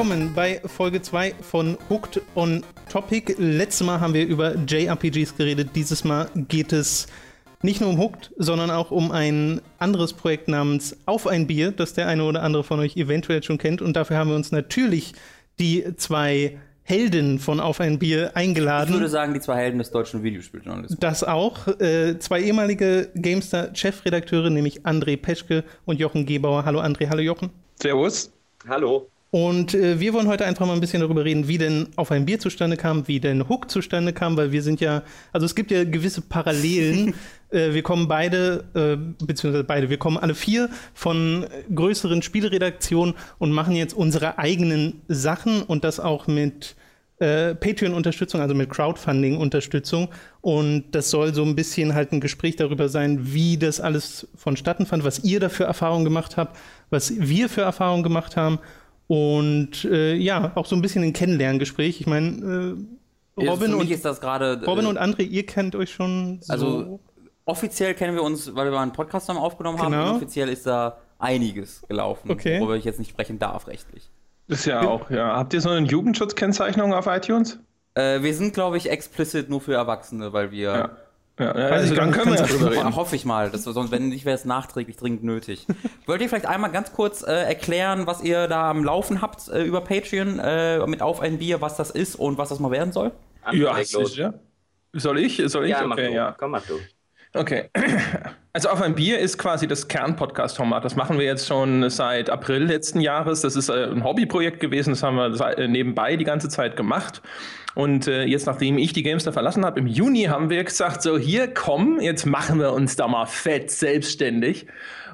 willkommen bei Folge 2 von Hooked on Topic. Letztes Mal haben wir über JRPGs geredet. Dieses Mal geht es nicht nur um Hooked, sondern auch um ein anderes Projekt namens Auf ein Bier, das der eine oder andere von euch eventuell schon kennt. Und dafür haben wir uns natürlich die zwei Helden von Auf ein Bier eingeladen. Ich würde sagen, die zwei Helden des deutschen Videospieljournalismus. Das auch. Äh, zwei ehemalige GameStar-Chefredakteure, nämlich André Peschke und Jochen Gebauer. Hallo André, hallo Jochen. Servus. Hallo. Und äh, wir wollen heute einfach mal ein bisschen darüber reden, wie denn auf ein Bier zustande kam, wie denn Hook zustande kam, weil wir sind ja, also es gibt ja gewisse Parallelen. äh, wir kommen beide, äh, beziehungsweise beide, wir kommen alle vier von größeren Spielredaktionen und machen jetzt unsere eigenen Sachen und das auch mit äh, Patreon-Unterstützung, also mit Crowdfunding-Unterstützung. Und das soll so ein bisschen halt ein Gespräch darüber sein, wie das alles vonstatten fand, was ihr dafür Erfahrungen gemacht habt, was wir für Erfahrungen gemacht haben und äh, ja, auch so ein bisschen ein Kennenlerngespräch. Ich meine, äh, Robin, und, ist das grade, äh, Robin und André, ihr kennt euch schon so. Also offiziell kennen wir uns, weil wir mal einen Podcast zusammen aufgenommen genau. haben. Und offiziell ist da einiges gelaufen, okay. worüber ich jetzt nicht sprechen darf rechtlich. Ist ja auch, ja. Habt ihr so eine Jugendschutzkennzeichnung auf iTunes? Äh, wir sind, glaube ich, explicit nur für Erwachsene, weil wir ja. Ja, ja also dann können wir ja drüber reden. Hoffe ich mal. Das, sonst, wenn nicht, wäre es nachträglich dringend nötig. Wollt ihr vielleicht einmal ganz kurz äh, erklären, was ihr da am Laufen habt äh, über Patreon äh, mit Auf ein Bier, was das ist und was das mal werden soll? Ja, sicher. Soll ich? Soll ich? Ja, okay, ja. Komm mal du. Okay. Also auf ein Bier ist quasi das Kern-Podcast-Format. Das machen wir jetzt schon seit April letzten Jahres. Das ist äh, ein Hobbyprojekt gewesen. Das haben wir äh, nebenbei die ganze Zeit gemacht. Und äh, jetzt, nachdem ich die Gamester verlassen habe, im Juni haben wir gesagt, so hier, komm, jetzt machen wir uns da mal fett selbstständig.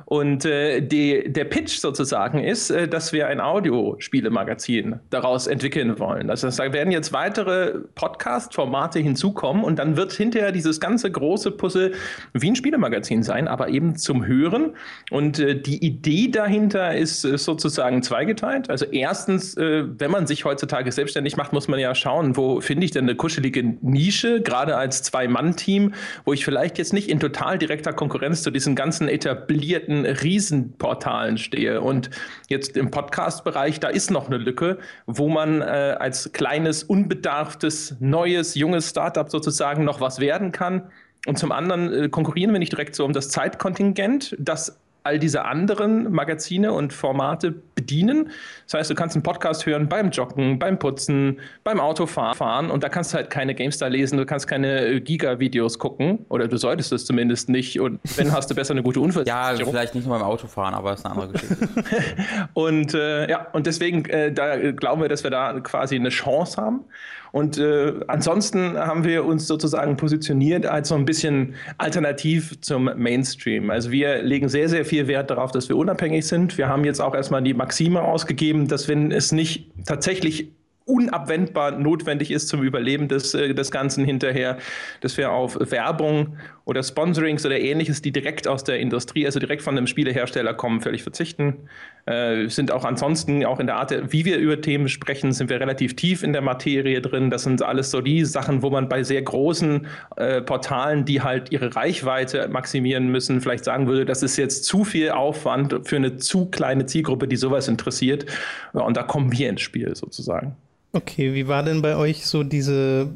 Und äh, die, der Pitch sozusagen ist, äh, dass wir ein Audiospielemagazin daraus entwickeln wollen. Heißt, da werden jetzt weitere Podcast-Formate hinzukommen und dann wird hinterher dieses ganze große Puzzle wie ein Spielemagazin sein, aber eben zum Hören. Und äh, die Idee dahinter ist, ist sozusagen zweigeteilt. Also erstens, äh, wenn man sich heutzutage selbstständig macht, muss man ja schauen, wo finde ich denn eine kuschelige Nische, gerade als Zwei-Mann-Team, wo ich vielleicht jetzt nicht in total direkter Konkurrenz zu diesen ganzen etablierten Riesenportalen stehe. Und jetzt im Podcast-Bereich, da ist noch eine Lücke, wo man äh, als kleines, unbedarftes, neues, junges Startup sozusagen noch was werden kann. Und zum anderen äh, konkurrieren wir nicht direkt so um das Zeitkontingent, das all diese anderen Magazine und Formate bedienen. Das heißt, du kannst einen Podcast hören beim Joggen, beim Putzen, beim Autofahren und da kannst du halt keine GameStar lesen, du kannst keine äh, Giga-Videos gucken oder du solltest es zumindest nicht und wenn hast du besser eine gute Unfallversicherung. Ja, vielleicht nicht nur beim Autofahren, aber das ist eine andere Geschichte. und äh, ja, und deswegen äh, da glauben wir, dass wir da quasi eine Chance haben. Und äh, ansonsten haben wir uns sozusagen positioniert als so ein bisschen alternativ zum Mainstream. Also wir legen sehr, sehr viel Wert darauf, dass wir unabhängig sind. Wir haben jetzt auch erstmal die Maxime ausgegeben, dass wenn es nicht tatsächlich unabwendbar notwendig ist zum Überleben des, äh, des Ganzen hinterher, dass wir auf Werbung oder Sponsorings oder ähnliches, die direkt aus der Industrie, also direkt von einem Spielehersteller kommen, völlig verzichten. Äh, sind auch ansonsten, auch in der Art, wie wir über Themen sprechen, sind wir relativ tief in der Materie drin. Das sind alles so die Sachen, wo man bei sehr großen äh, Portalen, die halt ihre Reichweite maximieren müssen, vielleicht sagen würde, das ist jetzt zu viel Aufwand für eine zu kleine Zielgruppe, die sowas interessiert. Und da kommen wir ins Spiel sozusagen. Okay, wie war denn bei euch so diese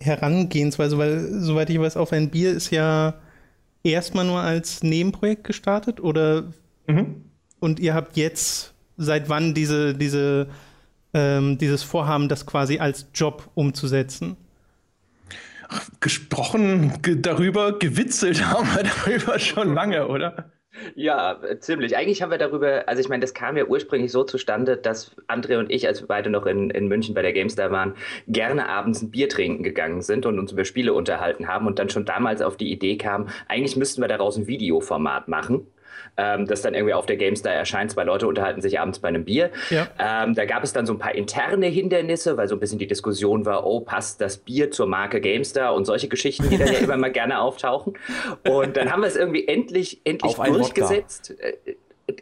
Herangehensweise? Weil, soweit ich weiß, auf ein Bier ist ja erstmal nur als Nebenprojekt gestartet oder mhm. und ihr habt jetzt seit wann diese, diese, ähm, dieses Vorhaben, das quasi als Job umzusetzen? gesprochen darüber, gewitzelt haben wir darüber schon lange, oder? Ja, ziemlich. Eigentlich haben wir darüber, also ich meine, das kam ja ursprünglich so zustande, dass André und ich, als wir beide noch in, in München bei der GameStar waren, gerne abends ein Bier trinken gegangen sind und uns über Spiele unterhalten haben und dann schon damals auf die Idee kam, eigentlich müssten wir daraus ein Videoformat machen ähm, das dann irgendwie auf der GameStar erscheint. Zwei Leute unterhalten sich abends bei einem Bier. Ja. Ähm, da gab es dann so ein paar interne Hindernisse, weil so ein bisschen die Diskussion war, oh, passt das Bier zur Marke GameStar und solche Geschichten, die dann ja immer mal gerne auftauchen. Und dann haben wir es irgendwie endlich, endlich Auf durchgesetzt. Äh,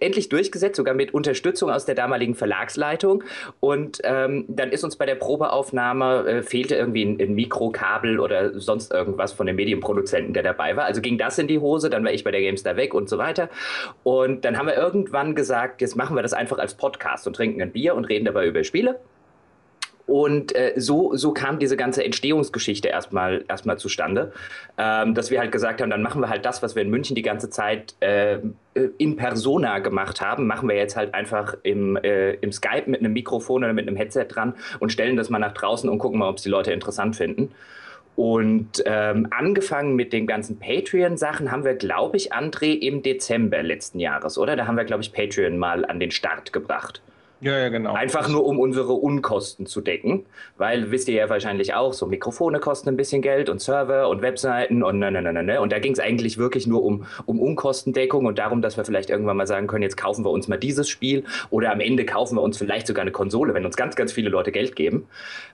endlich durchgesetzt, sogar mit Unterstützung aus der damaligen Verlagsleitung. Und ähm, dann ist uns bei der Probeaufnahme, äh, fehlte irgendwie ein, ein Mikrokabel oder sonst irgendwas von dem Medienproduzenten, der dabei war. Also ging das in die Hose, dann war ich bei der GameStar weg und so weiter. Und dann haben wir irgendwann gesagt, jetzt machen wir das einfach als Podcast und trinken ein Bier und reden dabei über Spiele. Und äh, so, so kam diese ganze Entstehungsgeschichte erstmal erstmal zustande, ähm, dass wir halt gesagt haben, dann machen wir halt das, was wir in München die ganze Zeit äh, in Persona gemacht haben, machen wir jetzt halt einfach im, äh, im Skype mit einem Mikrofon oder mit einem Headset dran und stellen das mal nach draußen und gucken mal, ob es die Leute interessant finden. Und ähm, angefangen mit den ganzen Patreon-Sachen haben wir, glaube ich, André, im Dezember letzten Jahres, oder? Da haben wir, glaube ich, Patreon mal an den Start gebracht. Ja, ja, genau. Einfach nur, um unsere Unkosten zu decken. Weil, wisst ihr ja wahrscheinlich auch, so Mikrofone kosten ein bisschen Geld und Server und Webseiten und ne, ne, ne, ne, ne. Und da ging es eigentlich wirklich nur um, um Unkostendeckung und darum, dass wir vielleicht irgendwann mal sagen können, jetzt kaufen wir uns mal dieses Spiel oder am Ende kaufen wir uns vielleicht sogar eine Konsole, wenn uns ganz, ganz viele Leute Geld geben.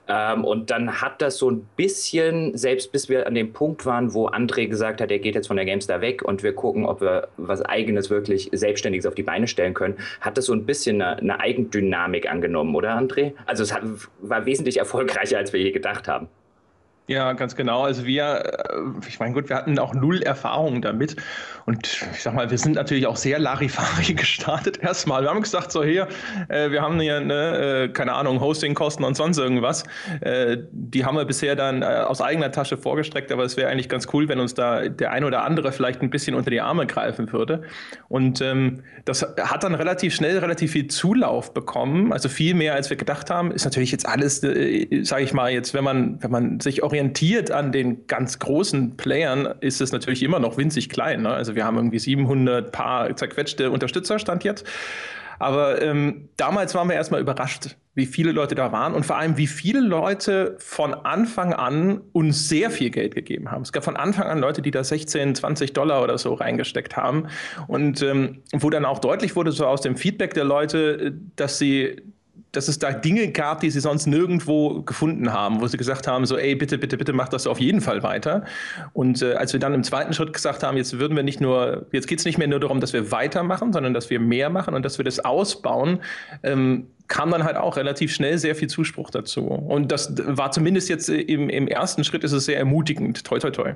Ähm, und dann hat das so ein bisschen, selbst bis wir an dem Punkt waren, wo André gesagt hat, er geht jetzt von der GameStar weg und wir gucken, ob wir was Eigenes wirklich Selbstständiges auf die Beine stellen können, hat das so ein bisschen eine, eine Eigendynamik angenommen, oder André? Also es war wesentlich erfolgreicher, als wir je gedacht haben. Ja, ganz genau. Also wir, äh, ich meine, gut, wir hatten auch null Erfahrung damit. Und ich sag mal, wir sind natürlich auch sehr Larifari gestartet erstmal. Wir haben gesagt, so hier, äh, wir haben hier, ne, äh, keine Ahnung, Hostingkosten und sonst irgendwas. Die haben wir bisher dann aus eigener Tasche vorgestreckt, aber es wäre eigentlich ganz cool, wenn uns da der ein oder andere vielleicht ein bisschen unter die Arme greifen würde. Und ähm, das hat dann relativ schnell relativ viel Zulauf bekommen, also viel mehr, als wir gedacht haben. Ist natürlich jetzt alles, äh, sage ich mal, jetzt, wenn man, wenn man sich orientiert an den ganz großen Playern, ist es natürlich immer noch winzig klein. Ne? Also wir haben irgendwie 700 paar zerquetschte Unterstützer stand jetzt. Aber ähm, damals waren wir erstmal überrascht, wie viele Leute da waren und vor allem, wie viele Leute von Anfang an uns sehr viel Geld gegeben haben. Es gab von Anfang an Leute, die da 16, 20 Dollar oder so reingesteckt haben und ähm, wo dann auch deutlich wurde, so aus dem Feedback der Leute, dass sie dass es da Dinge gab, die sie sonst nirgendwo gefunden haben, wo sie gesagt haben, so, ey, bitte, bitte, bitte mach das auf jeden Fall weiter. Und äh, als wir dann im zweiten Schritt gesagt haben, jetzt würden wir nicht nur, jetzt geht es nicht mehr nur darum, dass wir weitermachen, sondern dass wir mehr machen und dass wir das ausbauen, ähm, kam dann halt auch relativ schnell sehr viel Zuspruch dazu. Und das war zumindest jetzt im, im ersten Schritt ist es sehr ermutigend. Toi, toi, toi.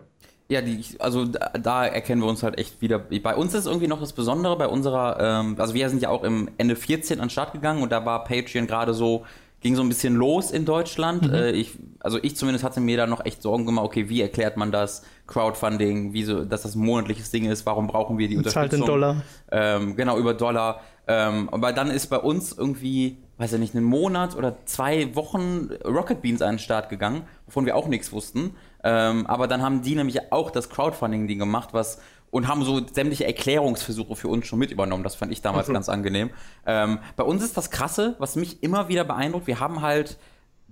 Ja, die, also da, da erkennen wir uns halt echt wieder. Bei uns ist irgendwie noch das Besondere, bei unserer, ähm, also wir sind ja auch im Ende 14 an den Start gegangen und da war Patreon gerade so, ging so ein bisschen los in Deutschland. Mhm. Äh, ich, also ich zumindest hatte mir da noch echt Sorgen gemacht, okay, wie erklärt man das? Crowdfunding, wieso, dass das ein monatliches Ding ist, warum brauchen wir die Zahlt in Unterstützung? Dollar. Ähm, genau, über Dollar. Ähm, aber dann ist bei uns irgendwie, weiß ich nicht, einen Monat oder zwei Wochen Rocket Beans an den Start gegangen, wovon wir auch nichts wussten. Ähm, aber dann haben die nämlich auch das Crowdfunding-Ding gemacht, was und haben so sämtliche Erklärungsversuche für uns schon mit übernommen. Das fand ich damals ganz angenehm. Ähm, bei uns ist das Krasse, was mich immer wieder beeindruckt. Wir haben halt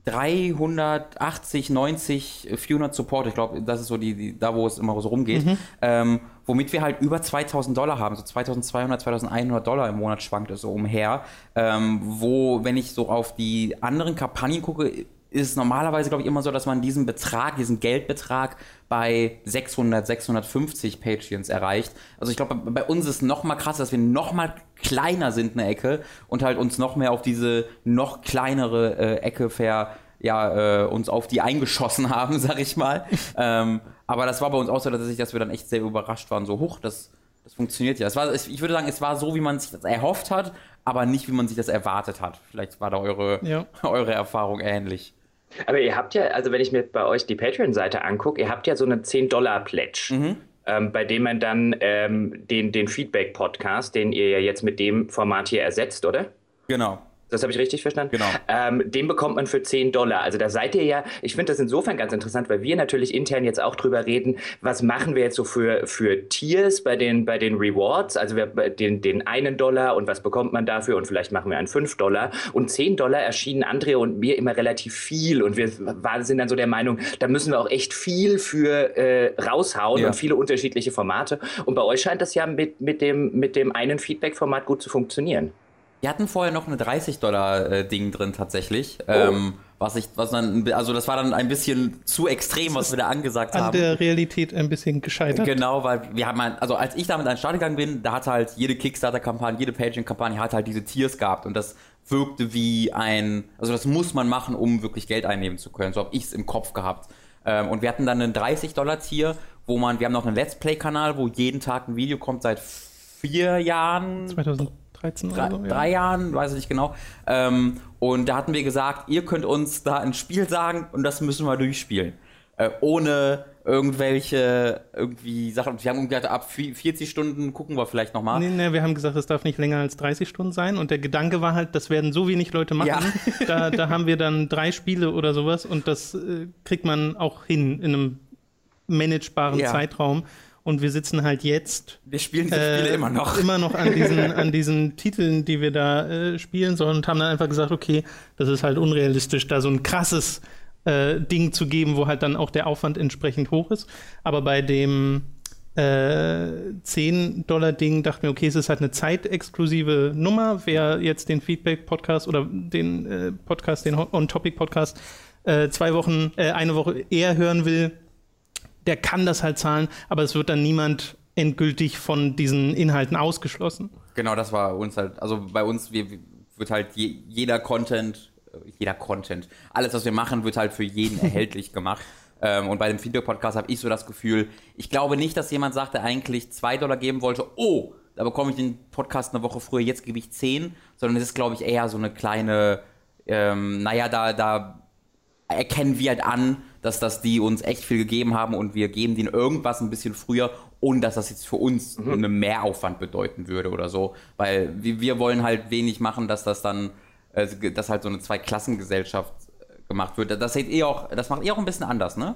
380, 90, 400 Support. Ich glaube, das ist so die, die, da, wo es immer so rumgeht. Ähm, womit wir halt über 2000 Dollar haben. So 2200, 2100 Dollar im Monat schwankt es so umher. Ähm, wo, wenn ich so auf die anderen Kampagnen gucke, ist es normalerweise, glaube ich, immer so, dass man diesen Betrag, diesen Geldbetrag bei 600, 650 Patreons erreicht. Also ich glaube, bei- uns ist noch mal krass, dass wir noch mal kleiner sind eine Ecke und halt uns noch mehr auf diese noch kleinere äh, Ecke ver ja, äh, uns auf die eingeschossen haben, sag ich mal. ähm, aber das war bei uns auch so, dass, ich, dass wir dann echt sehr überrascht waren. So, hoch, das, das funktioniert ja. Es war, ich würde sagen, es war so, wie man sich das erhofft hat, aber nicht, wie man sich das erwartet hat. Vielleicht war da eure, Ja. eure Erfahrung ähnlich. Aber ihr habt ja, also wenn ich mir bei euch die Patreon-Seite angucke, ihr habt ja so einen 10-Dollar-Pledge, ähm, bei dem man dann ähm, den, den Feedback-Podcast, den ihr ja jetzt mit dem Format hier ersetzt, oder? Genau. Das habe ich richtig verstanden? Genau. Ähm, den bekommt man für 10 Dollar. Also da seid ihr ja, ich finde das insofern ganz interessant, weil wir natürlich intern jetzt auch drüber reden, was machen wir jetzt so für, für Tiers bei den, bei den Rewards, also wir, den, den einen Dollar und was bekommt man dafür und vielleicht machen wir einen 5 Dollar und 10 Dollar erschienen Andrea und mir immer relativ viel und wir sind dann so der Meinung, da müssen wir auch echt viel für äh, raushauen Ja. und viele unterschiedliche Formate und bei euch scheint das ja mit, mit, dem, mit dem einen Feedback-Format gut zu funktionieren. Wir hatten vorher noch eine 30-Dollar-Ding drin tatsächlich. Ähm, was ich, was dann, also das war dann ein bisschen zu extrem, was wir da angesagt An haben. der Realität ein bisschen gescheitert. Genau, weil wir haben, halt- also als ich damit an den Start gegangen bin, da hat halt jede Kickstarter-Kampagne, jede Patreon-Kampagne hat halt diese Tiers gehabt und das wirkte wie ein, also das muss man machen, um wirklich Geld einnehmen zu können. So habe ich es im Kopf gehabt. Ähm, und wir hatten dann einen 30-Dollar-Tier, wo man, wir haben noch einen Let's Play-Kanal, wo jeden Tag ein Video kommt seit vier Jahren, 2013 drei, so. drei Jahren, weiß ich nicht genau. Ähm, und da hatten wir gesagt, ihr könnt uns da ein Spiel sagen und das müssen wir durchspielen. Äh, ohne irgendwelche irgendwie Sachen. Wir haben gesagt, ab vi- 40 Stunden gucken wir vielleicht nochmal. Nee, nee, wir haben gesagt, es darf nicht länger als 30 Stunden sein. Und der Gedanke war halt, das werden so wenig Leute machen. Ja. Da, da haben wir dann drei Spiele oder sowas und das äh, kriegt man auch hin in einem managebaren Ja. Zeitraum. Und wir sitzen halt jetzt Wir spielen diese Spiele äh, immer noch. immer noch an diesen, an diesen Titeln, die wir da äh, spielen sollen und haben dann einfach gesagt, okay, das ist halt unrealistisch, da so ein krasses äh, Ding zu geben, wo halt dann auch der Aufwand entsprechend hoch ist. Aber bei dem äh, 10-Dollar-Ding dachten wir, okay, es ist halt eine zeitexklusive Nummer. Wer jetzt den Feedback-Podcast oder den äh, Podcast, den On-Topic-Podcast äh, zwei Wochen, äh, eine Woche eher hören will, der kann das halt zahlen, aber es wird dann niemand endgültig von diesen Inhalten ausgeschlossen. Genau, das war uns halt, also bei uns wir, wird halt je, jeder Content, äh, jeder Content, alles, was wir machen, wird halt für jeden erhältlich gemacht. Ähm, und bei dem Feedback-Podcast habe ich so das Gefühl, ich glaube nicht, dass jemand sagt, der eigentlich 2 Dollar geben wollte, oh, da bekomme ich den Podcast eine Woche früher, jetzt gebe ich 10, sondern es ist, glaube ich, eher so eine kleine, ähm, naja, da, da erkennen wir halt an, dass das die uns echt viel gegeben haben und wir geben denen irgendwas ein bisschen früher, ohne dass das jetzt für uns einen Mehraufwand bedeuten würde oder so. Weil wir, wir wollen halt wenig machen, dass das dann, äh, dass halt so eine Zweiklassengesellschaft äh, gemacht wird. Das seht ihr auch, das macht ihr auch ein bisschen anders, ne?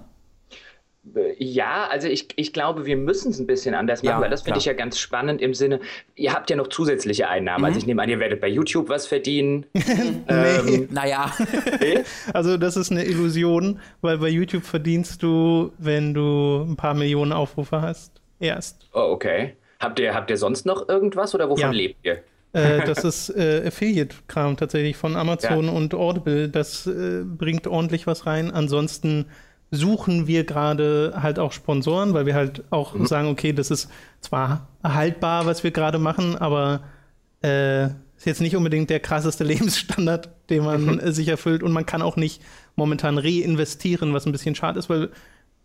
Ja, also ich, ich glaube, wir müssen es ein bisschen anders machen, Ja, weil das finde ich ja ganz spannend im Sinne, ihr habt ja noch zusätzliche Einnahmen. Also ich nehme an, ihr werdet bei YouTube was verdienen. ähm, Naja, nee? Also das ist eine Illusion, weil bei YouTube verdienst du, wenn du ein paar Millionen Aufrufe hast, erst. Oh, okay. Habt ihr, habt ihr sonst noch irgendwas oder wovon Ja. lebt ihr? Äh, das ist äh, Affiliate-Kram tatsächlich von Amazon und Audible. Das äh, bringt ordentlich was rein. Ansonsten suchen wir gerade halt auch Sponsoren, weil wir halt auch sagen, okay, das ist zwar haltbar, was wir gerade machen, aber äh, ist jetzt nicht unbedingt der krasseste Lebensstandard, den man äh, sich erfüllt. Und man kann auch nicht momentan reinvestieren, was ein bisschen schade ist, weil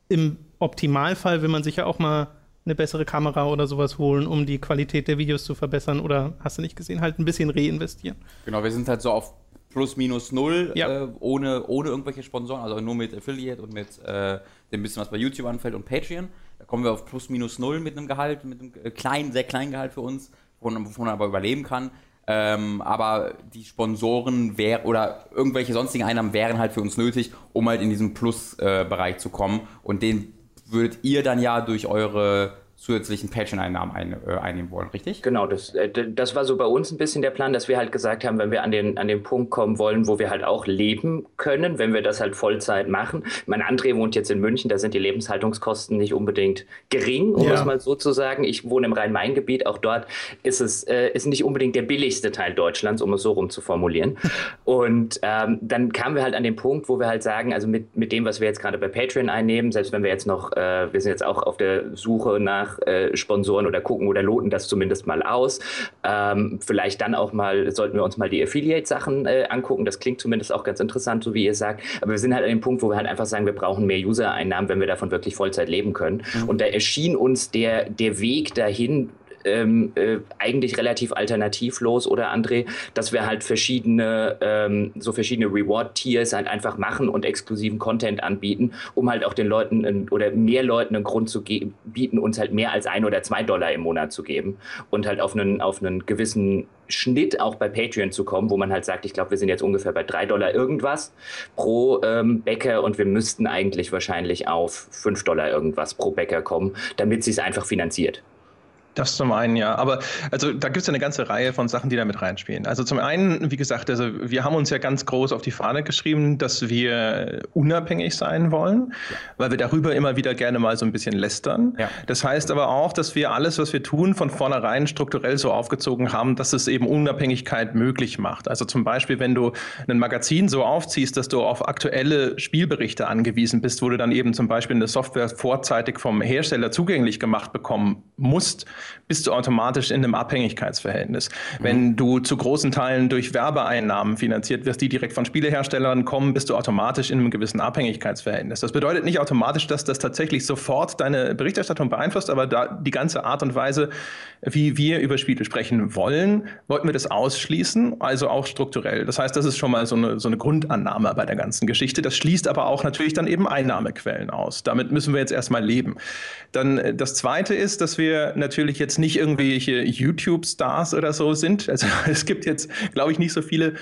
im Optimalfall will man sich ja auch mal eine bessere Kamera oder sowas holen, um die Qualität der Videos zu verbessern. Oder hast du nicht gesehen, halt ein bisschen reinvestieren. genau, wir sind halt so auf plus minus null, Ja. äh, ohne, ohne irgendwelche Sponsoren, also nur mit Affiliate und mit äh, dem bisschen, was bei YouTube anfällt und Patreon. Da kommen wir auf plus minus null mit einem Gehalt, mit einem äh, kleinen, sehr kleinen Gehalt für uns, wovon wovon man aber überleben kann. Ähm, aber die Sponsoren wär, oder irgendwelche sonstigen Einnahmen wären halt für uns nötig, um halt in diesen Plus-Bereich zu kommen. Und den würdet ihr dann ja durch eure zusätzlichen Patreon-Einnahmen ein, äh, einnehmen wollen, richtig? Genau, das, äh, das war so bei uns ein bisschen der Plan, dass wir halt gesagt haben, wenn wir an den, an den Punkt kommen wollen, wo wir halt auch leben können, wenn wir das halt Vollzeit machen. Mein André wohnt jetzt in München, da sind die Lebenshaltungskosten nicht unbedingt gering, um Ja. es mal so zu sagen. Ich wohne im Rhein-Main-Gebiet, auch dort ist es äh, ist nicht unbedingt der billigste Teil Deutschlands, um es so rum zu formulieren. Und ähm, dann kamen wir halt an den Punkt, wo wir halt sagen, also mit, mit dem, was wir jetzt gerade bei Patreon einnehmen, selbst wenn wir jetzt noch, äh, wir sind jetzt auch auf der Suche nach äh, Sponsoren oder gucken oder loten das zumindest mal aus. Ähm, vielleicht dann auch mal, sollten wir uns mal die Affiliate-Sachen äh, angucken. Das klingt zumindest auch ganz interessant, so wie ihr sagt. Aber wir sind halt an dem Punkt, wo wir halt einfach sagen, wir brauchen mehr User-Einnahmen, wenn wir davon wirklich Vollzeit leben können. Und da erschien uns der, der Weg dahin ähm, äh, eigentlich relativ alternativlos, oder André, dass wir halt verschiedene, ähm, so verschiedene Reward-Tiers halt einfach machen und exklusiven Content anbieten, um halt auch den Leuten ein, oder mehr Leuten einen Grund zu bieten, uns halt mehr als ein oder zwei Dollar im Monat zu geben und halt auf einen, auf einen gewissen Schnitt auch bei Patreon zu kommen, wo man halt sagt, ich glaube, wir sind jetzt ungefähr bei drei Dollar irgendwas pro ähm, Bäcker und wir müssten eigentlich wahrscheinlich auf fünf Dollar irgendwas pro Bäcker kommen, damit sich es einfach finanziert. Das zum einen, ja. Aber also da gibt es ja eine ganze Reihe von Sachen, die da mit reinspielen. Also zum einen, wie gesagt, also wir haben uns ja ganz groß auf die Fahne geschrieben, dass wir unabhängig sein wollen, ja. weil wir darüber immer wieder gerne mal so ein bisschen lästern. Ja. Das heißt aber auch, dass wir alles, was wir tun, von vornherein strukturell so aufgezogen haben, dass es eben Unabhängigkeit möglich macht. Also zum Beispiel, wenn du ein Magazin so aufziehst, dass du auf aktuelle Spielberichte angewiesen bist, wo du dann eben zum Beispiel eine Software vorzeitig vom Hersteller zugänglich gemacht bekommen musst, bist du automatisch in einem Abhängigkeitsverhältnis. Mhm. Wenn du zu großen Teilen durch Werbeeinnahmen finanziert wirst, die direkt von Spieleherstellern kommen, bist du automatisch in einem gewissen Abhängigkeitsverhältnis. Das bedeutet nicht automatisch, dass das tatsächlich sofort deine Berichterstattung beeinflusst, aber da die ganze Art und Weise, wie wir über Spiele sprechen wollen, wollten wir das ausschließen, also auch strukturell. Das heißt, das ist schon mal so eine, so eine Grundannahme bei der ganzen Geschichte. Das schließt aber auch natürlich dann eben Einnahmequellen aus. Damit müssen wir jetzt erstmal leben. Dann äh, das Zweite ist, dass wir natürlich jetzt nicht irgendwelche YouTube-Stars oder so sind. Also es gibt jetzt, glaube ich, nicht so viele,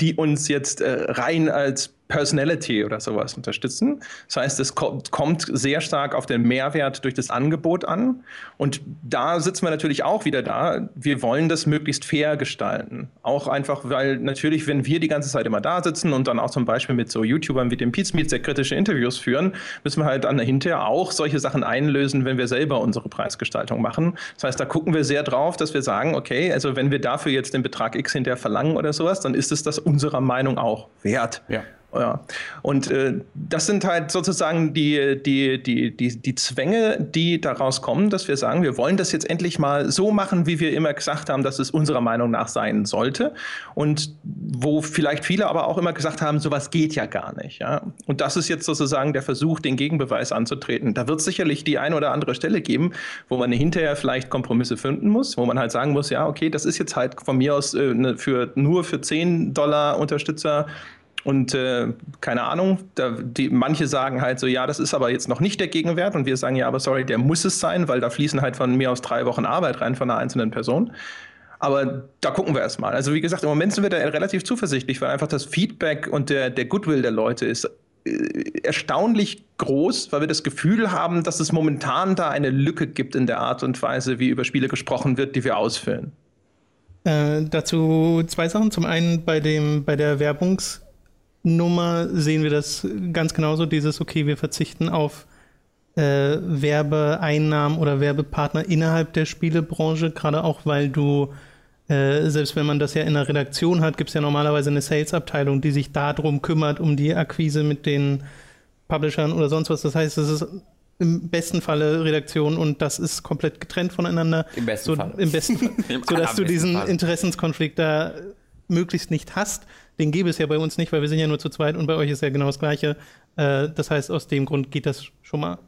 die uns jetzt äh, rein als Personality oder sowas unterstützen. Das heißt, es kommt sehr stark auf den Mehrwert durch das Angebot an. Und da sitzen wir natürlich auch wieder da. Wir wollen das möglichst fair gestalten. Auch einfach, weil natürlich, wenn wir die ganze Zeit immer da sitzen und dann auch zum Beispiel mit so YouTubern wie dem Pizmeet sehr kritische Interviews führen, müssen wir halt dann hinterher auch solche Sachen einlösen, wenn wir selber unsere Preisgestaltung machen. Das heißt, da gucken wir sehr drauf, dass wir sagen, okay, also wenn wir dafür jetzt den Betrag X hinterher verlangen oder sowas, dann ist es das unserer Meinung auch wert. Ja. Ja. Und äh, das sind halt sozusagen die, die, die, die, die Zwänge, die daraus kommen, dass wir sagen, wir wollen das jetzt endlich mal so machen, wie wir immer gesagt haben, dass es unserer Meinung nach sein sollte. Und wo vielleicht viele aber auch immer gesagt haben, sowas geht ja gar nicht. Ja? Und das ist jetzt sozusagen der Versuch, den Gegenbeweis anzutreten. Da wird es sicherlich die eine oder andere Stelle geben, wo man hinterher vielleicht Kompromisse finden muss, wo man halt sagen muss, ja, okay, das ist jetzt halt von mir aus äh, ne, für, nur für 10 Dollar Unterstützer und äh, keine Ahnung, da, die, manche sagen halt so, ja, das ist aber jetzt noch nicht der Gegenwert. Und wir sagen, ja, aber sorry, der muss es sein, weil da fließen halt von mir aus drei Wochen Arbeit rein von einer einzelnen Person. Aber da gucken wir erstmal. Also wie gesagt, im Moment sind wir da relativ zuversichtlich, weil einfach das Feedback und der, der Goodwill der Leute ist äh, erstaunlich groß, weil wir das Gefühl haben, dass es momentan da eine Lücke gibt in der Art und Weise, wie über Spiele gesprochen wird, die wir ausfüllen. Äh, dazu zwei Sachen. Zum einen bei, dem, bei der Werbungs- Nummer sehen wir das ganz genauso, dieses, okay, wir verzichten auf äh, Werbeeinnahmen oder Werbepartner innerhalb der Spielebranche, gerade auch weil du, äh, selbst wenn man das ja in der Redaktion hat, gibt es ja normalerweise eine Sales-Abteilung, die sich darum kümmert, um die Akquise mit den Publishern oder sonst was. Das heißt, es ist im besten Falle Redaktion und das ist komplett getrennt voneinander. Im besten so, Fall. Im besten Fall. sodass du diesen Fall. Interessenskonflikt da möglichst nicht hast. Den gäbe es ja bei uns nicht, weil wir sind ja nur zu zweit und bei euch ist ja genau das Gleiche. Äh, das heißt, aus dem Grund geht das schon mal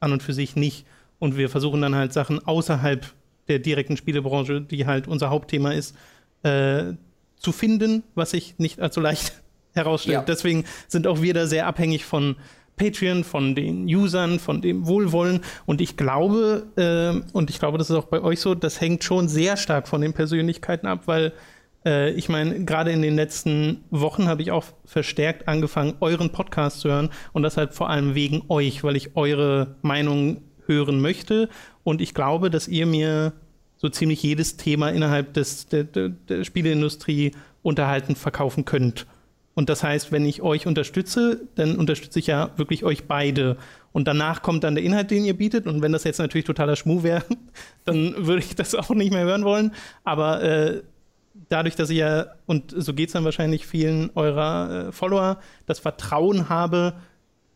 an und für sich nicht. Und wir versuchen dann halt Sachen außerhalb der direkten Spielebranche, die halt unser Hauptthema ist, äh, zu finden, was sich nicht allzu leicht herausstellt. Ja. Deswegen sind auch wir da sehr abhängig von Patreon, von den Usern, von dem Wohlwollen. Und ich glaube, äh, und ich glaube, das ist auch bei euch so, das hängt schon sehr stark von den Persönlichkeiten ab, weil äh, ich meine, gerade in den letzten Wochen habe ich auch verstärkt angefangen, euren Podcast zu hören und das halt vor allem wegen euch, weil ich eure Meinung hören möchte und ich glaube, dass ihr mir so ziemlich jedes Thema innerhalb des, der, der, der Spieleindustrie unterhalten verkaufen könnt. Und das heißt, wenn ich euch unterstütze, dann unterstütze ich ja wirklich euch beide. Und danach kommt dann der Inhalt, den ihr bietet. Und wenn das jetzt natürlich totaler Schmuh wäre, dann würde ich das auch nicht mehr hören wollen. Aber äh, dadurch, dass ich ja, und so geht es dann wahrscheinlich vielen eurer äh, Follower, das Vertrauen habe,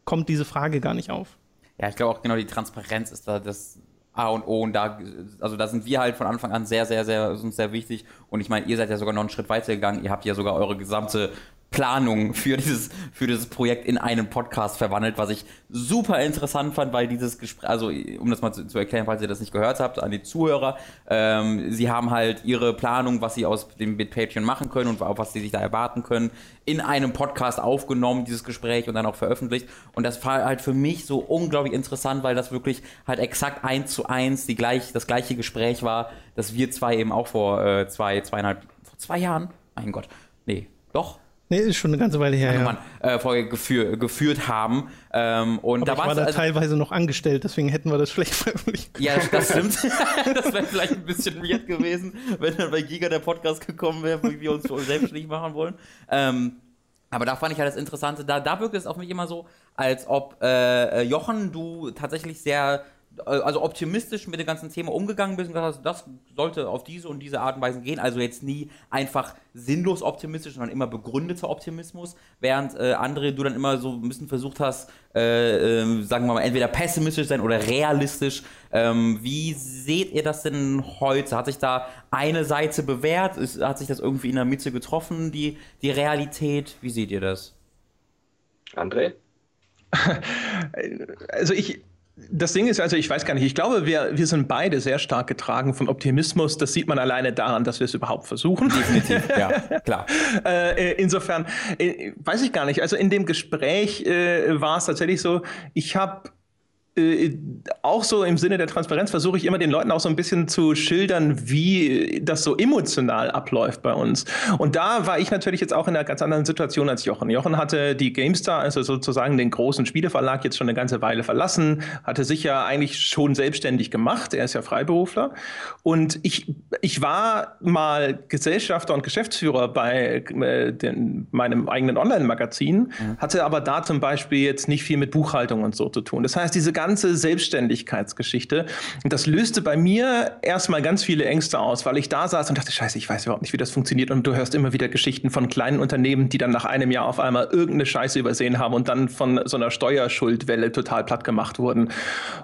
kommt diese Frage gar nicht auf. Ja, ich glaube auch genau die Transparenz ist da das A und O und da, also da sind wir halt von Anfang an sehr, sehr, sehr, sind sehr wichtig und ich meine, ihr seid ja sogar noch einen Schritt weiter gegangen, ihr habt ja sogar eure gesamte Planung für dieses, für dieses Projekt in einen Podcast verwandelt, was ich super interessant fand, weil dieses Gespräch, also um das mal zu, zu, erklären, falls ihr das nicht gehört habt, an die Zuhörer, ähm, sie haben halt ihre Planung, was sie aus dem Bit Patreon machen können und auf was sie sich da erwarten können, in einem Podcast aufgenommen, dieses Gespräch und dann auch veröffentlicht. Und das war halt für mich so unglaublich interessant, weil das wirklich halt exakt eins zu eins die gleich, das gleiche Gespräch war, das wir zwei eben auch vor äh, zwei, zweieinhalb, vor zwei Jahren, mein Gott, nee, doch, Nee, ist schon eine ganze Weile her. Ja. Mann, äh, Folge geführ, geführt haben. Ähm, und Aber da ich war da also, teilweise noch angestellt, deswegen hätten wir das schlecht veröffentlicht. Ja, das stimmt. das wäre vielleicht ein bisschen weird gewesen, wenn dann bei Giga der Podcast gekommen wäre, wie wir uns uns selbstständig machen wollen. Ähm, aber da fand ich halt das Interessante, da, da wirkt es auf mich immer so, als ob äh, Jochen, du tatsächlich sehr also optimistisch mit dem ganzen Thema umgegangen bist und gesagt hast, das sollte auf diese und diese Art und Weise gehen. Also jetzt nie einfach sinnlos optimistisch, sondern immer begründeter Optimismus, während äh, andere du dann immer so ein bisschen versucht hast, äh, äh, sagen wir mal, entweder pessimistisch sein oder realistisch. Ähm, wie seht ihr das denn heute? Hat sich da eine Seite bewährt? Ist, hat sich das irgendwie in der Mitte getroffen, die, die Realität? Wie seht ihr das? André? Also ich, das Ding ist also, ich weiß gar nicht, ich glaube, wir, wir sind beide sehr stark getragen von Optimismus. Das sieht man alleine daran, dass wir es überhaupt versuchen. Definitiv, ja, klar. äh, insofern, äh, weiß ich gar nicht. Also in dem Gespräch äh, war es tatsächlich so, ich habe äh, auch so im Sinne der Transparenz versuche ich immer den Leuten auch so ein bisschen zu schildern, wie das so emotional abläuft bei uns. Und da war ich natürlich jetzt auch in einer ganz anderen Situation als Jochen. Jochen hatte die GameStar, also sozusagen den großen Spieleverlag, jetzt schon eine ganze Weile verlassen, hatte sich ja eigentlich schon selbstständig gemacht. Er ist ja Freiberufler. Und ich, ich war mal Gesellschafter und Geschäftsführer bei äh, den, meinem eigenen Online-Magazin, mhm. hatte aber da zum Beispiel jetzt nicht viel mit Buchhaltung und so zu tun. Das heißt, diese ganze ganze Selbstständigkeitsgeschichte. Und das löste bei mir erstmal ganz viele Ängste aus, weil ich da saß und dachte, scheiße, ich weiß überhaupt nicht, wie das funktioniert. Und du hörst immer wieder Geschichten von kleinen Unternehmen, die dann nach einem Jahr auf einmal irgendeine Scheiße übersehen haben und dann von so einer Steuerschuldwelle total platt gemacht wurden.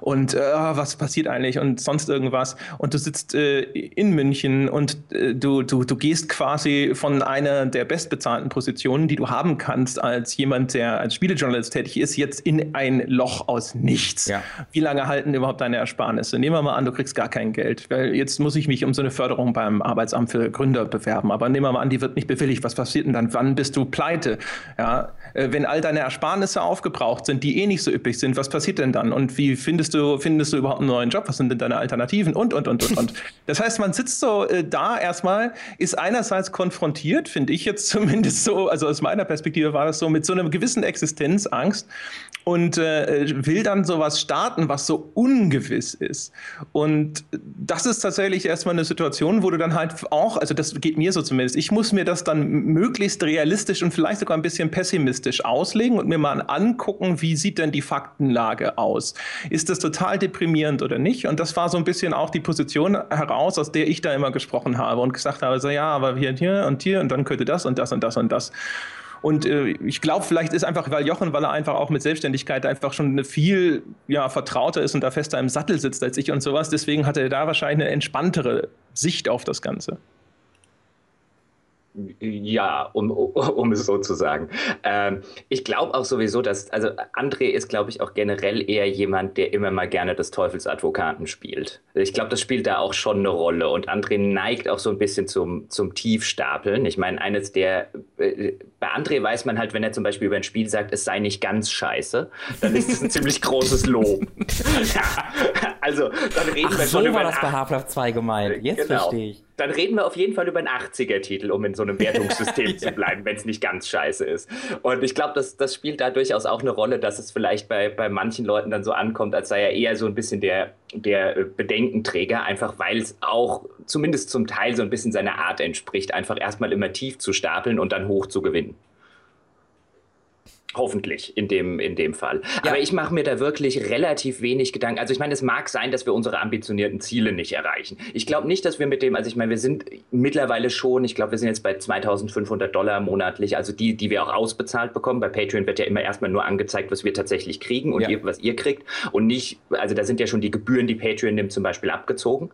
Und äh, was passiert eigentlich und sonst irgendwas. Und du sitzt äh, in München und äh, du, du, du gehst quasi von einer der bestbezahlten Positionen, die du haben kannst als jemand, der als Spielejournalist tätig ist, jetzt in ein Loch aus nichts. Ja. Wie lange halten überhaupt deine Ersparnisse? Nehmen wir mal an, du kriegst gar kein Geld, weil jetzt muss ich mich um so eine Förderung beim Arbeitsamt für Gründer bewerben. Aber nehmen wir mal an, die wird nicht bewilligt. Was passiert denn dann? Wann bist du pleite? Ja, äh, wenn all deine Ersparnisse aufgebraucht sind, die eh nicht so üppig sind, was passiert denn dann? Und wie findest du, findest du überhaupt einen neuen Job? Was sind denn deine Alternativen? Und, und, und, und, und. Das heißt, man sitzt so äh, da erstmal, ist einerseits konfrontiert, finde ich jetzt zumindest so, also aus meiner Perspektive war das so, mit so einer gewissen Existenzangst und äh, will dann sowas starten, was so ungewiss ist. Und das ist tatsächlich erstmal eine Situation, wo du dann halt auch, also das geht mir so zumindest, ich muss mir das dann möglichst realistisch und vielleicht sogar ein bisschen pessimistisch auslegen und mir mal angucken, wie sieht denn die Faktenlage aus? Ist das total deprimierend oder nicht? Und das war so ein bisschen auch die Position heraus, aus der ich da immer gesprochen habe und gesagt habe, so ja, aber hier und hier und hier und dann könnte das und das und das und das. Und äh, ich glaube, vielleicht ist einfach, weil Jochen, weil er einfach auch mit Selbstständigkeit einfach schon eine viel ja, vertrauter ist und da fester im Sattel sitzt als ich und sowas, deswegen hat er da wahrscheinlich eine entspanntere Sicht auf das Ganze. Ja, um, um es so zu sagen. Ähm, ich glaube auch sowieso, dass, also André ist, glaube ich, auch generell eher jemand, der immer mal gerne des Teufelsadvokaten spielt. Ich glaube, das spielt da auch schon eine Rolle und André neigt auch so ein bisschen zum, zum Tiefstapeln. Ich meine, eines der, äh, bei André weiß man halt, wenn er zum Beispiel über ein Spiel sagt, es sei nicht ganz scheiße, dann ist das ein ziemlich großes Lob. ja, also, dann reden Ach, wir schon so über. war das bei Half-Life 2 gemeint. Jetzt genau. verstehe ich dann reden wir auf jeden Fall über einen 80er-Titel, um in so einem Wertungssystem zu bleiben, wenn es nicht ganz scheiße ist. Und ich glaube, das, das spielt da durchaus auch eine Rolle, dass es vielleicht bei, bei manchen Leuten dann so ankommt, als sei er eher so ein bisschen der, der Bedenkenträger, einfach weil es auch zumindest zum Teil so ein bisschen seiner Art entspricht, einfach erstmal immer tief zu stapeln und dann hoch zu gewinnen. Hoffentlich in dem, in dem Fall. Ja. Aber ich mache mir da wirklich relativ wenig Gedanken. Also ich meine, es mag sein, dass wir unsere ambitionierten Ziele nicht erreichen. Ich glaube nicht, dass wir mit dem, also ich meine, wir sind mittlerweile schon, ich glaube, wir sind jetzt bei 2500 Dollar monatlich, also die, die wir auch ausbezahlt bekommen. Bei Patreon wird ja immer erstmal nur angezeigt, was wir tatsächlich kriegen und ja. ihr, was ihr kriegt und nicht, also da sind ja schon die Gebühren, die Patreon nimmt, zum Beispiel abgezogen.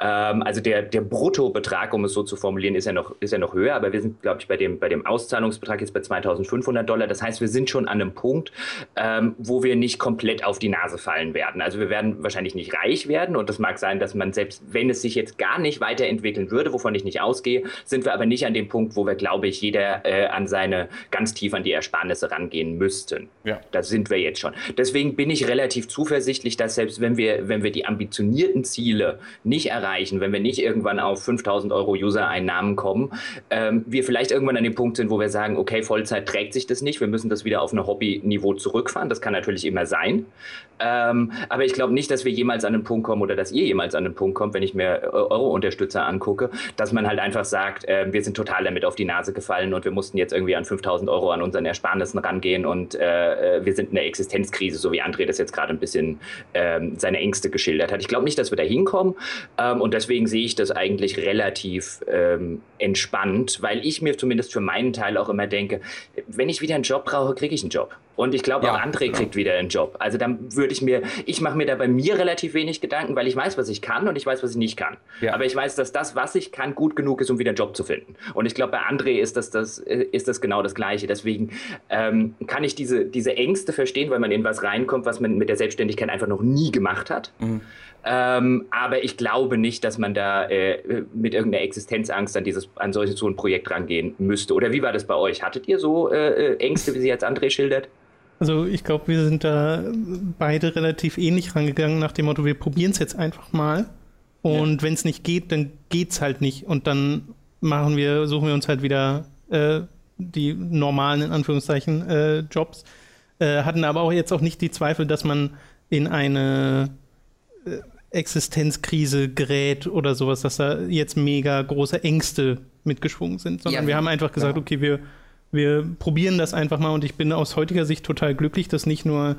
Ähm, also der, der Bruttobetrag, um es so zu formulieren, ist ja noch, ist ja noch höher, aber wir sind, glaube ich, bei dem, bei dem Auszahlungsbetrag jetzt bei 2500 Dollar. Das heißt, wir sind schon an einem Punkt, ähm, wo wir nicht komplett auf die Nase fallen werden. Also wir werden wahrscheinlich nicht reich werden und das mag sein, dass man selbst, wenn es sich jetzt gar nicht weiterentwickeln würde, wovon ich nicht ausgehe, sind wir aber nicht an dem Punkt, wo wir, glaube ich, jeder äh, an seine, ganz tief an die Ersparnisse rangehen müssten. Ja. Da sind wir jetzt schon. Deswegen bin ich relativ zuversichtlich, dass selbst wenn wir, wenn wir die ambitionierten Ziele nicht erreichen, wenn wir nicht irgendwann auf 5000 Euro User-Einnahmen kommen, ähm, wir vielleicht irgendwann an dem Punkt sind, wo wir sagen, okay, Vollzeit trägt sich das nicht, wir müssen das wieder auf ein Hobby-Niveau zurückfahren. Das kann natürlich immer sein. Ähm, aber ich glaube nicht, dass wir jemals an den Punkt kommen oder dass ihr jemals an den Punkt kommt, wenn ich mir äh, eure Unterstützer angucke, dass man halt einfach sagt, äh, wir sind total damit auf die Nase gefallen und wir mussten jetzt irgendwie an 5000 Euro an unseren Ersparnissen rangehen und äh, äh, wir sind in der Existenzkrise, so wie André das jetzt gerade ein bisschen ähm, seine Ängste geschildert hat. Ich glaube nicht, dass wir da hinkommen ähm, und deswegen sehe ich das eigentlich relativ ähm, entspannt, weil ich mir zumindest für meinen Teil auch immer denke, wenn ich wieder einen Job brauche, kriege ich einen Job. Und ich glaube, ja, auch André genau. kriegt wieder einen Job. Also dann würde ich mir, ich mache mir da bei mir relativ wenig Gedanken, weil ich weiß, was ich kann und ich weiß, was ich nicht kann. Ja. Aber ich weiß, dass das, was ich kann, gut genug ist, um wieder einen Job zu finden. Und ich glaube, bei André ist das, das, ist das genau das Gleiche. Deswegen ähm, kann ich diese, diese Ängste verstehen, weil man in was reinkommt, was man mit der Selbstständigkeit einfach noch nie gemacht hat. Mhm. Ähm, aber ich glaube nicht, dass man da äh, mit irgendeiner Existenzangst an, dieses, an solches so ein Projekt rangehen müsste. Oder wie war das bei euch? Hattet ihr so äh, äh Ängste, wie sie jetzt André schildert? Also ich glaube, wir sind da beide relativ ähnlich rangegangen nach dem Motto, wir probieren es jetzt einfach mal. Und ja. wenn es nicht geht, dann geht es halt nicht. Und dann machen wir, suchen wir uns halt wieder äh, die normalen, in Anführungszeichen, äh, Jobs. Äh, hatten aber auch jetzt auch nicht die Zweifel, dass man in eine äh, Existenzkrise gerät oder sowas, dass da jetzt mega große Ängste mitgeschwungen sind, sondern ja, wir haben einfach gesagt, ja. okay, wir wir probieren das einfach mal und ich bin aus heutiger Sicht total glücklich, dass nicht nur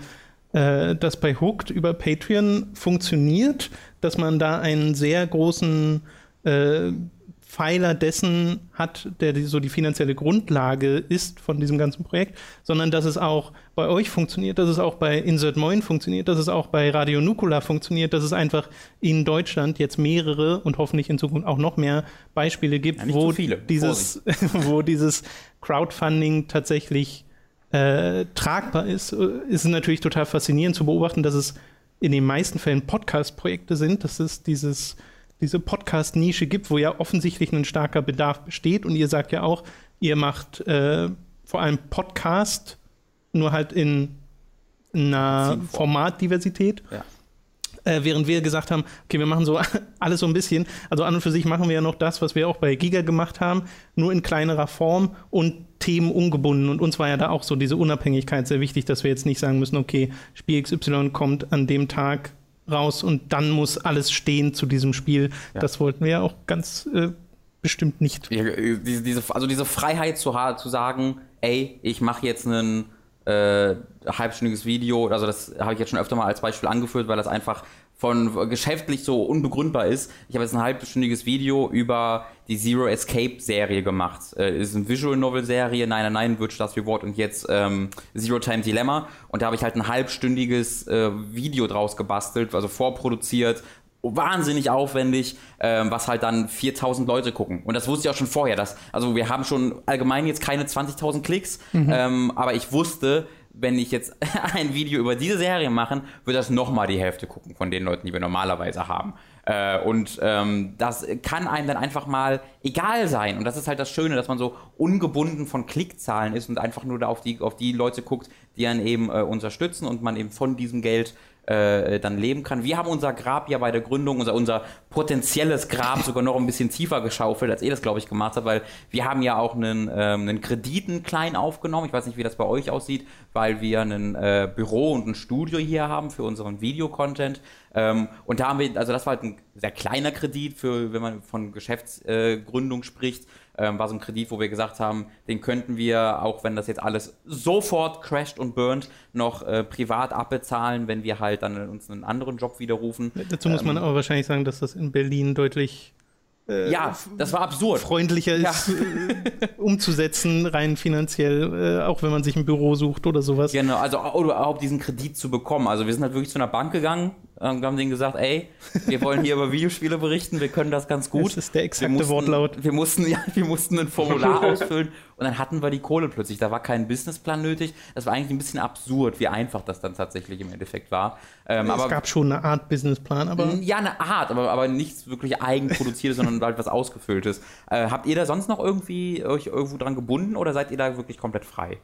äh, das bei Hooked über Patreon funktioniert, dass man da einen sehr großen äh, Pfeiler dessen hat, der so die finanzielle Grundlage ist von diesem ganzen Projekt, sondern dass es auch bei euch funktioniert, dass es auch bei Insert Moin funktioniert, dass es auch bei Radio Nukular funktioniert, dass es einfach in Deutschland jetzt mehrere und hoffentlich in Zukunft auch noch mehr Beispiele gibt, ja, wo, dieses, wo dieses Crowdfunding tatsächlich äh, tragbar ist. Es ist natürlich total faszinierend zu beobachten, dass es in den meisten Fällen Podcast-Projekte sind. Das ist dieses diese Podcast-Nische gibt, wo ja offensichtlich ein starker Bedarf besteht. Und ihr sagt ja auch, ihr macht äh, vor allem Podcast, nur halt in einer Formatdiversität. Ja. Äh, während wir gesagt haben, okay, wir machen so alles so ein bisschen. Also an und für sich machen wir ja noch das, was wir auch bei Giga gemacht haben, nur in kleinerer Form und Themen ungebunden. Und uns war ja da auch so diese Unabhängigkeit sehr wichtig, dass wir jetzt nicht sagen müssen, okay, Spiel XY kommt an dem Tag raus und dann muss alles stehen zu diesem Spiel. Ja. Das wollten wir ja auch ganz äh, bestimmt nicht. Ja, diese, diese, also diese Freiheit zu, zu sagen, ey, ich mache jetzt ein äh, halbstündiges Video, also das habe ich jetzt schon öfter mal als Beispiel angeführt, weil das einfach von geschäftlich so unbegründbar ist. Ich habe jetzt ein halbstündiges Video über die Zero Escape Serie gemacht. Äh, ist eine Visual Novel Serie, nein, nein, nein, wird das Reward und jetzt ähm, Zero Time Dilemma. Und da habe ich halt ein halbstündiges äh, Video draus gebastelt, also vorproduziert, wahnsinnig aufwendig, ähm, was halt dann 4000 Leute gucken. Und das wusste ich auch schon vorher. Dass, also wir haben schon allgemein jetzt keine 20.000 Klicks, mhm. ähm, aber ich wusste, wenn ich jetzt ein Video über diese Serie mache, wird das nochmal die Hälfte gucken von den Leuten, die wir normalerweise haben. Äh, und ähm, das kann einem dann einfach mal egal sein. Und das ist halt das Schöne, dass man so ungebunden von Klickzahlen ist und einfach nur da auf die, auf die Leute guckt, die einen eben äh, unterstützen und man eben von diesem Geld äh, dann leben kann. Wir haben unser Grab ja bei der Gründung, unser, unser potenzielles Grab sogar noch ein bisschen tiefer geschaufelt, als ihr das, glaube ich, gemacht habt, weil wir haben ja auch einen, ähm, einen Krediten klein aufgenommen. Ich weiß nicht, wie das bei euch aussieht, weil wir ein äh, Büro und ein Studio hier haben für unseren Videocontent. Ähm, und da haben wir, also das war halt ein sehr kleiner Kredit für, wenn man von Geschäftsgründung äh, spricht ähm, war so ein Kredit, wo wir gesagt haben, den könnten wir, auch wenn das jetzt alles sofort crasht und burnt, noch äh, privat abbezahlen, wenn wir halt dann uns einen anderen Job widerrufen. Dazu muss man ähm, aber wahrscheinlich sagen, dass das in Berlin deutlich äh, ja, das war absurd. Freundlicher ja. ist, äh, umzusetzen, rein finanziell, äh, auch wenn man sich ein Büro sucht oder sowas. Genau, also oder überhaupt diesen Kredit zu bekommen. Also wir sind halt wirklich zu einer Bank gegangen, Und haben denen gesagt, ey, wir wollen hier über Videospiele berichten, wir können das ganz gut. Das ist der exakte wir mussten, Wortlaut. Wir mussten, ja, wir mussten ein Formular ausfüllen und dann hatten wir die Kohle plötzlich. Da war kein Businessplan nötig. Das war eigentlich ein bisschen absurd, wie einfach das dann tatsächlich im Endeffekt war. Ähm, es aber, gab schon eine Art Businessplan, aber. Ja, eine Art, aber, aber nichts wirklich eigenproduziertes, sondern halt was Ausgefülltes. Äh, habt ihr da sonst noch irgendwie euch irgendwo dran gebunden oder seid ihr da wirklich komplett frei?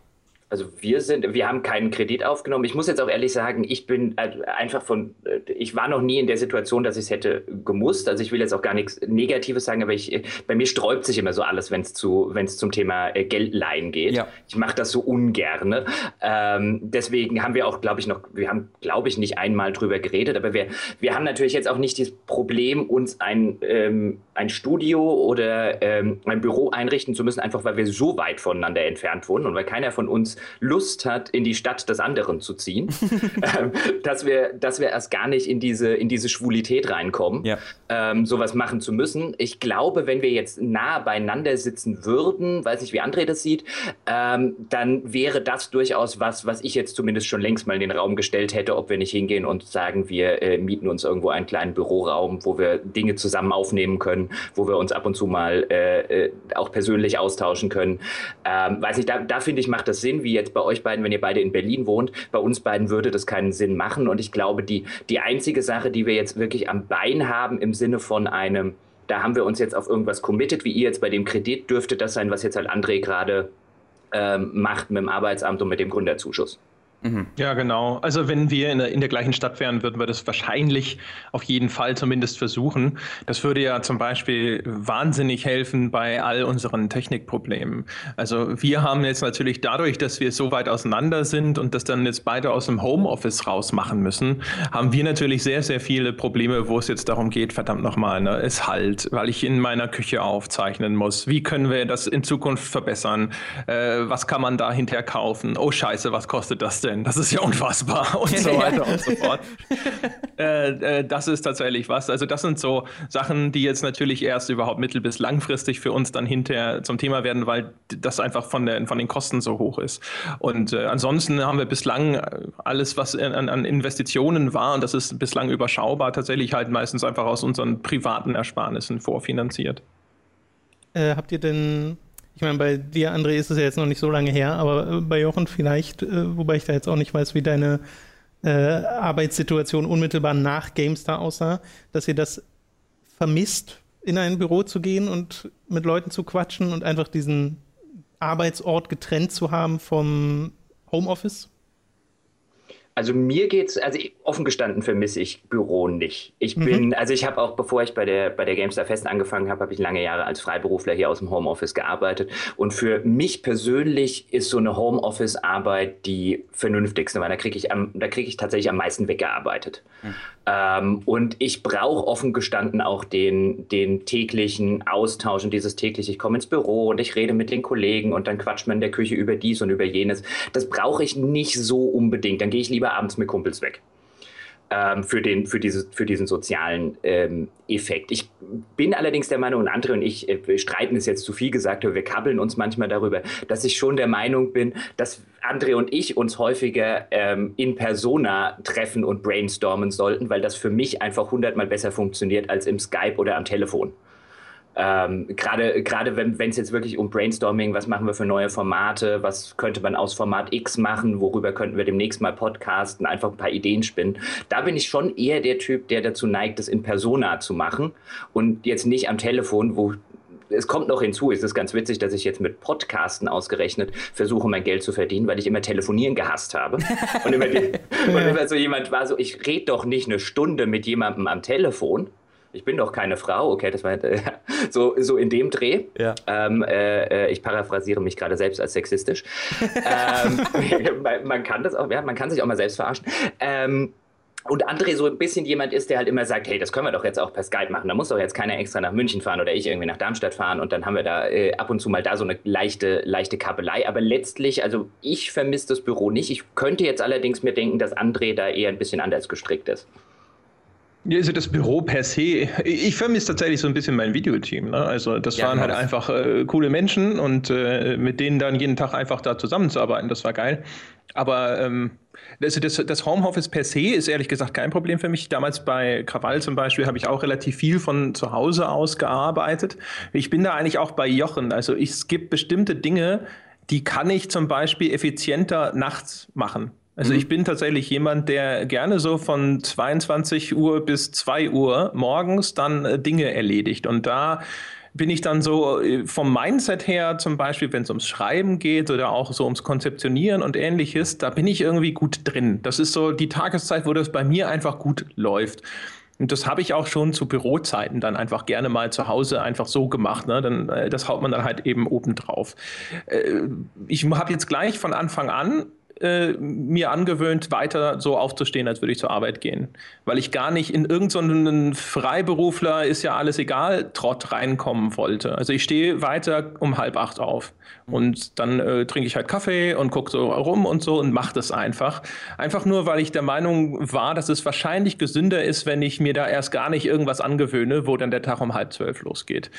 Also wir sind, wir haben keinen Kredit aufgenommen. Ich muss jetzt auch ehrlich sagen, ich bin also einfach von, äh, ich war noch nie in der Situation, dass ich es hätte gemusst. Also ich will jetzt auch gar nichts Negatives sagen, aber ich, bei mir sträubt sich immer so alles, wenn es zu, wenn es zum Thema äh, Geldleihen geht. Ja. Ich mache das so ungern. Ähm, deswegen haben wir auch, glaube ich, noch, wir haben, glaube ich, nicht einmal drüber geredet, aber wir, wir haben natürlich jetzt auch nicht das Problem, uns ein, ähm, ein Studio oder ähm, ein Büro einrichten zu müssen, einfach weil wir so weit voneinander entfernt wohnen und weil keiner von uns Lust hat, in die Stadt des anderen zu ziehen, ähm, dass, wir, dass wir erst gar nicht in diese, in diese Schwulität reinkommen, ja. ähm, sowas machen zu müssen. Ich glaube, wenn wir jetzt nah beieinander sitzen würden, weiß nicht, wie André das sieht, ähm, dann wäre das durchaus was, was ich jetzt zumindest schon längst mal in den Raum gestellt hätte, ob wir nicht hingehen und sagen, wir äh, mieten uns irgendwo einen kleinen Büroraum, wo wir Dinge zusammen aufnehmen können, wo wir uns ab und zu mal äh, äh, auch persönlich austauschen können. Ähm, weiß nicht, da, da finde ich, macht das Sinn, wie wie jetzt bei euch beiden, wenn ihr beide in Berlin wohnt. Bei uns beiden würde das keinen Sinn machen. Und ich glaube, die, die einzige Sache, die wir jetzt wirklich am Bein haben im Sinne von einem, da haben wir uns jetzt auf irgendwas committed, wie ihr jetzt bei dem Kredit, dürfte das sein, was jetzt halt André gerade ähm, macht mit dem Arbeitsamt und mit dem Gründerzuschuss. Mhm. Ja, genau. Also wenn wir in der, in der gleichen Stadt wären, würden wir das wahrscheinlich auf jeden Fall zumindest versuchen. Das würde ja zum Beispiel wahnsinnig helfen bei all unseren Technikproblemen. Also wir haben jetzt natürlich dadurch, dass wir so weit auseinander sind und das dann jetzt beide aus dem Homeoffice raus machen müssen, haben wir natürlich sehr, sehr viele Probleme, wo es jetzt darum geht, verdammt nochmal, ne, es halt, weil ich in meiner Küche aufzeichnen muss. Wie können wir das in Zukunft verbessern? Äh, was kann man da hinterher kaufen? Oh scheiße, was kostet das denn? Denn? Das ist ja unfassbar und so weiter und so fort. Äh, äh, das ist tatsächlich was. Also das sind so Sachen, die jetzt natürlich erst überhaupt mittel- bis langfristig für uns dann hinterher zum Thema werden, weil das einfach von, der, von den Kosten so hoch ist. Und äh, ansonsten haben wir bislang alles, was an, an Investitionen war, und das ist bislang überschaubar, tatsächlich halt meistens einfach aus unseren privaten Ersparnissen vorfinanziert. Äh, habt ihr denn ich meine, bei dir, André, ist es ja jetzt noch nicht so lange her, aber äh, bei Jochen vielleicht, äh, wobei ich da jetzt auch nicht weiß, wie deine äh, Arbeitssituation unmittelbar nach GameStar aussah, dass ihr das vermisst, in ein Büro zu gehen und mit Leuten zu quatschen und einfach diesen Arbeitsort getrennt zu haben vom Homeoffice? Also mir geht's, also offen gestanden vermisse ich Büro nicht. Ich mhm. bin, mhm. also ich habe auch, bevor ich bei der bei der GameStar Fest angefangen habe, habe ich lange Jahre als Freiberufler hier aus dem Homeoffice gearbeitet. Und für mich persönlich ist so eine Homeoffice-Arbeit die vernünftigste, weil da kriege ich am, da kriege ich tatsächlich am meisten weggearbeitet. Mhm. Ähm, und ich brauche offen gestanden auch den, den täglichen Austausch und dieses tägliche, ich komme ins Büro und ich rede mit den Kollegen und dann quatscht man in der Küche über dies und über jenes. Das brauche ich nicht so unbedingt. Dann gehe ich lieber abends mit Kumpels weg ähm, für, den, für, diese, für diesen sozialen ähm, Effekt. Ich bin allerdings der Meinung, und andere und ich äh, streiten ist jetzt zu viel gesagt, aber wir kabbeln uns manchmal darüber, dass ich schon der Meinung bin, dass Andre und ich uns häufiger ähm, in Persona treffen und brainstormen sollten, weil das für mich einfach hundertmal besser funktioniert als im Skype oder am Telefon. Ähm, gerade gerade wenn es jetzt wirklich um Brainstorming, was machen wir für neue Formate, was könnte man aus Format X machen, worüber könnten wir demnächst mal podcasten, einfach ein paar Ideen spinnen. Da bin ich schon eher der Typ, der dazu neigt, das in Persona zu machen und jetzt nicht am Telefon, wo es kommt noch hinzu, es ist ganz witzig, dass ich jetzt mit Podcasten ausgerechnet versuche, mein Geld zu verdienen, weil ich immer telefonieren gehasst habe. Und immer, die, und immer so jemand war so, ich rede doch nicht eine Stunde mit jemandem am Telefon ich bin doch keine Frau, okay, das war äh, so, so in dem Dreh. Ja. Ähm, äh, äh ich paraphrasiere mich gerade selbst als sexistisch. ähm, man kann das auch, ja, man kann sich auch mal selbst verarschen. Ähm, und André so ein bisschen jemand ist, der halt immer sagt, hey, das können wir doch jetzt auch per Skype machen. Da muss doch jetzt keiner extra nach München fahren oder ich irgendwie nach Darmstadt fahren und dann haben wir da äh, ab und zu mal da so eine leichte, leichte Kabelei. Aber letztlich, also ich vermisse das Büro nicht. Ich könnte jetzt allerdings mir denken, dass André da eher ein bisschen anders gestrickt ist. Ja, also das Büro per se, ich vermisse tatsächlich so ein bisschen mein Videoteam. Ne? Also das ja, waren halt einfach äh, coole Menschen und äh, mit denen dann jeden Tag einfach da zusammenzuarbeiten, das war geil. Aber ähm, also das, das, Homeoffice per se ist ehrlich gesagt kein Problem für mich. Damals bei Krawall zum Beispiel habe ich auch relativ viel von zu Hause aus gearbeitet. Ich bin da eigentlich auch bei Jochen. Also es gibt bestimmte Dinge, die kann ich zum Beispiel effizienter nachts machen. Also mhm. ich bin tatsächlich jemand, der gerne so von 22 Uhr bis 2 Uhr morgens dann äh, Dinge erledigt. Und da bin ich dann so äh, vom Mindset her, zum Beispiel, wenn es ums Schreiben geht oder auch so ums Konzeptionieren und ähnliches, da bin ich irgendwie gut drin. Das ist so die Tageszeit, wo das bei mir einfach gut läuft. Und das habe ich auch schon zu Bürozeiten dann einfach gerne mal zu Hause einfach so gemacht. Ne? Dann, äh, das haut man dann halt eben oben drauf. Ich habe jetzt gleich von Anfang an äh, mir angewöhnt, weiter so aufzustehen, als würde ich zur Arbeit gehen. Weil ich gar nicht in irgendeinen Freiberufler ist ja alles egal, Trott reinkommen wollte. Also ich stehe weiter um halb acht auf. Und dann äh, trinke ich halt Kaffee und gucke so rum und so und mache das einfach. Einfach nur, weil ich der Meinung war, dass es wahrscheinlich gesünder ist, wenn ich mir da erst gar nicht irgendwas angewöhne, wo dann der Tag um halb zwölf losgeht.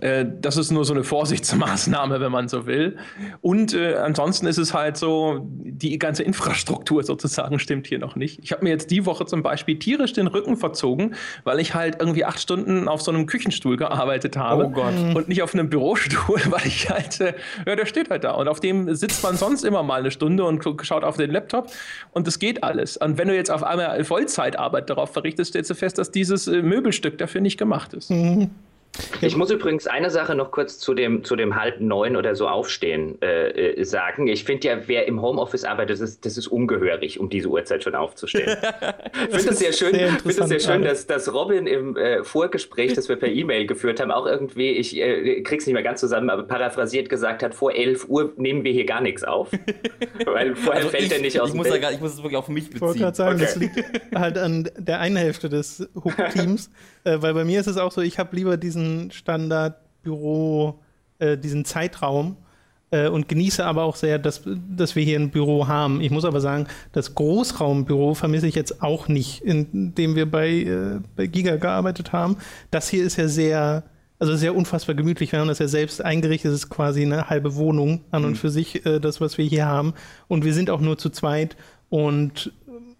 Äh, das ist nur so eine Vorsichtsmaßnahme, wenn man so will. Und äh, ansonsten ist es halt so, die ganze Infrastruktur sozusagen stimmt hier noch nicht. Ich habe mir jetzt die Woche zum Beispiel tierisch den Rücken verzogen, weil ich halt irgendwie acht Stunden auf so einem Küchenstuhl gearbeitet habe oh und nicht auf einem Bürostuhl, weil ich halt äh, ja, der steht halt da. Und auf dem sitzt man sonst immer mal eine Stunde und schaut auf den Laptop und das geht alles. Und wenn du jetzt auf einmal Vollzeitarbeit darauf verrichtest, stellst du fest, dass dieses äh, Möbelstück dafür nicht gemacht ist. Mhm. Ich muss übrigens eine Sache noch kurz zu dem, zu dem halb neun oder so aufstehen äh, äh sagen. Ich finde ja, wer im Homeoffice arbeitet, das ist, das ist ungehörig, um diese Uhrzeit schon aufzustehen. ich finde es sehr schön, sehr find das sehr schön dass, dass Robin im äh, Vorgespräch, das wir per E-Mail geführt haben, auch irgendwie, ich äh, krieg's nicht mehr ganz zusammen, aber paraphrasiert gesagt hat, vor 11 Uhr nehmen wir hier gar nichts auf. Weil vorher also fällt ich, er nicht aus ich muss, da, ich muss es wirklich auf mich beziehen. Ich wollte gerade sagen, okay. das liegt halt an der einen Hälfte des Hook-Teams, äh, weil bei mir ist es auch so, ich habe lieber diesen diesen Standardbüro, äh, diesen Zeitraum äh, und genieße aber auch sehr, dass, dass wir hier ein Büro haben. Ich muss aber sagen, das Großraumbüro vermisse ich jetzt auch nicht, in dem wir bei, äh, bei Giga gearbeitet haben. Das hier ist ja sehr, also sehr unfassbar gemütlich. Wir haben das ja selbst eingerichtet. Es ist quasi eine halbe Wohnung an und mhm. für sich, äh, das, was wir hier haben. Und wir sind auch nur zu zweit. Und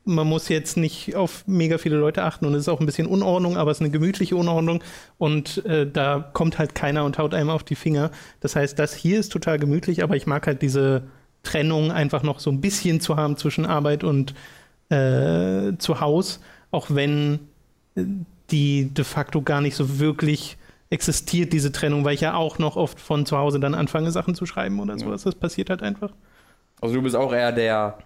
man muss jetzt nicht auf mega viele Leute achten und es ist auch ein bisschen Unordnung, aber es ist eine gemütliche Unordnung und äh, da kommt halt keiner und haut einem auf die Finger. Das heißt, das hier ist total gemütlich, aber ich mag halt diese Trennung einfach noch so ein bisschen zu haben zwischen Arbeit und äh, zu Haus, auch wenn äh, die de facto gar nicht so wirklich existiert, diese Trennung, weil ich ja auch noch oft von zu Hause dann anfange, Sachen zu schreiben oder sowas. Das passiert halt einfach. Also du bist auch eher der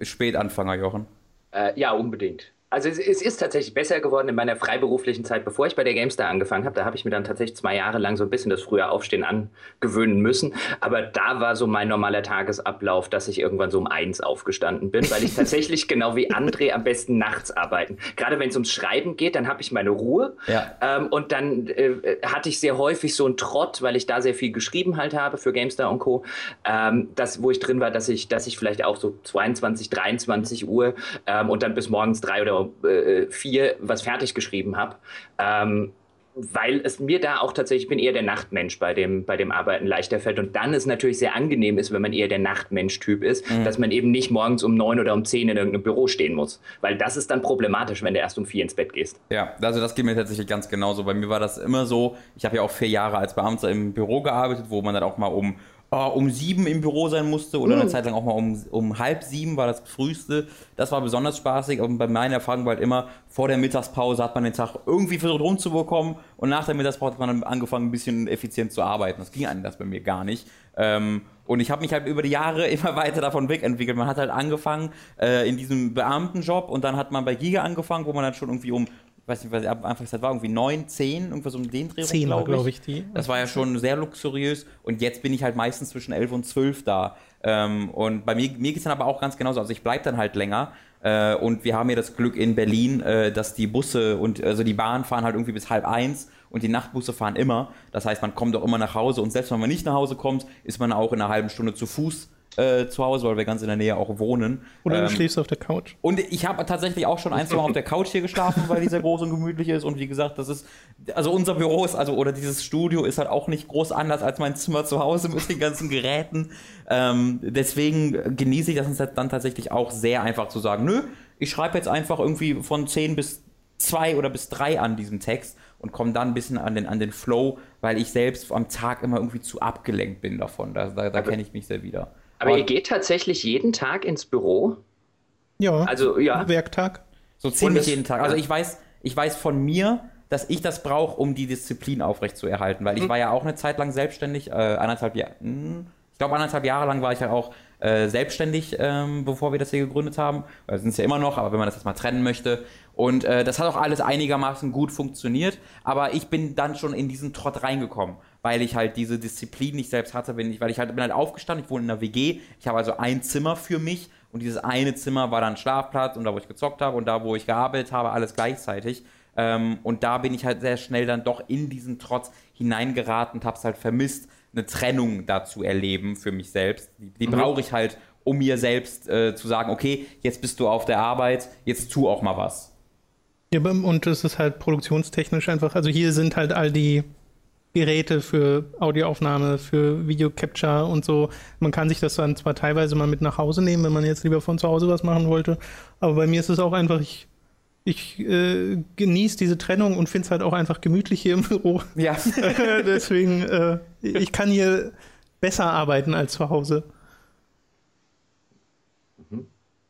Spätanfänger, Jochen. Äh, ja, unbedingt. Also es, es, ist tatsächlich besser geworden in meiner freiberuflichen Zeit, bevor ich bei der GameStar angefangen habe. Da habe ich mir dann tatsächlich zwei Jahre lang so ein bisschen das frühe Aufstehen angewöhnen müssen. Aber da war so mein normaler Tagesablauf, dass ich irgendwann so um eins aufgestanden bin, weil ich tatsächlich genau wie André am besten nachts arbeiten. Gerade wenn es ums Schreiben geht, dann habe ich meine Ruhe. Ja. Ähm, und dann äh, hatte ich sehr häufig so einen Trott, weil ich da sehr viel geschrieben halt habe für GameStar und Co. Ähm, das, wo ich drin war, dass ich, dass ich vielleicht auch so 22, 23 Uhr ähm, und dann bis morgens drei oder äh, vier was fertig geschrieben habe. Ähm, weil es mir da auch tatsächlich, ich bin eher der Nachtmensch bei dem, bei dem Arbeiten leichter fällt. Und dann ist natürlich sehr angenehm ist, wenn man eher der Nachtmensch-Typ ist, mhm. dass man eben nicht morgens um neun oder um zehn in irgendeinem Büro stehen muss. Weil das ist dann problematisch, wenn du erst um vier ins Bett gehst. Ja, also das geht mir tatsächlich ganz genauso. Bei mir war das immer so, ich habe ja auch vier Jahre als Beamter im Büro gearbeitet, wo man dann auch mal um uh, um sieben im Büro sein musste oder eine mhm. Zeit lang auch mal um, um halb sieben war das früheste. Das war besonders spaßig und bei meiner Erfahrung war halt immer, vor der Mittagspause hat man den Tag irgendwie versucht rumzubekommen und nach der Mittagspause hat man dann angefangen, ein bisschen effizient zu arbeiten. Das ging anders bei mir gar nicht. Ähm, und ich habe mich halt über die Jahre immer weiter davon wegentwickelt. Man hat halt angefangen äh, in diesem Beamtenjob und dann hat man bei Giga angefangen, wo man dann schon irgendwie um weiß nicht, was ab Anfangszeit war, irgendwie 9, 10, irgendwas um den Dreh. 10 glaube glaub ich. die. Das war ja schon sehr luxuriös und jetzt bin ich halt meistens zwischen 11 und 12 da. Ähm, und bei mir, mir geht es dann aber auch ganz genauso. Also ich bleibe dann halt länger. Äh, und wir haben ja das Glück in Berlin, äh, dass die Busse und also die Bahn fahren halt irgendwie bis halb eins und die Nachtbusse fahren immer. Das heißt, man kommt auch immer nach Hause und selbst wenn man nicht nach Hause kommt, ist man auch in einer halben Stunde zu Fuß äh, zu Hause, weil wir ganz in der Nähe auch wohnen. Oder Ähm, du schläfst auf der Couch. und ich habe tatsächlich auch schon ein, zwei Mal auf der Couch hier geschlafen, weil die sehr groß und gemütlich ist. Und wie gesagt, das ist, also unser Büro ist, also, oder dieses Studio ist halt auch nicht groß anders als mein Zimmer zu Hause mit den ganzen Geräten. Ähm, deswegen genieße ich das dann tatsächlich auch sehr einfach zu sagen, nö, ich schreibe jetzt einfach irgendwie von 10 bis 2 oder bis 3 an diesem Text und komme dann ein bisschen an den, an den Flow, weil ich selbst am Tag immer irgendwie zu abgelenkt bin davon. Da, da, da kenne ich mich sehr wieder. Aber ihr geht tatsächlich jeden Tag ins Büro? Ja. Also, ja. Werktag. So ziemlich jeden Tag. Also ich weiß, ich weiß von mir, dass ich das brauche, um die Disziplin aufrechtzuerhalten, weil ich war ja auch eine Zeit lang selbstständig, äh, anderthalb Jahre, ich glaube anderthalb Jahre lang war ich ja auch äh, selbstständig, ähm, bevor wir das hier gegründet haben. Wir sind es ja immer noch, aber wenn man das jetzt mal trennen möchte. Und äh, das hat auch alles einigermaßen gut funktioniert, aber ich bin dann schon in diesen Trott reingekommen, weil ich halt diese Disziplin nicht selbst hatte, bin ich, weil ich halt bin halt aufgestanden, ich wohne in einer WG, ich habe also ein Zimmer für mich und dieses eine Zimmer war dann Schlafplatz und da, wo ich gezockt habe und da, wo ich gearbeitet habe, alles gleichzeitig. Ähm, und da bin ich halt sehr schnell dann doch in diesen Trotz hineingeraten und habe es halt vermisst, eine Trennung da zu erleben für mich selbst. Die, die brauche ich halt, um mir selbst äh, zu sagen, okay, jetzt bist du auf der Arbeit, jetzt tu auch mal was. Ja, und es ist halt produktionstechnisch einfach, also hier sind halt all die Geräte für Audioaufnahme, für Video Capture und so. Man kann sich das dann zwar teilweise mal mit nach Hause nehmen, wenn man jetzt lieber von zu Hause was machen wollte, aber bei mir ist es auch einfach, ich, ich äh, genieße diese Trennung und finde es halt auch einfach gemütlich hier im Büro. Ja. Deswegen, äh, ich kann hier besser arbeiten als zu Hause.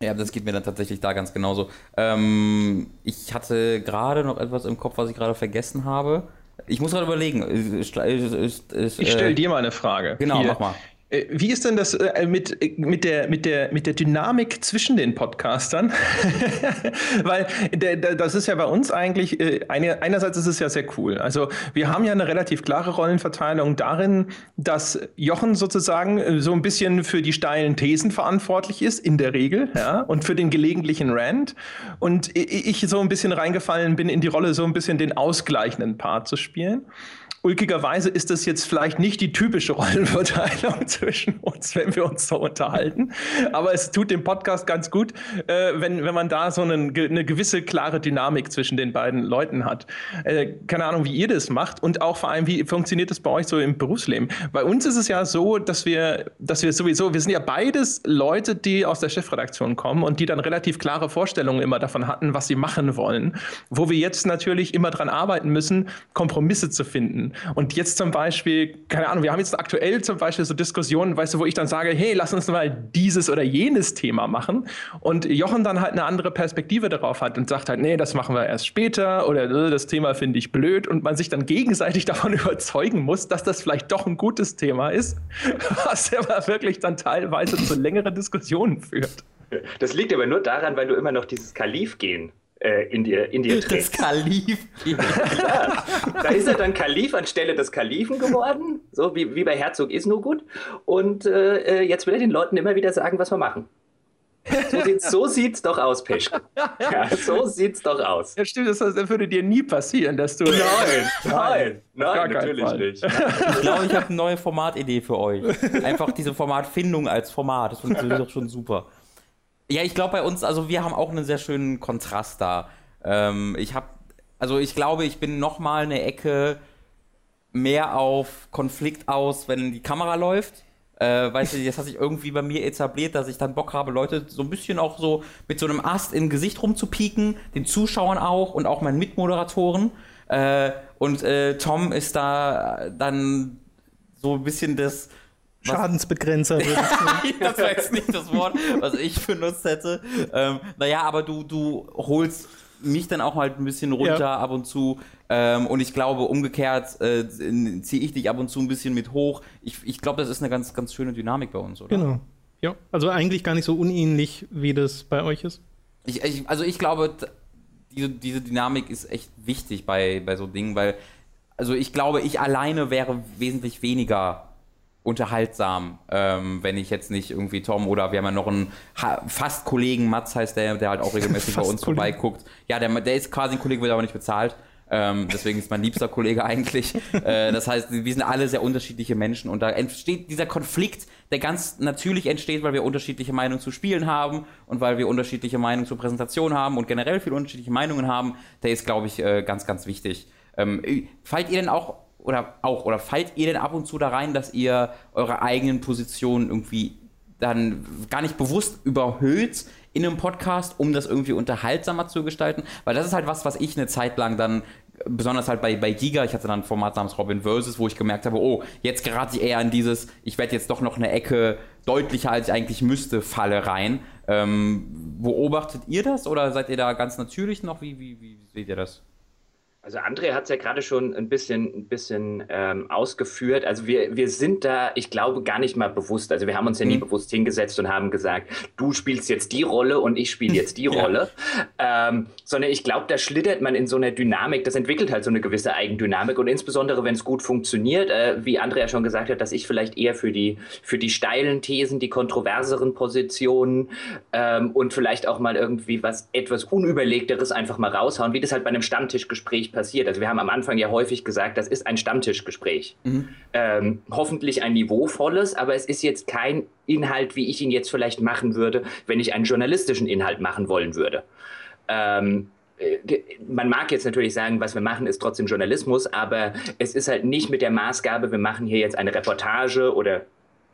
Ja, das geht mir dann tatsächlich da ganz genauso. Ähm, ich hatte gerade noch etwas im Kopf, was ich gerade vergessen habe. Ich muss gerade überlegen. Ist, ist, ist, Ich stelle dir mal eine Frage. Genau, Hier. mach mal. Äh, Wie ist denn das äh, mit, äh, mit, der, mit, der, mit der Dynamik zwischen den Podcastern? Weil das ist ja bei uns eigentlich, eine, einerseits ist es ja sehr cool. Also wir haben ja eine relativ klare Rollenverteilung darin, dass Jochen sozusagen so ein bisschen für die steilen Thesen verantwortlich ist, in der Regel, ja, und für den gelegentlichen Rant. Und ich so ein bisschen reingefallen bin in die Rolle, so ein bisschen den ausgleichenden Part zu spielen. Ulkigerweise ist das jetzt vielleicht nicht die typische Rollenverteilung zwischen uns, wenn wir uns so unterhalten. Aber es tut dem Podcast ganz gut, äh, wenn, wenn man da so einen, eine gewisse klare Dynamik zwischen den beiden Leuten hat. Äh, keine Ahnung, wie ihr das macht und auch vor allem, wie funktioniert das bei euch so im Berufsleben? Bei uns ist es ja so, dass wir, dass wir sowieso, wir sind ja beides Leute, die aus der Chefredaktion kommen und die dann relativ klare Vorstellungen immer davon hatten, was sie machen wollen. Wo wir jetzt natürlich immer dran arbeiten müssen, Kompromisse zu finden. Und jetzt zum Beispiel, keine Ahnung, wir haben jetzt aktuell zum Beispiel so Diskussionen, weißt du, wo ich dann sage, hey, lass uns mal dieses oder jenes Thema machen. Und Jochen dann halt eine andere Perspektive darauf hat und sagt halt, nee, das machen wir erst später oder äh, das Thema finde ich blöd und man sich dann gegenseitig davon überzeugen muss, dass das vielleicht doch ein gutes Thema ist, was aber wirklich dann teilweise zu längeren Diskussionen führt. Das liegt aber nur daran, weil du immer noch dieses Kalif-Gen äh, in dir, in dir Das. Kalif. Ja, da ist er dann Kalif anstelle des Kalifen geworden, so wie, wie bei Herzog Isnogut. Und äh, äh, jetzt will er den Leuten immer wieder sagen, was wir machen. So sieht's, so sieht's doch aus, Peschke. Ja, so sieht's doch aus. Ja, stimmt, das, das würde dir nie passieren, dass du. Nein, nein, gar nein, keinen natürlich nicht. Ich glaube, ich habe eine neue Formatidee für euch. Einfach diese Formatfindung als Format. Das funktioniert doch schon super. Ja, ich glaube bei uns, also wir haben auch einen sehr schönen Kontrast da. Ähm, ich habe, also ich glaube, ich bin noch mal eine Ecke mehr auf Konflikt aus, wenn die Kamera läuft. Äh, weißt du, das hat sich irgendwie bei mir etabliert, dass ich dann Bock habe, Leute so ein bisschen auch so mit so einem Ast im Gesicht rumzupieken, den Zuschauern auch und auch meinen Mitmoderatoren. Äh, und äh, Tom ist da dann so ein bisschen das, Schadensbegrenzer. das war jetzt nicht das Wort, was ich benutzt hätte. Ähm, naja, aber du, du holst mich dann auch halt ein bisschen runter Ja. ab und zu. Ähm, und ich glaube, umgekehrt äh, ziehe ich dich ab und zu ein bisschen mit hoch. Ich, ich glaube, das ist eine ganz, ganz schöne Dynamik bei uns, oder? Genau. Ja, also eigentlich gar nicht so unähnlich, wie das bei euch ist. Ich, ich, also ich glaube, diese, diese Dynamik ist echt wichtig bei, bei so Dingen, weil, also ich glaube, ich alleine wäre wesentlich weniger unterhaltsam, ähm, wenn ich jetzt nicht irgendwie Tom oder wir haben ja noch einen ha fast Kollegen, Mats heißt der, der halt auch regelmäßig bei uns Kollege. vorbeiguckt. Ja, der, der ist quasi ein Kollege, wird aber nicht bezahlt. Ähm, deswegen ist mein liebster Kollege eigentlich. Äh, das heißt, wir sind alle sehr unterschiedliche Menschen und da entsteht dieser Konflikt, der ganz natürlich entsteht, weil wir unterschiedliche Meinungen zu Spielen haben und weil wir unterschiedliche Meinungen zur Präsentation haben und generell viele unterschiedliche Meinungen haben. Der ist, glaube ich, äh, ganz, ganz wichtig. Ähm, fallt ihr denn auch oder auch oder fallt ihr denn ab und zu da rein, dass ihr eure eigenen Positionen irgendwie dann gar nicht bewusst überhöht in einem Podcast, um das irgendwie unterhaltsamer zu gestalten? Weil das ist halt was, was ich eine Zeit lang dann besonders halt bei, bei Giga, ich hatte dann ein Format namens Robin Versus, wo ich gemerkt habe, oh, jetzt gerate ich eher in dieses, ich werde jetzt doch noch eine Ecke deutlicher, als ich eigentlich müsste, Falle rein. Ähm, beobachtet ihr das oder seid ihr da ganz natürlich noch? Wie, wie, wie seht ihr das? Also André hat es ja gerade schon ein bisschen, ein bisschen ähm, ausgeführt. Also wir, wir sind da, ich glaube, gar nicht mal bewusst. Also wir haben uns ja nie mhm. bewusst hingesetzt und haben gesagt, du spielst jetzt die Rolle und ich spiele jetzt die Rolle. Ja. Ähm, sondern ich glaube, da schlittert man in so einer Dynamik. Das entwickelt halt so eine gewisse Eigendynamik. Und insbesondere, wenn es gut funktioniert, äh, wie André ja schon gesagt hat, dass ich vielleicht eher für die, für die steilen Thesen, die kontroverseren Positionen ähm, und vielleicht auch mal irgendwie was etwas Unüberlegteres einfach mal raushauen, wie das halt bei einem Stammtischgespräch passiert. Also wir haben am Anfang ja häufig gesagt, das ist ein Stammtischgespräch. Mhm. Ähm, hoffentlich ein niveauvolles, aber es ist jetzt kein Inhalt, wie ich ihn jetzt vielleicht machen würde, wenn ich einen journalistischen Inhalt machen wollen würde. Ähm, äh, man mag jetzt natürlich sagen, was wir machen, ist trotzdem Journalismus, aber es ist halt nicht mit der Maßgabe, wir machen hier jetzt eine Reportage oder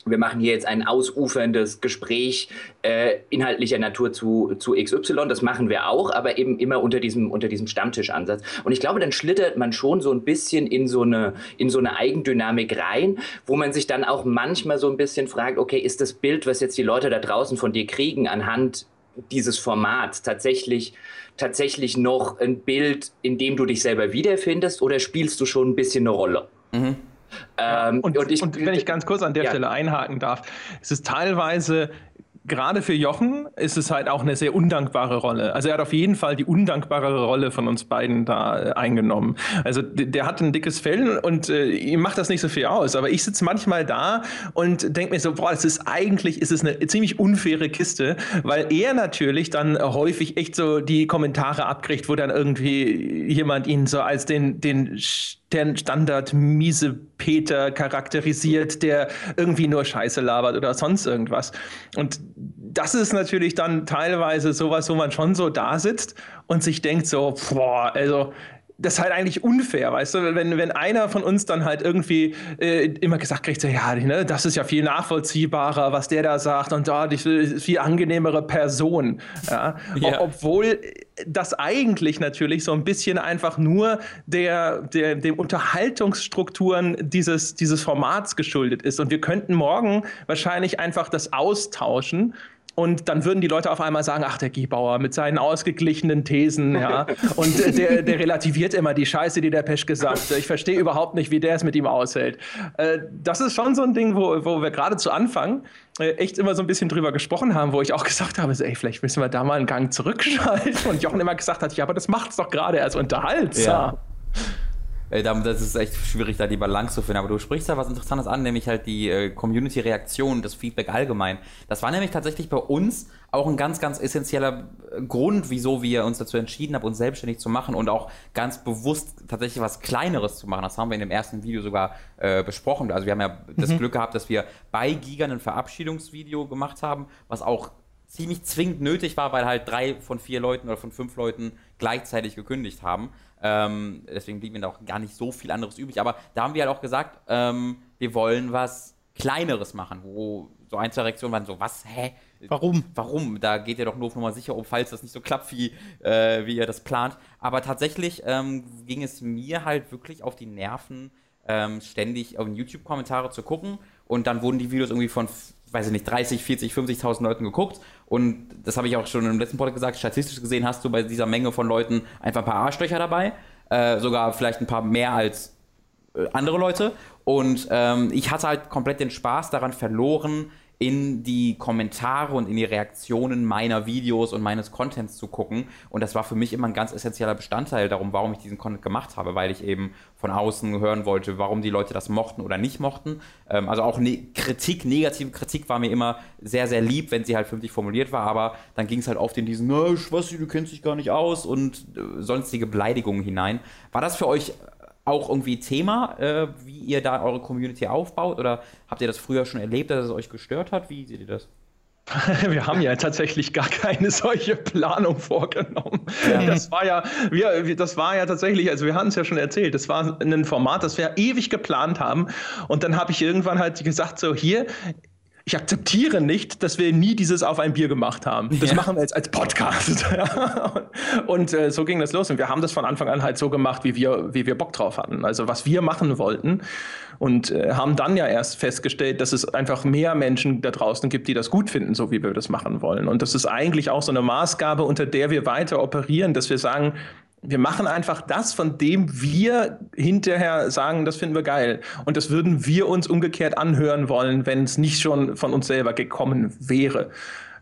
wir machen hier jetzt ein ausuferndes Gespräch äh, inhaltlicher Natur zu, zu XY. Das machen wir auch, aber eben immer unter diesem, unter diesem Stammtischansatz. Und ich glaube, dann schlittert man schon so ein bisschen in so, eine, in so eine Eigendynamik rein, wo man sich dann auch manchmal so ein bisschen fragt, okay, ist das Bild, was jetzt die Leute da draußen von dir kriegen, anhand dieses Formats tatsächlich tatsächlich noch ein Bild, in dem du dich selber wiederfindest, oder spielst du schon ein bisschen eine Rolle? Mhm. Ähm, und, und, ich, und, wenn ich ganz kurz an der ja. Stelle einhaken darf, es ist teilweise gerade für Jochen ist es halt auch eine sehr undankbare Rolle. Also er hat auf jeden Fall die undankbarere Rolle von uns beiden da äh, eingenommen. Also der hat ein dickes Fell und äh, ihm macht das nicht so viel aus. Aber ich sitze manchmal da und denke mir so, boah, das ist eigentlich ist es eine ziemlich unfaire Kiste, weil er natürlich dann häufig echt so die Kommentare abkriegt, wo dann irgendwie jemand ihn so als den, den der Standard miese Peter charakterisiert, der irgendwie nur Scheiße labert oder sonst irgendwas. Und das ist natürlich dann teilweise sowas, wo man schon so da sitzt und sich denkt so, boah, also das ist halt eigentlich unfair, weißt du, wenn, wenn einer von uns dann halt irgendwie äh, immer gesagt kriegt, so, ja, ne, das ist ja viel nachvollziehbarer, was der da sagt und da oh, die viel angenehmere Person, ja? ja. obwohl das eigentlich natürlich so ein bisschen einfach nur der, der, dem Unterhaltungsstrukturen dieses, dieses Formats geschuldet ist und wir könnten morgen wahrscheinlich einfach das austauschen und dann würden die Leute auf einmal sagen, ach, der Giebauer mit seinen ausgeglichenen Thesen, ja. Und äh, der, der relativiert immer die Scheiße, die der Pesch gesagt hat. Ich verstehe überhaupt nicht, wie der es mit ihm aushält. Äh, das ist schon so ein Ding, wo, wo wir gerade zu Anfang äh, echt immer so ein bisschen drüber gesprochen haben, wo ich auch gesagt habe, so, ey, vielleicht müssen wir da mal einen Gang zurückschalten. Und Jochen immer gesagt hat, ja, aber das macht's doch gerade erst unterhaltsam. Ja. Äh, das ist echt schwierig, da die Balance zu finden. Aber du sprichst da was Interessantes an, nämlich halt die äh, Community-Reaktion, das Feedback allgemein. Das war nämlich tatsächlich bei uns auch ein ganz, ganz essentieller äh, Grund, wieso wir uns dazu entschieden haben, uns selbstständig zu machen und auch ganz bewusst tatsächlich was Kleineres zu machen. Das haben wir in dem ersten Video sogar äh, besprochen. Also wir haben ja das mhm. Glück gehabt, dass wir bei Giga ein Verabschiedungsvideo gemacht haben, was auch ziemlich zwingend nötig war, weil halt drei von vier Leuten oder von fünf Leuten gleichzeitig gekündigt haben. Ähm, deswegen blieb mir da auch gar nicht so viel anderes übrig. Aber da haben wir halt auch gesagt, ähm, wir wollen was Kleineres machen, wo so ein, zwei Reaktionen waren so, was, hä? Warum? Warum? Da geht ihr doch nur auf Nummer sicher um, falls das nicht so klappt, wie, äh, wie ihr das plant. Aber tatsächlich ähm, ging es mir halt wirklich auf die Nerven, ähm, ständig auf YouTube-Kommentare zu gucken. Und dann wurden die Videos irgendwie von weiß ich nicht, 30, 40, 50.000 Leuten geguckt. Und das habe ich auch schon im letzten Podcast gesagt, statistisch gesehen hast du bei dieser Menge von Leuten einfach ein paar Arschlöcher dabei. Äh, sogar vielleicht ein paar mehr als äh, andere Leute. Und ähm, ich hatte halt komplett den Spaß daran verloren, in die Kommentare und in die Reaktionen meiner Videos und meines Contents zu gucken. Und das war für mich immer ein ganz essentieller Bestandteil darum, warum ich diesen Content gemacht habe, weil ich eben von außen hören wollte, warum die Leute das mochten oder nicht mochten. Ähm, also auch ne Kritik, negative Kritik war mir immer sehr, sehr lieb, wenn sie halt vernünftig formuliert war, aber dann ging es halt oft in diesen, na, nicht, du kennst dich gar nicht aus und äh, sonstige Beleidigungen hinein. War das für euch auch irgendwie Thema, äh, wie ihr da eure Community aufbaut? Oder habt ihr das früher schon erlebt, dass es euch gestört hat? Wie seht ihr das? Wir haben ja tatsächlich gar keine solche Planung vorgenommen. Ja. Das war ja, wir, das war ja tatsächlich, also wir hatten es ja schon erzählt, das war ein Format, das wir ewig geplant haben. Und dann habe ich irgendwann halt gesagt, so hier, ich akzeptiere nicht, dass wir nie dieses auf ein Bier gemacht haben. Das ja. machen wir jetzt als Podcast. und äh, so ging das los. Und wir haben das von Anfang an halt so gemacht, wie wir, wie wir Bock drauf hatten. Also was wir machen wollten. Und äh, haben dann ja erst festgestellt, dass es einfach mehr Menschen da draußen gibt, die das gut finden, so wie wir das machen wollen. Und das ist eigentlich auch so eine Maßgabe, unter der wir weiter operieren, dass wir sagen, wir machen einfach das, von dem wir hinterher sagen, das finden wir geil. Und das würden wir uns umgekehrt anhören wollen, wenn es nicht schon von uns selber gekommen wäre.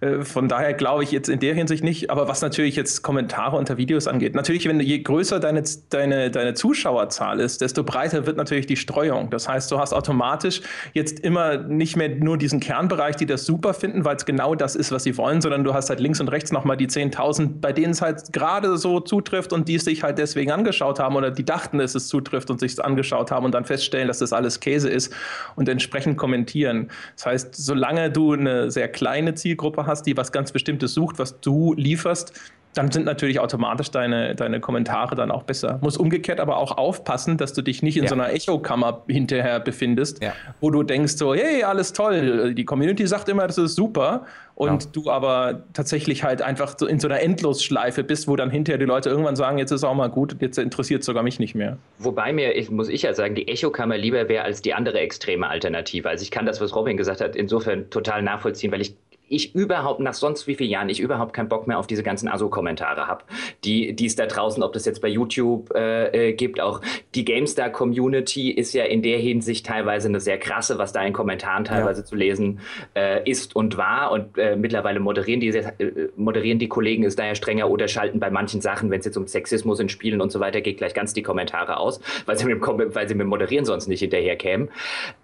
Äh, von daher glaube ich jetzt in der Hinsicht nicht. Aber was natürlich jetzt Kommentare unter Videos angeht, natürlich, wenn je größer deine, deine, deine Zuschauerzahl ist, desto breiter wird natürlich die Streuung. Das heißt, du hast automatisch jetzt immer nicht mehr nur diesen Kernbereich, die das super finden, weil es genau das ist, was sie wollen, sondern du hast halt links und rechts nochmal die 10.000, bei denen es halt gerade so zutrifft und die es sich halt deswegen angeschaut haben oder die dachten, dass es zutrifft und sich es angeschaut haben und dann feststellen, dass das alles Käse ist und entsprechend kommentieren. Das heißt, solange du eine sehr kleine Zielgruppe hast, die was ganz Bestimmtes sucht, was du lieferst, dann sind natürlich automatisch deine, deine Kommentare dann auch besser. Muss umgekehrt aber auch aufpassen, dass du dich nicht in ja. so einer Echokammer hinterher befindest, ja. wo du denkst so, hey, alles toll, die Community sagt immer, das ist super und ja. du aber tatsächlich halt einfach so in so einer Endlosschleife bist, wo dann hinterher die Leute irgendwann sagen, jetzt ist auch mal gut, jetzt interessiert sogar mich nicht mehr. Wobei mir, ich, muss ich ja sagen, die Echokammer lieber wäre als die andere extreme Alternative. Also ich kann das, was Robin gesagt hat, insofern total nachvollziehen, weil ich ich überhaupt nach sonst wie vielen Jahren ich überhaupt keinen Bock mehr auf diese ganzen ASO-Kommentare habe, die die es da draußen, ob das jetzt bei YouTube äh, äh, gibt, auch die GameStar-Community ist ja in der Hinsicht teilweise eine sehr krasse, was da in Kommentaren teilweise ja. zu lesen äh, ist und war und äh, mittlerweile moderieren die äh, moderieren die Kollegen ist daher strenger oder schalten bei manchen Sachen, wenn es jetzt um Sexismus in Spielen und so weiter geht, gleich ganz die Kommentare aus, weil sie mit, weil sie mit Moderieren sonst nicht hinterher kämen.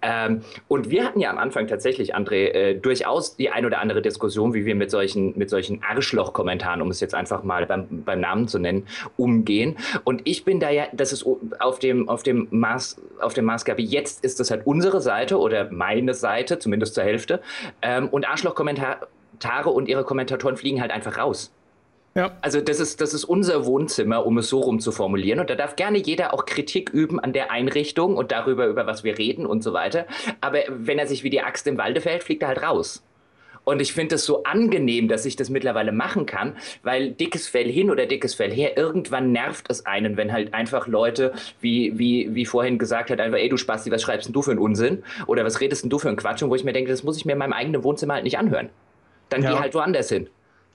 Ähm, und wir hatten ja am Anfang tatsächlich, André, äh, durchaus die ein oder andere andere Diskussion, wie wir mit solchen, mit solchen Arschloch-Kommentaren, um es jetzt einfach mal beim, beim Namen zu nennen, umgehen. Und ich bin da ja, das ist auf dem, auf dem Maß, auf dem Maßgabe, jetzt ist das halt unsere Seite oder meine Seite, zumindest zur Hälfte. Ähm, und Arschloch-Kommentare und ihre Kommentatoren fliegen halt einfach raus. Ja. Also das ist, das ist unser Wohnzimmer, um es so rum zu formulieren. Und da darf gerne jeder auch Kritik üben an der Einrichtung und darüber, über was wir reden und so weiter. Aber wenn er sich wie die Axt im Walde fällt, fliegt er halt raus. Und ich finde es so angenehm, dass ich das mittlerweile machen kann, weil dickes Fell hin oder dickes Fell her, irgendwann nervt es einen, wenn halt einfach Leute, wie, wie, wie vorhin gesagt hat, einfach, ey du Spasti, was schreibst denn du für einen Unsinn? Oder was redest denn du für einen Quatsch? Und wo ich mir denke, das muss ich mir in meinem eigenen Wohnzimmer halt nicht anhören. Dann ja. geh halt woanders hin.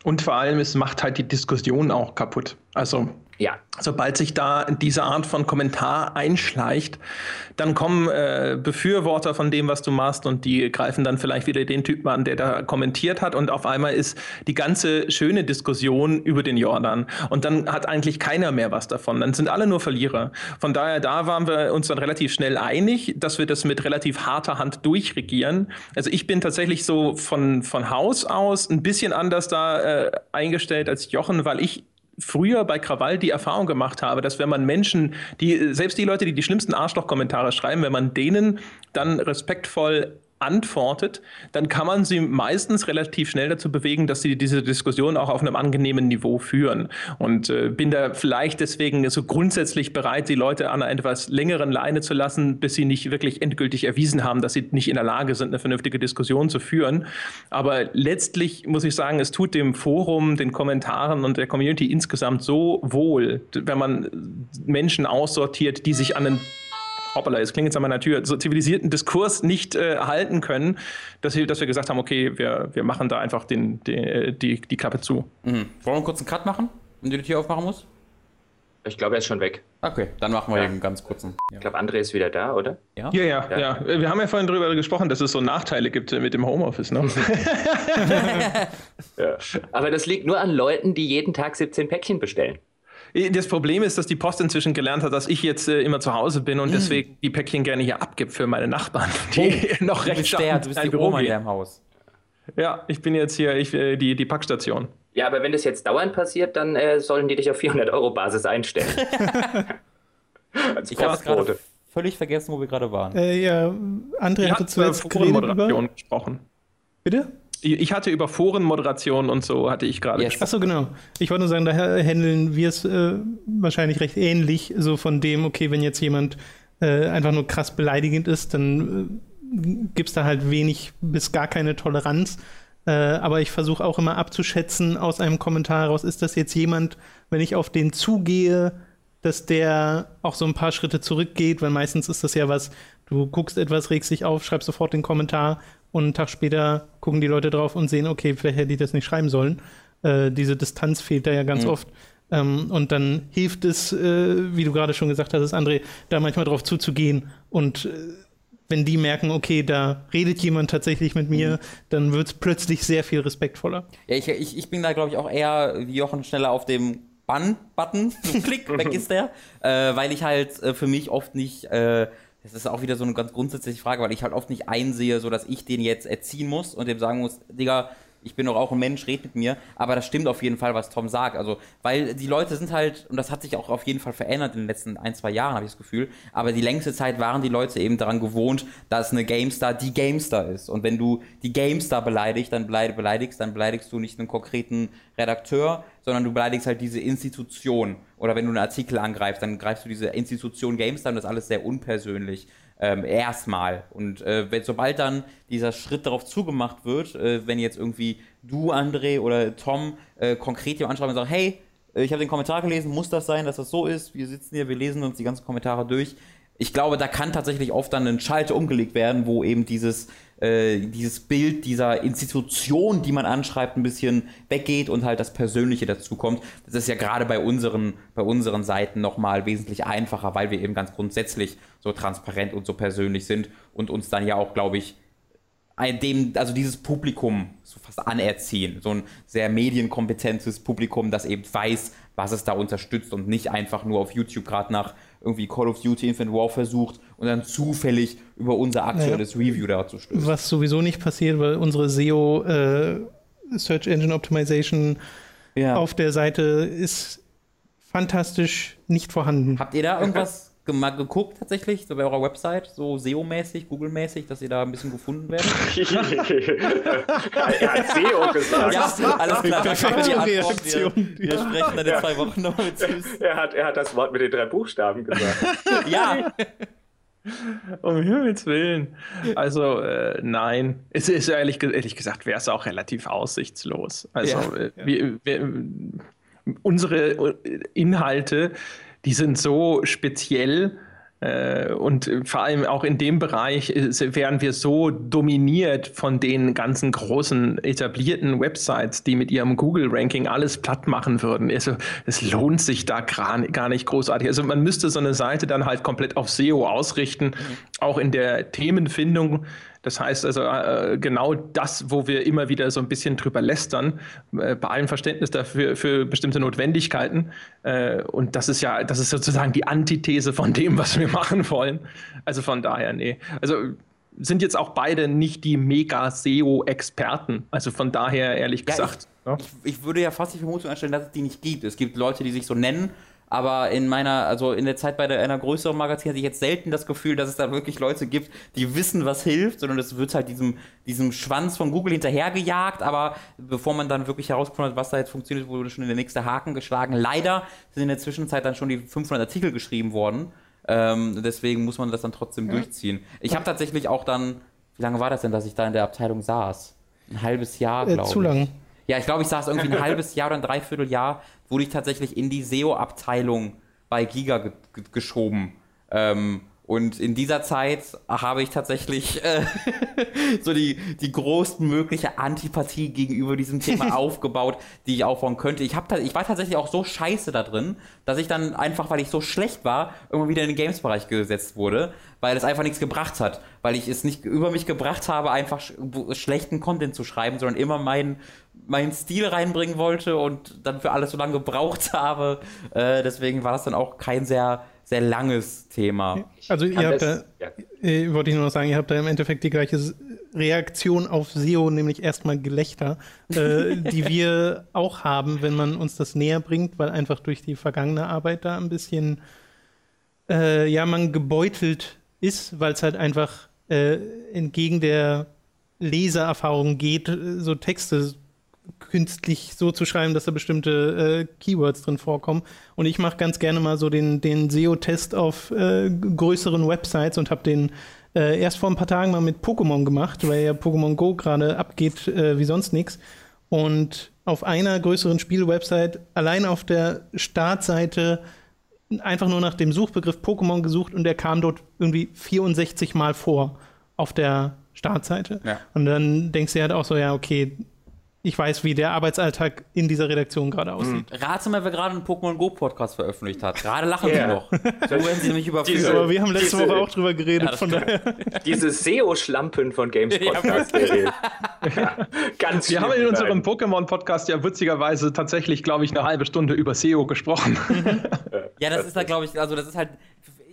Und vor allem, es macht halt die Diskussion auch kaputt. Also ja. Sobald sich da diese Art von Kommentar einschleicht, dann kommen äh, Befürworter von dem, was du machst, und die greifen dann vielleicht wieder den Typen an, der da kommentiert hat, und auf einmal ist die ganze schöne Diskussion über den Jordan. Und dann hat eigentlich keiner mehr was davon. Dann sind alle nur Verlierer. Von daher, da waren wir uns dann relativ schnell einig, dass wir das mit relativ harter Hand durchregieren. Also ich bin tatsächlich so von, von Haus aus ein bisschen anders da äh, eingestellt als Jochen, weil ich früher bei Krawall die Erfahrung gemacht habe, dass wenn man Menschen, die selbst die Leute, die die schlimmsten Arschloch-Kommentare schreiben, wenn man denen dann respektvoll antwortet, dann kann man sie meistens relativ schnell dazu bewegen, dass sie diese Diskussion auch auf einem angenehmen Niveau führen. Und äh, bin da vielleicht deswegen so grundsätzlich bereit, die Leute an einer etwas längeren Leine zu lassen, bis sie nicht wirklich endgültig erwiesen haben, dass sie nicht in der Lage sind, eine vernünftige Diskussion zu führen. Aber letztlich muss ich sagen, es tut dem Forum, den Kommentaren und der Community insgesamt so wohl, wenn man Menschen aussortiert, die sich an den hoppala, es klingt jetzt an meiner Tür, so zivilisierten Diskurs nicht äh, halten können, dass wir, dass wir gesagt haben, okay, wir, wir machen da einfach den, den, äh, die, die Klappe zu. Mhm. Wollen wir kurz einen Cut machen, wenn du die Tür aufmachen musst? Ich glaube, er ist schon weg. Okay, dann machen wir ja. einen ganz kurzen. Ja. Ich glaube, André ist wieder da, oder? Ja? ja? Ja, ja, ja. Wir haben ja vorhin darüber gesprochen, dass es so Nachteile gibt mit dem Homeoffice, ne? ja. Aber das liegt nur an Leuten, die jeden Tag 17 Päckchen bestellen. Das Problem ist, dass die Post inzwischen gelernt hat, dass ich jetzt äh, immer zu Hause bin und mm. deswegen die Päckchen gerne hier abgibt für meine Nachbarn, die oh, noch recht du bist der, du Oma in deinem Haus. Ja, ich bin jetzt hier ich, äh, die, die Packstation. Ja, aber wenn das jetzt dauernd passiert, dann äh, sollen die dich auf 400 Euro Basis einstellen. Als ich habe gerade völlig vergessen, wo wir gerade waren. Äh, ja, André hatte zuletzt Forenmoderation gesprochen. Bitte? Ich hatte über Forenmoderation und so hatte ich gerade. Yes. Achso, genau. Ich wollte nur sagen, daher handeln wir es äh, wahrscheinlich recht ähnlich, so von dem, okay, wenn jetzt jemand äh, einfach nur krass beleidigend ist, dann äh, gibt es da halt wenig bis gar keine Toleranz. Äh, aber ich versuche auch immer abzuschätzen aus einem Kommentar heraus, ist das jetzt jemand, wenn ich auf den zugehe, dass der auch so ein paar Schritte zurückgeht, weil meistens ist das ja was, du guckst etwas, regst dich auf, schreibst sofort den Kommentar und einen Tag später gucken die Leute drauf und sehen, okay, vielleicht hätte ich das nicht schreiben sollen. Äh, diese Distanz fehlt da ja ganz mhm. oft. Ähm, und dann hilft es, äh, wie du gerade schon gesagt hast, André, da manchmal drauf zuzugehen und äh, wenn die merken, okay, da redet jemand tatsächlich mit mir, mhm. dann wird es plötzlich sehr viel respektvoller. Ja, ich, ich, ich bin da, glaube ich, auch eher wie Jochen schneller auf dem Bann-Button. Klick, weg ist der. Äh, weil ich halt äh, für mich oft nicht, äh, das ist auch wieder so eine ganz grundsätzliche Frage, weil ich halt oft nicht einsehe, so dass ich den jetzt erziehen muss und dem sagen muss, Digga, ich bin doch auch ein Mensch, red mit mir. Aber das stimmt auf jeden Fall, was Tom sagt. Also, weil die Leute sind halt, und das hat sich auch auf jeden Fall verändert in den letzten ein, zwei Jahren, habe ich das Gefühl. Aber die längste Zeit waren die Leute eben daran gewohnt, dass eine GameStar die GameStar ist. Und wenn du die GameStar beleidigst, dann beleidigst, dann beleidigst du nicht einen konkreten Redakteur, sondern du beleidigst halt diese Institution. Oder wenn du einen Artikel angreifst, dann greifst du diese Institution GameStar und das ist alles sehr unpersönlich ähm, erstmal. Und äh, wenn, sobald dann dieser Schritt darauf zugemacht wird, äh, wenn jetzt irgendwie du, André oder Tom äh, konkret jemand anschreiben und sagen, hey, äh, ich habe den Kommentar gelesen, muss das sein, dass das so ist? Wir sitzen hier, wir lesen uns die ganzen Kommentare durch. Ich glaube, da kann tatsächlich oft dann ein Schalter umgelegt werden, wo eben dieses äh, dieses Bild dieser Institution, die man anschreibt, ein bisschen weggeht und halt das Persönliche dazu kommt. Das ist ja gerade bei unseren, bei unseren Seiten nochmal wesentlich einfacher, weil wir eben ganz grundsätzlich so transparent und so persönlich sind und uns dann ja auch, glaube ich, dem, also dieses Publikum so fast anerziehen. So ein sehr medienkompetentes Publikum, das eben weiß, was es da unterstützt und nicht einfach nur auf YouTube gerade nach irgendwie Call of Duty Infinite War versucht und dann zufällig über unser aktuelles naja, Review da zu stößt. Was sowieso nicht passiert, weil unsere SEO äh, Search Engine Optimization ja. auf der Seite ist fantastisch nicht vorhanden. Habt ihr da irgendwas mal geguckt tatsächlich, so bei eurer Website, so SEO-mäßig, Google-mäßig, dass ihr da ein bisschen gefunden werdet? er hat SEO gesagt. Ja, alles klar. Perfekte die Reaktion. Wir, wir sprechen dann in zwei Wochen noch mit Süß. Er hat, er hat das Wort mit den drei Buchstaben gesagt. ja. Um Himmels Willen. Also, äh, nein. Es ist ehrlich, ehrlich gesagt, wäre es auch relativ aussichtslos. Also, ja. äh, wir, wir, unsere Inhalte die sind so speziell äh, und vor allem auch in dem Bereich wären wir so dominiert von den ganzen großen etablierten Websites, die mit ihrem Google-Ranking alles platt machen würden. Also es lohnt sich da gar nicht großartig. Also man müsste so eine Seite dann halt komplett auf SEO ausrichten, mhm. auch in der Themenfindung. Das heißt also äh, genau das, wo wir immer wieder so ein bisschen drüber lästern, äh, bei allem Verständnis dafür für bestimmte Notwendigkeiten. Äh, und das ist ja, das ist sozusagen die Antithese von dem, was wir machen wollen. Also von daher, nee. Also sind jetzt auch beide nicht die Mega-SEO-Experten. Also von daher, ehrlich ja, gesagt. Ich, ja. ich, ich, würde ja fast die Vermutung anstellen, dass es die nicht gibt. Es gibt Leute, die sich so nennen aber in meiner, also in der Zeit bei der, einer größeren Magazin hatte ich jetzt selten das Gefühl, dass es da wirklich Leute gibt, die wissen, was hilft, sondern es wird halt diesem, diesem Schwanz von Google hinterhergejagt, aber bevor man dann wirklich herausgefunden hat, was da jetzt funktioniert, wurde schon in der nächste Haken geschlagen. Leider sind in der Zwischenzeit dann schon die 500 Artikel geschrieben worden. Ähm, deswegen muss man das dann trotzdem ja. durchziehen. Ich habe tatsächlich auch dann, wie lange war das denn, dass ich da in der Abteilung saß? Ein halbes Jahr, glaube äh, ich. Zu lang. Ja, ich glaube, ich saß irgendwie ein halbes Jahr oder ein Dreivierteljahr, wurde ich tatsächlich in die SEO-Abteilung bei Giga ge geschoben. Ähm, Und in dieser Zeit habe ich tatsächlich äh, so die, die größtmögliche Antipathie gegenüber diesem Thema aufgebaut, die ich aufbauen könnte. Ich, hab, ich war tatsächlich auch so scheiße da drin, dass ich dann einfach, weil ich so schlecht war, irgendwann wieder in den Games-Bereich gesetzt wurde, weil es einfach nichts gebracht hat. Weil ich es nicht über mich gebracht habe, einfach sch schlechten Content zu schreiben, sondern immer meinen meinen Stil reinbringen wollte und dann für alles so lange gebraucht habe. Äh, deswegen war das dann auch kein sehr sehr langes Thema. Also ihr habt da, ja. äh, wollte ich nur noch sagen, ihr habt da im Endeffekt die gleiche Reaktion auf SEO, nämlich erstmal Gelächter, äh, die wir auch haben, wenn man uns das näher bringt, weil einfach durch die vergangene Arbeit da ein bisschen, äh, ja, man gebeutelt ist, weil es halt einfach äh, entgegen der Lesererfahrung geht, so Texte künstlich so zu schreiben, dass da bestimmte äh, Keywords drin vorkommen. Und ich mache ganz gerne mal so den, den SEO-Test auf äh, größeren Websites und habe den äh, erst vor ein paar Tagen mal mit Pokémon gemacht, weil ja Pokémon Go gerade abgeht äh, wie sonst nichts. Und auf einer größeren Spielwebsite allein auf der Startseite einfach nur nach dem Suchbegriff Pokémon gesucht und der kam dort irgendwie 64 Mal vor auf der Startseite. Ja. Und dann denkst du halt auch so, ja, okay, ich weiß, wie der Arbeitsalltag in dieser Redaktion gerade aussieht. Mhm. Rate mal, wer gerade einen Pokémon Go Podcast veröffentlicht hat. Gerade lachen yeah. sie noch. So werden sie nämlich überführt. Aber wir haben letzte diese, Woche auch drüber geredet, ja, von daher. Diese SEO-Schlampen von Games Podcast. ja, ganz Wir haben in unserem Pokémon Podcast ja witzigerweise tatsächlich, glaube ich, eine halbe Stunde über SEO gesprochen. Mhm. ja, das ist da, glaube ich, also das ist halt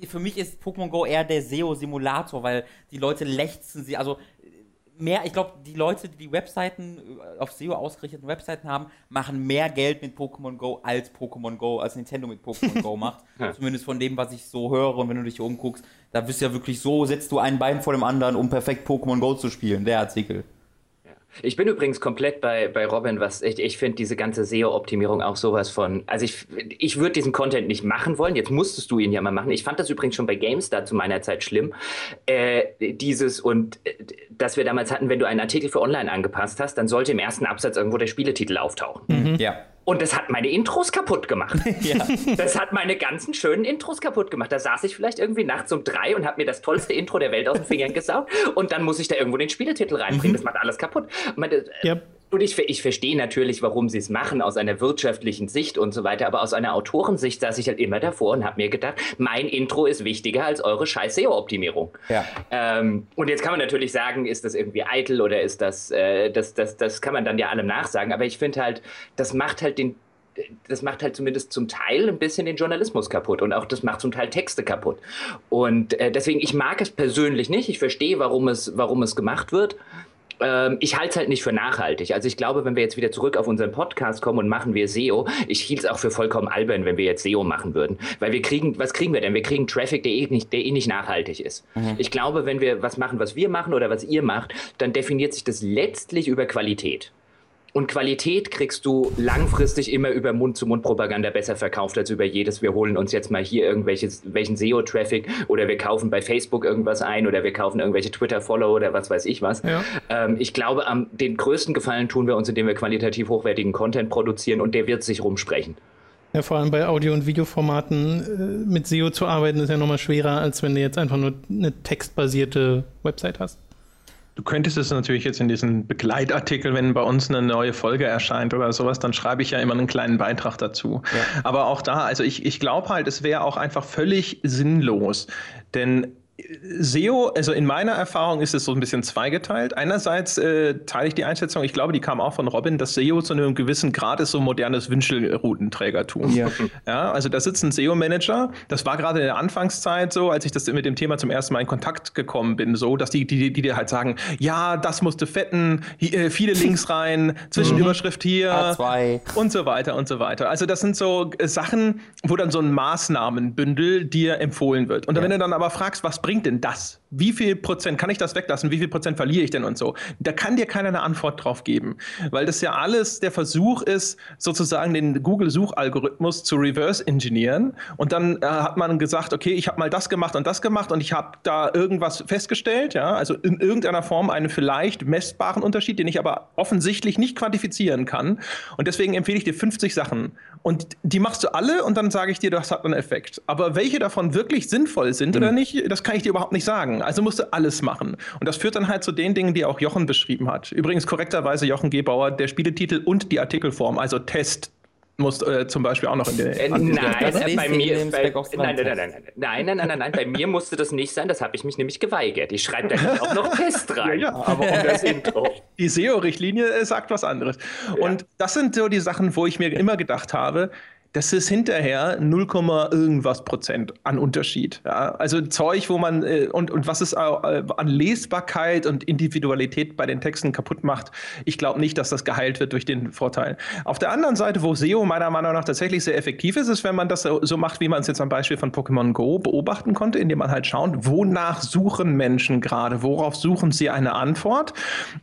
für mich ist Pokémon Go eher der SEO-Simulator, weil die Leute lechzen sie, also mehr, ich glaube, die Leute, die die Webseiten, äh, auf SEO ausgerichteten Webseiten haben, machen mehr Geld mit Pokémon Go als Pokémon Go, als Nintendo mit Pokémon Go macht. ja. Zumindest von dem, was ich so höre und wenn du dich umguckst, da bist du ja wirklich so, setzt du ein Bein vor dem anderen, um perfekt Pokémon Go zu spielen, der Artikel. Ich bin übrigens komplett bei, bei Robin, was ich, ich finde diese ganze SEO-Optimierung auch sowas von. Also ich, ich würde diesen Content nicht machen wollen. Jetzt musstest du ihn ja mal machen. Ich fand das übrigens schon bei GameStar zu meiner Zeit schlimm. Äh, dieses und äh, dass wir damals hatten, wenn du einen Artikel für online angepasst hast, dann sollte im ersten Absatz irgendwo der Spieletitel auftauchen. Mhm. Ja. Und das hat meine Intros kaputt gemacht. ja. Das hat meine ganzen schönen Intros kaputt gemacht. Da saß ich vielleicht irgendwie nachts um drei und habe mir das tollste Intro der Welt aus den Fingern gesaugt. Und dann muss ich da irgendwo den Spieletitel reinbringen. Mhm. Das macht alles kaputt. Meine, yep. Und ich, ich verstehe natürlich, warum sie es machen, aus einer wirtschaftlichen Sicht und so weiter. Aber aus einer Autorensicht saß ich halt immer davor und habe mir gedacht, mein Intro ist wichtiger als eure scheiß SEO-Optimierung. Ja. Ähm, und jetzt kann man natürlich sagen, ist das irgendwie eitel oder ist das, äh, das, das, das kann man dann ja allem nachsagen. Aber ich finde halt, das macht halt den das macht halt zumindest zum Teil ein bisschen den Journalismus kaputt und auch das macht zum Teil Texte kaputt. Und äh, deswegen, ich mag es persönlich nicht. Ich verstehe, warum es, warum es gemacht wird ich halte es halt nicht für nachhaltig. Also ich glaube, wenn wir jetzt wieder zurück auf unseren Podcast kommen und machen wir SEO, ich hielt es auch für vollkommen albern, wenn wir jetzt SEO machen würden. Weil wir kriegen, was kriegen wir denn? Wir kriegen Traffic, der eh nicht, der eh nicht nachhaltig ist. Mhm. Ich glaube, wenn wir was machen, was wir machen oder was ihr macht, dann definiert sich das letztlich über Qualität. Und Qualität kriegst du langfristig immer über Mund-zu-Mund-Propaganda besser verkauft als über jedes. Wir holen uns jetzt mal hier irgendwelches, welchen SEO-Traffic oder wir kaufen bei Facebook irgendwas ein oder wir kaufen irgendwelche Twitter-Follower oder was weiß ich was. Ja. Ähm, ich glaube, am, den größten Gefallen tun wir uns, indem wir qualitativ hochwertigen Content produzieren und der wird sich rumsprechen. Ja, vor allem bei Audio- und Videoformaten äh, mit SEO zu arbeiten, ist ja nochmal schwerer, als wenn du jetzt einfach nur eine textbasierte Website hast. Du könntest es natürlich jetzt in diesen Begleitartikel, wenn bei uns eine neue Folge erscheint oder sowas, dann schreibe ich ja immer einen kleinen Beitrag dazu. Ja. Aber auch da, also ich, ich glaube halt, es wäre auch einfach völlig sinnlos. Denn SEO, also in meiner Erfahrung ist es so ein bisschen zweigeteilt. Einerseits äh, teile ich die Einschätzung, ich glaube, die kam auch von Robin, dass SEO zu einem gewissen Grad ist so modernes Wünschelroutenträgertum. Ja. ja, also da sitzt ein SEO-Manager. Das war gerade in der Anfangszeit so, als ich das mit dem Thema zum ersten Mal in Kontakt gekommen bin, so, dass die, die, die dir halt sagen, ja, das musste fetten, hier, äh, viele Links rein, Zwischenüberschrift hier A2. und so weiter und so weiter. Also das sind so äh, Sachen, wo dann so ein Maßnahmenbündel dir empfohlen wird. Und ja. wenn du dann aber fragst, was bringt denn das? Wie viel Prozent kann ich das weglassen? Wie viel Prozent verliere ich denn und so? Da kann dir keiner eine Antwort drauf geben, weil das ja alles der Versuch ist, sozusagen den Google-Suchalgorithmus zu reverse engineeren. Und dann äh, hat man gesagt, okay, ich habe mal das gemacht und das gemacht und ich habe da irgendwas festgestellt, ja, also in irgendeiner Form einen vielleicht messbaren Unterschied, den ich aber offensichtlich nicht quantifizieren kann. Und deswegen empfehle ich dir 50 Sachen. Und die machst du alle und dann sage ich dir, das hat einen Effekt. Aber welche davon wirklich sinnvoll sind mhm. oder nicht, das kann ich dir überhaupt nicht sagen. Also musst du alles machen. Und das führt dann halt zu den Dingen, die auch Jochen beschrieben hat. Übrigens korrekterweise Jochen Gebauer, der Spieletitel und die Artikelform, also Test, muss äh, zum Beispiel auch noch in der. Äh, nein, äh, bei mir. Bei, nein, nein, nein, nein, nein, nein, nein, nein, nein, bei mir musste das nicht sein. Das habe ich mich nämlich geweigert. Ich schreibe da nicht auch noch Test rein. Ja, ja. aber um das Intro. Die SEO-Richtlinie äh, sagt was anderes. Und ja. das sind so die Sachen, wo ich mir immer gedacht habe, das ist hinterher 0, irgendwas Prozent an Unterschied. Ja? Also Zeug, wo man äh, und, und was es äh, an Lesbarkeit und Individualität bei den Texten kaputt macht, ich glaube nicht, dass das geheilt wird durch den Vorteil. Auf der anderen Seite, wo SEO meiner Meinung nach tatsächlich sehr effektiv ist, ist, wenn man das so, macht, wie man es jetzt am Beispiel von Pokémon Go beobachten konnte, indem man halt schaut, wonach suchen Menschen gerade, worauf suchen sie eine Antwort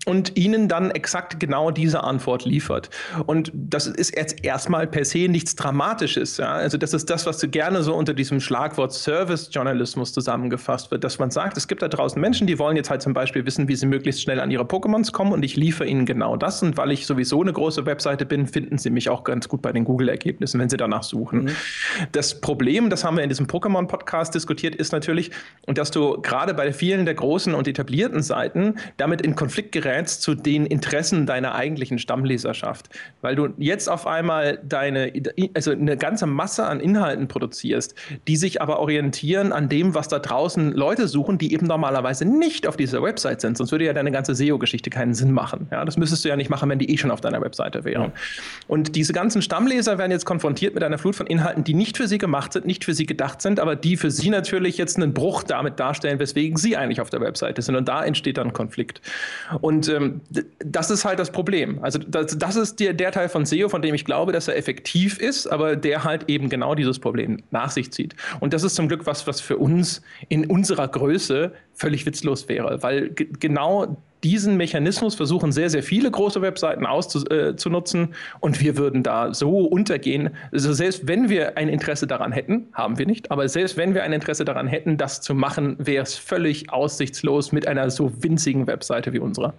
und ihnen dann exakt genau diese Antwort liefert. Und das ist jetzt erstmal per se nichts Dramatisches dramatisch ist. Ja? Also das ist das, was so gerne so unter diesem Schlagwort Service-Journalismus zusammengefasst wird, dass man sagt, es gibt da draußen Menschen, die wollen jetzt halt zum Beispiel wissen, wie sie möglichst schnell an ihre Pokémons kommen und ich liefere ihnen genau das. Und weil ich sowieso eine große Webseite bin, finden sie mich auch ganz gut bei den Google-Ergebnissen, wenn sie danach suchen. Mhm. Das Problem, das haben wir in diesem Pokémon-Podcast diskutiert, ist natürlich, dass du gerade bei vielen der großen und etablierten Seiten damit in Konflikt gerätst zu den Interessen deiner eigentlichen Stammleserschaft. Weil du jetzt auf einmal deine, also eine ganze Masse an Inhalten produzierst, die sich aber orientieren an dem, was da draußen Leute suchen, die eben normalerweise nicht auf dieser Website sind. Sonst würde ja deine ganze SEO-Geschichte keinen Sinn machen. Ja, das müsstest du ja nicht machen, wenn die eh schon auf deiner Webseite wären. Ja. Und diese ganzen Stammleser werden jetzt konfrontiert mit einer Flut von Inhalten, die nicht für sie gemacht sind, nicht für sie gedacht sind, aber die für sie natürlich jetzt einen Bruch damit darstellen, weswegen sie eigentlich auf der Webseite sind. Und da entsteht dann Konflikt. Und ähm, das ist halt das Problem. Also das, das ist der, der Teil von SEO, von dem ich glaube, dass er effektiv ist, aber der halt eben genau dieses Problem nach sich zieht. Und das ist zum Glück was, was für uns in unserer Größe völlig witzlos wäre, weil genau diesen Mechanismus versuchen sehr, sehr viele große Webseiten auszunutzen äh, und wir würden da so untergehen. Also selbst wenn wir ein Interesse daran hätten, haben wir nicht, aber selbst wenn wir ein Interesse daran hätten, das zu machen, wäre es völlig aussichtslos mit einer so winzigen Webseite wie unserer.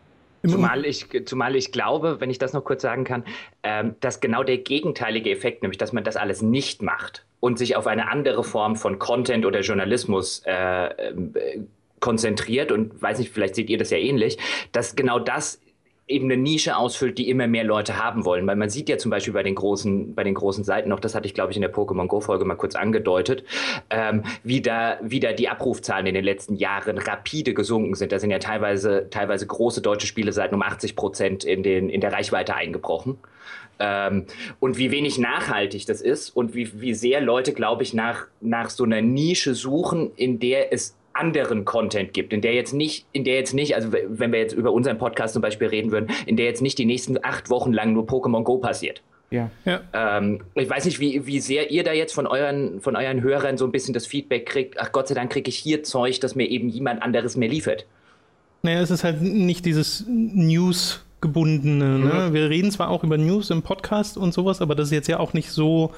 Zumal ich, zumal ich glaube, wenn ich das noch kurz sagen kann, ähm, dass genau der gegenteilige Effekt, nämlich dass man das alles nicht macht und sich auf eine andere Form von Content oder Journalismus äh, äh, konzentriert und weiß nicht, vielleicht seht ihr das ja ähnlich, dass genau das eben eine Nische ausfüllt, die immer mehr Leute haben wollen. Weil man sieht ja zum Beispiel bei den großen, bei den großen Seiten noch, das hatte ich glaube ich in der Pokémon Go Folge mal kurz angedeutet, ähm, wie, da, wie da die Abrufzahlen in den letzten Jahren rapide gesunken sind. Da sind ja teilweise, teilweise große deutsche Spieleseiten um 80 Prozent in, in der Reichweite eingebrochen. Ähm, und wie wenig nachhaltig das ist und wie, wie sehr Leute, glaube ich, nach, nach so einer Nische suchen, in der es anderen Content gibt, in der jetzt nicht, in der jetzt nicht, also wenn wir jetzt über unseren Podcast zum Beispiel reden würden, in der jetzt nicht die nächsten acht Wochen lang nur Pokémon Go passiert. Ja. ja. Ähm, ich weiß nicht, wie, wie sehr ihr da jetzt von euren, von euren Hörern so ein bisschen das Feedback kriegt, ach Gott sei Dank kriege ich hier Zeug, das mir eben jemand anderes mehr liefert. Naja, es ist halt nicht dieses News gebundene. Ne? Mhm. Wir reden zwar auch über News im Podcast und sowas, aber das ist jetzt ja auch nicht so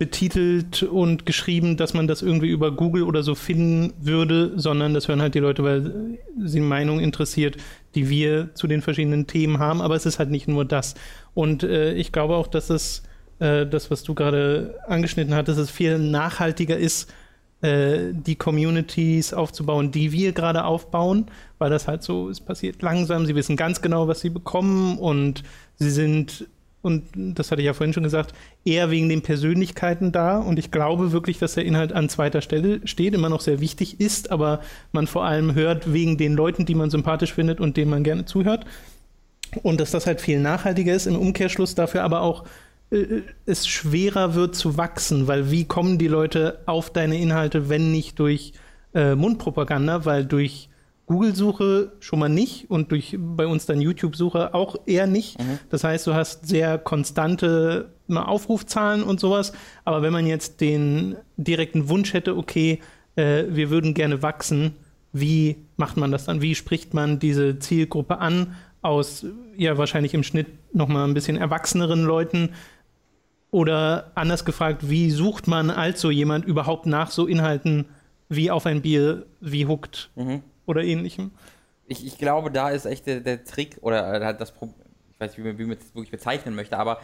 betitelt und geschrieben, dass man das irgendwie über Google oder so finden würde, sondern das hören halt die Leute, weil sie Meinung interessiert, die wir zu den verschiedenen Themen haben. Aber es ist halt nicht nur das. Und äh, ich glaube auch, dass es äh, das, was du gerade angeschnitten hattest, es viel nachhaltiger ist, äh, die Communities aufzubauen, die wir gerade aufbauen, weil das halt so, es passiert langsam, sie wissen ganz genau, was sie bekommen und sie sind und das hatte ich ja vorhin schon gesagt, eher wegen den Persönlichkeiten da. Und ich glaube wirklich, dass der Inhalt an zweiter Stelle steht, immer noch sehr wichtig ist, aber man vor allem hört wegen den Leuten, die man sympathisch findet und denen man gerne zuhört. Und dass das halt viel nachhaltiger ist, im Umkehrschluss dafür aber auch äh, es schwerer wird zu wachsen, weil wie kommen die Leute auf deine Inhalte, wenn nicht durch äh, Mundpropaganda, weil durch Google-Suche schon mal nicht und durch bei uns dann YouTube-Suche auch eher nicht. Mhm. Das heißt, du hast sehr konstante Aufrufzahlen und sowas. Aber wenn man jetzt den direkten Wunsch hätte, okay, äh, wir würden gerne wachsen, wie macht man das dann? Wie spricht man diese Zielgruppe an aus, ja, wahrscheinlich im Schnitt nochmal ein bisschen erwachseneren Leuten? Oder anders gefragt, wie sucht man als so jemand überhaupt nach so Inhalten wie auf ein Bier, wie Hooked mhm. Oder ähnlichem? Ich, ich, glaube, da ist echt der, der Trick oder halt das Problem, ich weiß nicht, wie man es wirklich bezeichnen möchte, aber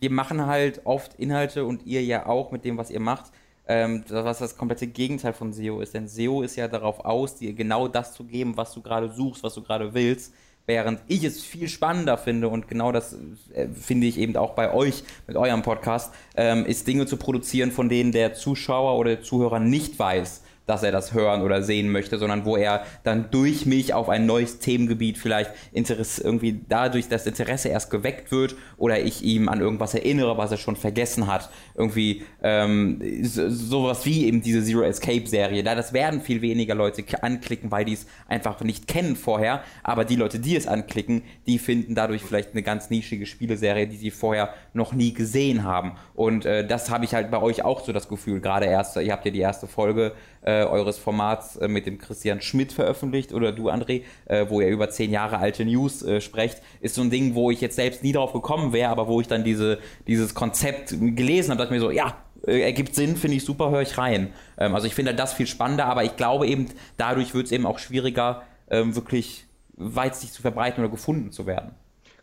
wir machen halt oft Inhalte und ihr ja auch mit dem, was ihr macht, ähm, was das komplette Gegenteil von SEO ist. Denn SEO ist ja darauf aus, dir genau das zu geben, was du gerade suchst, was du gerade willst. Während ich es viel spannender finde und genau das äh, finde ich eben auch bei euch mit eurem Podcast, ähm, ist Dinge zu produzieren, von denen der Zuschauer oder der Zuhörer nicht weiß, dass er das hören oder sehen möchte, sondern wo er dann durch mich auf ein neues Themengebiet vielleicht Interesse, irgendwie dadurch das Interesse erst geweckt wird oder ich ihm an irgendwas erinnere, was er schon vergessen hat. Irgendwie ähm, so, sowas wie eben diese Zero Escape Serie. Da das werden viel weniger Leute anklicken, weil die es einfach nicht kennen vorher, aber die Leute, die es anklicken, die finden dadurch vielleicht eine ganz nischige Spieleserie, die sie vorher noch nie gesehen haben. Und äh, das habe ich halt bei euch auch so das Gefühl. Gerade erst, ihr habt ja die erste Folge äh, eures Formats äh, mit dem Christian Schmidt veröffentlicht oder du, André, äh, wo ihr über zehn Jahre alte News äh, sprecht, ist so ein Ding, wo ich jetzt selbst nie drauf gekommen wäre, aber wo ich dann diese, dieses Konzept gelesen habe, dachte ich mir so, ja, äh, ergibt Sinn, finde ich super, höre ich rein. Ähm, also ich finde das viel spannender, aber ich glaube eben, dadurch wird es eben auch schwieriger, ähm, wirklich weit sich zu verbreiten oder gefunden zu werden.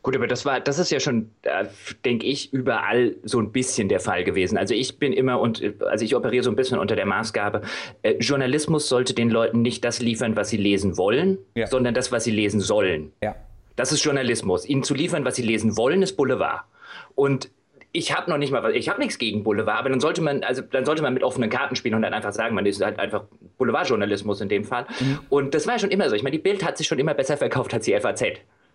Gut, aber das war, das ist ja schon, äh, denke ich, überall so ein bisschen der Fall gewesen. Also ich bin immer und also ich operiere so ein bisschen unter der Maßgabe, äh, Journalismus sollte den Leuten nicht das liefern, was sie lesen wollen, ja. sondern das, was sie lesen sollen. Ja. Das ist Journalismus. Ihnen zu liefern, was sie lesen wollen, ist Boulevard. Und ich habe noch nicht mal was, ich habe nichts gegen Boulevard, aber dann sollte man, also dann sollte man mit offenen Karten spielen und dann einfach sagen, man ist halt einfach Boulevardjournalismus in dem Fall. Mhm. Und das war ja schon immer so. Ich meine, die Bild hat sich schon immer besser verkauft als die FAZ.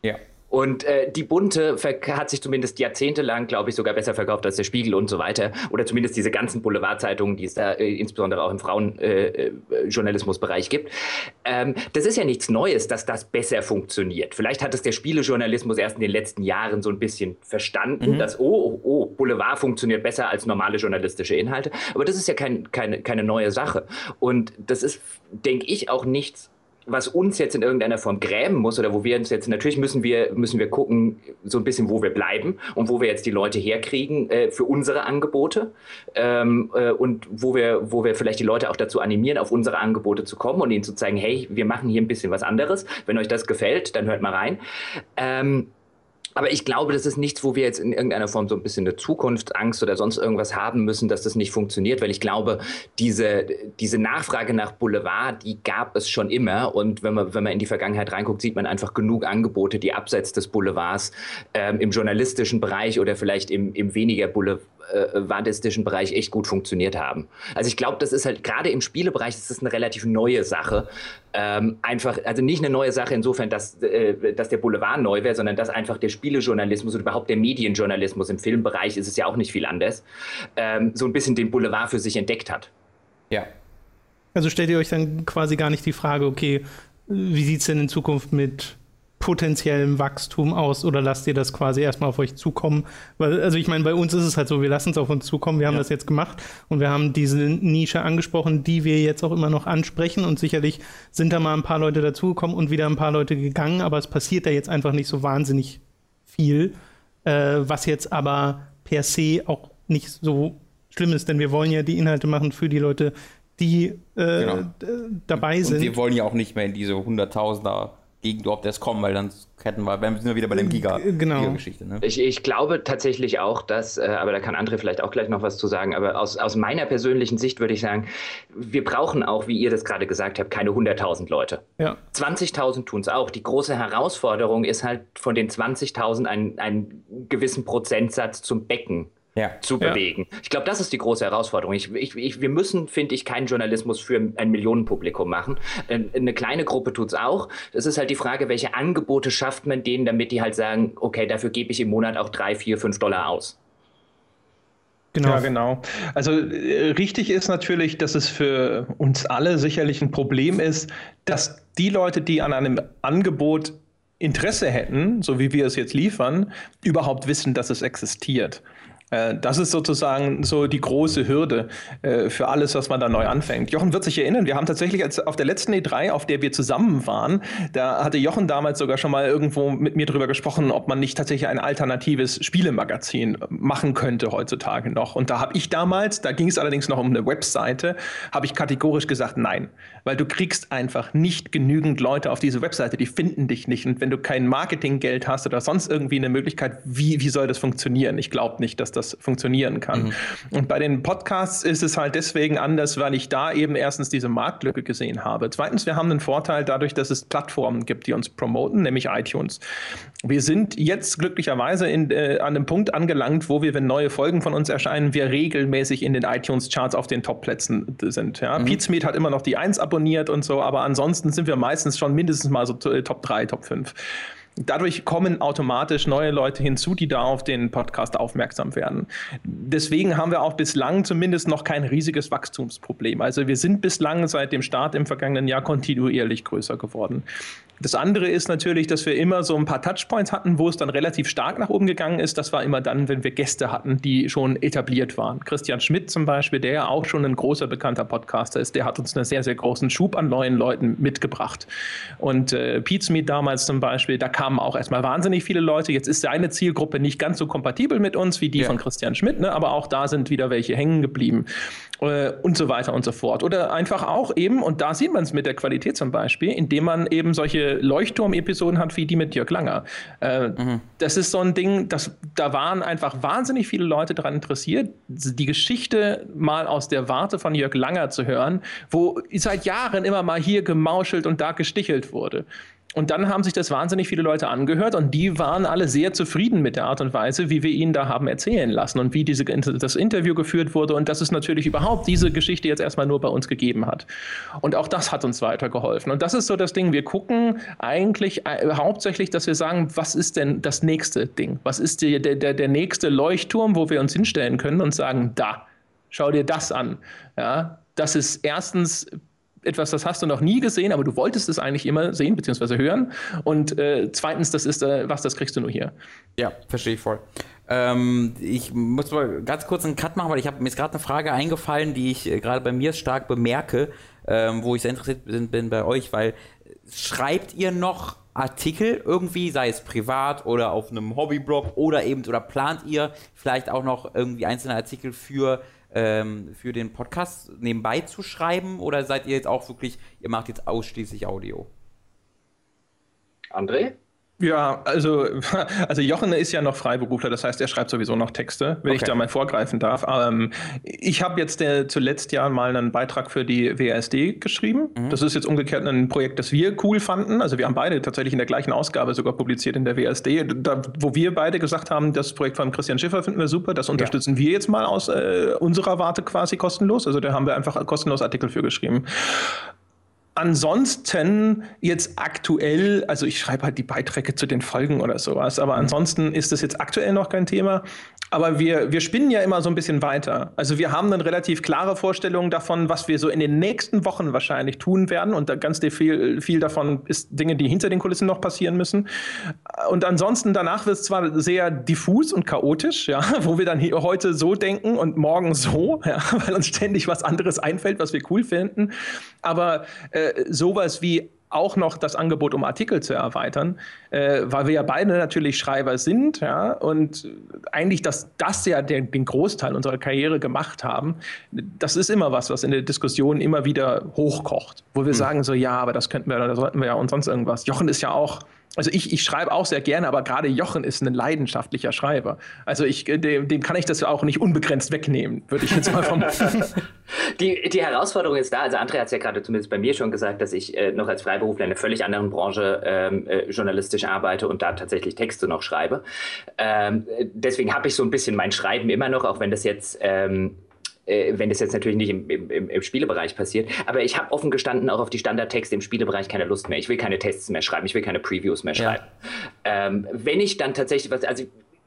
Ja. Und äh, die Bunte hat sich zumindest jahrzehntelang, glaube ich, sogar besser verkauft als der Spiegel und so weiter. Oder zumindest diese ganzen Boulevardzeitungen, die es da äh, insbesondere auch im Frauenjournalismusbereich äh, gibt. Ähm, das ist ja nichts Neues, dass das besser funktioniert. Vielleicht hat es der Spielejournalismus erst in den letzten Jahren so ein bisschen verstanden, mhm. dass, oh, oh, oh, Boulevard funktioniert besser als normale journalistische Inhalte. Aber das ist ja kein, keine, keine neue Sache. Und das ist, denke ich, auch nichts was uns jetzt in irgendeiner Form gräben muss oder wo wir uns jetzt, natürlich müssen wir, müssen wir gucken, so ein bisschen, wo wir bleiben und wo wir jetzt die Leute herkriegen äh, für unsere Angebote ähm, äh, und wo wir, wo wir vielleicht die Leute auch dazu animieren, auf unsere Angebote zu kommen und ihnen zu zeigen, hey, wir machen hier ein bisschen was anderes. Wenn euch das gefällt, dann hört mal rein. Ähm, aber ich glaube, das ist nichts, wo wir jetzt in irgendeiner Form so ein bisschen eine Zukunftsangst oder sonst irgendwas haben müssen, dass das nicht funktioniert, weil ich glaube, diese, diese Nachfrage nach Boulevard, die gab es schon immer. Und wenn man, wenn man in die Vergangenheit reinguckt, sieht man einfach genug Angebote, die abseits des Boulevards ähm, im journalistischen Bereich oder vielleicht im, im weniger Boulevard äh, wandistischen Bereich echt gut funktioniert haben. Also ich glaube, das ist halt gerade im Spielebereich ist das eine relativ neue Sache. Ähm, einfach, also nicht eine neue Sache insofern, dass, äh, dass der Boulevard neu wäre, sondern dass einfach der Spielejournalismus und überhaupt der Medienjournalismus im Filmbereich ist es ja auch nicht viel anders, ähm, so ein bisschen den Boulevard für sich entdeckt hat. Ja. Also stellt ihr euch dann quasi gar nicht die Frage, okay, wie sieht es denn in Zukunft mit potenziellem Wachstum aus oder lasst ihr das quasi erstmal auf euch zukommen? Weil, also ich meine, bei uns ist es halt so, wir lassen es auf uns zukommen, wir haben ja. das jetzt gemacht und wir haben diese Nische angesprochen, die wir jetzt auch immer noch ansprechen und sicherlich sind da mal ein paar Leute dazugekommen und wieder ein paar Leute gegangen, aber es passiert da jetzt einfach nicht so wahnsinnig viel, äh, was jetzt aber per se auch nicht so schlimm ist, denn wir wollen ja die Inhalte machen für die Leute, die äh, genau. dabei sind. Und wir wollen ja auch nicht mehr in diese Hunderttausender gegen ob das kommen, weil dann hätten wir, wären wir wieder bei dem Giga, genau. Giga-Geschichte. Ne? Ich, ich, glaube tatsächlich auch, dass, äh, aber da kann André vielleicht auch gleich noch was zu sagen, aber aus, aus meiner persönlichen Sicht würde ich sagen, wir brauchen auch, wie ihr das gerade gesagt habt, keine 100.000 Leute. Ja. 20.000 tun es auch. Die große Herausforderung ist halt von den 20.000 einen, einen gewissen Prozentsatz zum Becken ja. zu bewegen. Ja. Ich glaube, das ist die große Herausforderung. Ich, ich, ich, wir müssen, finde ich, keinen Journalismus für ein Millionenpublikum machen. Äh, eine kleine Gruppe tut es auch. Es ist halt die Frage, welche Angebote schafft man denen, damit die halt sagen, okay, dafür gebe ich im Monat auch drei, vier, fünf Dollar aus. Genau. Ja, genau. Also äh, richtig ist natürlich, dass es für uns alle sicherlich ein Problem ist, dass die Leute, die an einem Angebot Interesse hätten, so wie wir es jetzt liefern, überhaupt wissen, dass es existiert. Äh, das ist sozusagen so die große Hürde äh, für alles, was man da neu anfängt. Jochen wird sich erinnern, wir haben tatsächlich auf der letzten E3, auf der wir zusammen waren, da hatte Jochen damals sogar schon mal irgendwo mit mir drüber gesprochen, ob man nicht tatsächlich ein alternatives Spielemagazin machen könnte heutzutage noch. Und da habe ich damals, da ging es allerdings noch um eine Webseite, habe ich kategorisch gesagt, nein, weil du kriegst einfach nicht genügend Leute auf diese Webseite, die finden dich nicht. Und wenn du kein Marketinggeld hast oder sonst irgendwie eine Möglichkeit, wie, wie soll das funktionieren? Ich glaube nicht, dass das das funktionieren kann. Mhm. Und bei den Podcasts ist es halt deswegen anders, weil ich da eben erstens diese Marktlücke gesehen habe. Zweitens, wir haben einen Vorteil dadurch, dass es Plattformen gibt, die uns promoten, nämlich iTunes. Wir sind jetzt glücklicherweise in, äh, an einem Punkt angelangt, wo wir, wenn neue Folgen von uns erscheinen, wir regelmäßig in den iTunes-Charts auf den Top-Plätzen sind. Ja? Mhm. Pete hat immer noch die 1 abonniert und so, aber ansonsten sind wir meistens schon mindestens mal so Top 3, Top 5 dadurch kommen automatisch neue Leute hinzu, die da auf den Podcast aufmerksam werden. Deswegen haben wir auch bislang zumindest noch kein riesiges Wachstumsproblem. Also wir sind bislang seit dem Start im vergangenen Jahr kontinuierlich größer geworden. Das andere ist natürlich, dass wir immer so ein paar Touchpoints hatten, wo es dann relativ stark nach oben gegangen ist. Das war immer dann, wenn wir Gäste hatten, die schon etabliert waren. Christian Schmidt zum Beispiel, der ja auch schon ein großer bekannter Podcaster ist, der hat uns einen sehr, sehr großen Schub an neuen Leuten mitgebracht. Und äh, Pete Meet damals zum Beispiel, da kamen auch erstmal wahnsinnig viele Leute. Jetzt ist seine Zielgruppe nicht ganz so kompatibel mit uns wie die ja. von Christian Schmidt, ne? aber auch da sind wieder welche hängen geblieben äh, und so weiter und so fort. Oder einfach auch eben, und da sieht man es mit der Qualität zum Beispiel, indem man eben solche Leuchtturm-Episoden hat wie die mit Jörg Langer. Äh, mhm. Das ist so ein Ding, das, da waren einfach wahnsinnig viele Leute daran interessiert, die Geschichte mal aus der Warte von Jörg Langer zu hören, wo seit Jahren immer mal hier gemauschelt und da gestichelt wurde. Und dann haben sich das wahnsinnig viele Leute angehört und die waren alle sehr zufrieden mit der Art und Weise, wie wir ihnen da haben erzählen lassen und wie diese, das Interview geführt wurde und dass es natürlich überhaupt diese Geschichte jetzt erstmal nur bei uns gegeben hat. Und auch das hat uns weitergeholfen. Und das ist so das Ding, wir gucken eigentlich äh, hauptsächlich, dass wir sagen, was ist denn das nächste Ding? Was ist die, der, der, der nächste Leuchtturm, wo wir uns hinstellen können und sagen, da, schau dir das an. Ja, das ist erstens etwas, das hast du noch nie gesehen, aber du wolltest es eigentlich immer sehen bzw. hören. Und äh, zweitens, das ist äh, was, das kriegst du nur hier. Ja, verstehe ich voll. Ähm, ich muss mal ganz kurz einen Cut machen, weil ich habe mir ist gerade eine Frage eingefallen, die ich äh, gerade bei mir stark bemerke, ähm, wo ich sehr interessiert bin, bin bei euch, weil schreibt ihr noch Artikel irgendwie, sei es privat oder auf einem Hobbyblog oder eben oder plant ihr vielleicht auch noch irgendwie einzelne Artikel für ähm, für den Podcast nebenbei zu schreiben oder seid ihr jetzt auch wirklich, ihr macht jetzt ausschließlich Audio? André? Ja, also, also Jochen ist ja noch Freiberufler, das heißt, er schreibt sowieso noch Texte, wenn okay. ich da mal vorgreifen darf. Ähm, ich habe jetzt der, zuletzt ja mal einen Beitrag für die WASD geschrieben. Mhm. Das ist jetzt umgekehrt ein Projekt, das wir cool fanden. Also wir haben beide tatsächlich in der gleichen Ausgabe sogar publiziert in der WASD, da, wo wir beide gesagt haben, das Projekt von Christian Schiffer finden wir super, das unterstützen ja. wir jetzt mal aus äh, unserer Warte quasi kostenlos. Also da haben wir einfach kostenlos Artikel für geschrieben. Ansonsten jetzt aktuell, also ich schreibe halt die Beiträge zu den Folgen oder sowas, aber ansonsten ist das jetzt aktuell noch kein Thema. Aber wir, wir spinnen ja immer so ein bisschen weiter. Also wir haben eine relativ klare Vorstellung davon, was wir so in den nächsten Wochen wahrscheinlich tun werden. Und ganz viel, viel davon ist Dinge, die hinter den Kulissen noch passieren müssen. Und ansonsten danach wird es zwar sehr diffus und chaotisch, ja, wo wir dann heute so denken und morgen so, ja, weil uns ständig was anderes einfällt, was wir cool finden. Aber äh, sowas wie auch noch das Angebot, um Artikel zu erweitern, äh, weil wir ja beide natürlich Schreiber sind, ja, und eigentlich, dass das ja den, den, Großteil unserer Karriere gemacht haben, das ist immer was, was in der Diskussion immer wieder hochkocht, wo wir mhm. sagen so, ja, aber das könnten wir, da sollten wir ja und sonst irgendwas. Jochen ist ja auch also ich, ich schreibe auch sehr gerne, aber gerade Jochen ist ein leidenschaftlicher Schreiber. Also ich, äh, dem, dem kann ich das auch nicht unbegrenzt wegnehmen, würde ich jetzt mal vom. die, die Herausforderung ist da, also André hat es ja gerade zumindest bei mir schon gesagt, dass ich äh, noch als Freiberufler in einer völlig anderen Branche ähm, äh, journalistisch arbeite und da tatsächlich Texte noch schreibe. Ähm, deswegen habe ich so ein bisschen mein Schreiben immer noch, auch wenn das jetzt. Ähm, äh, wenn das jetzt natürlich nicht im, im, im Spielebereich passiert. Aber ich habe offen gestanden auch auf die Standardtexte im Spielebereich keine Lust mehr. Ich will keine Tests mehr schreiben, ich will keine Previews mehr schreiben. Ja. Ähm, wenn ich dann tatsächlich was, also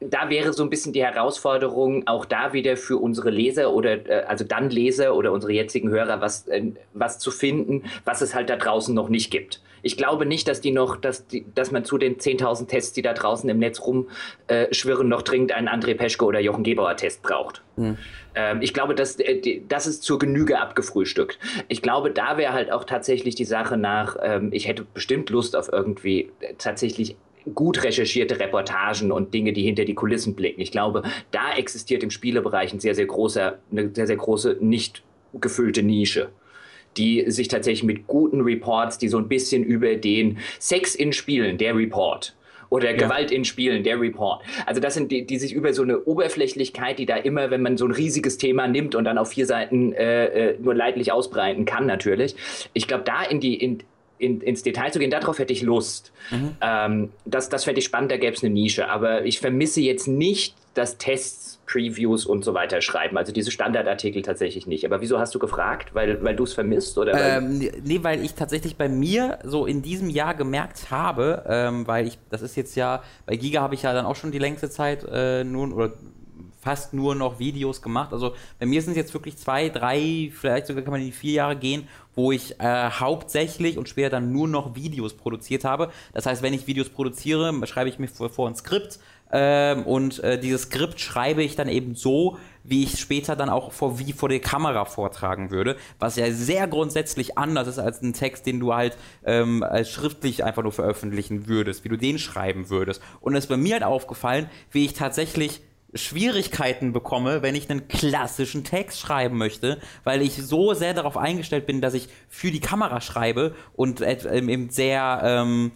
da wäre so ein bisschen die Herausforderung, auch da wieder für unsere Leser oder äh, also dann Leser oder unsere jetzigen Hörer was, äh, was zu finden, was es halt da draußen noch nicht gibt. Ich glaube nicht, dass die noch, dass, die, dass man zu den 10.000 Tests, die da draußen im Netz rumschwirren, äh, noch dringend einen André Peschke oder Jochen Gebauer Test braucht. Mhm. Ähm, ich glaube, dass, äh, das ist zur Genüge abgefrühstückt. Ich glaube, da wäre halt auch tatsächlich die Sache nach, ähm, ich hätte bestimmt Lust auf irgendwie tatsächlich gut recherchierte Reportagen und Dinge, die hinter die Kulissen blicken. Ich glaube, da existiert im Spielebereich ein sehr, sehr großer, eine sehr, sehr große, nicht gefüllte Nische die sich tatsächlich mit guten Reports, die so ein bisschen über den Sex in Spielen, der Report, oder ja. Gewalt in Spielen, der Report. Also das sind die, die sich über so eine Oberflächlichkeit, die da immer, wenn man so ein riesiges Thema nimmt und dann auf vier Seiten äh, äh nur leidlich ausbreiten kann, natürlich. Ich glaube, da in die, in, in, ins Detail zu gehen, darauf hätte ich Lust. Mhm. Ähm, das das fände ich spannend, da gäbe es eine Nische. Aber ich vermisse jetzt nicht, dass Tests, Previews und so weiter schreiben. Also diese Standardartikel tatsächlich nicht. Aber wieso hast du gefragt? Weil, weil du es vermisst? Oder ähm, nee, weil ich tatsächlich bei mir so in diesem Jahr gemerkt habe, ähm, weil ich, das ist jetzt ja, bei Giga habe ich ja dann auch schon die längste Zeit äh, nun, oder fast nur noch Videos gemacht. Also bei mir sind es jetzt wirklich zwei, drei, vielleicht sogar kann man in die vier Jahre gehen, wo ich äh, hauptsächlich und später dann nur noch Videos produziert habe. Das heißt, wenn ich Videos produziere, schreibe ich mir vor, vor ein Skript ähm, und äh, dieses Skript schreibe ich dann eben so, wie ich später dann auch vor, wie vor der Kamera vortragen würde, was ja sehr grundsätzlich anders ist als ein Text, den du halt ähm, als schriftlich einfach nur veröffentlichen würdest, wie du den schreiben würdest. Und es ist bei mir halt aufgefallen, wie ich tatsächlich Schwierigkeiten bekomme, wenn ich einen klassischen Text schreiben möchte, weil ich so sehr darauf eingestellt bin, dass ich für die Kamera schreibe und eben sehr ähm,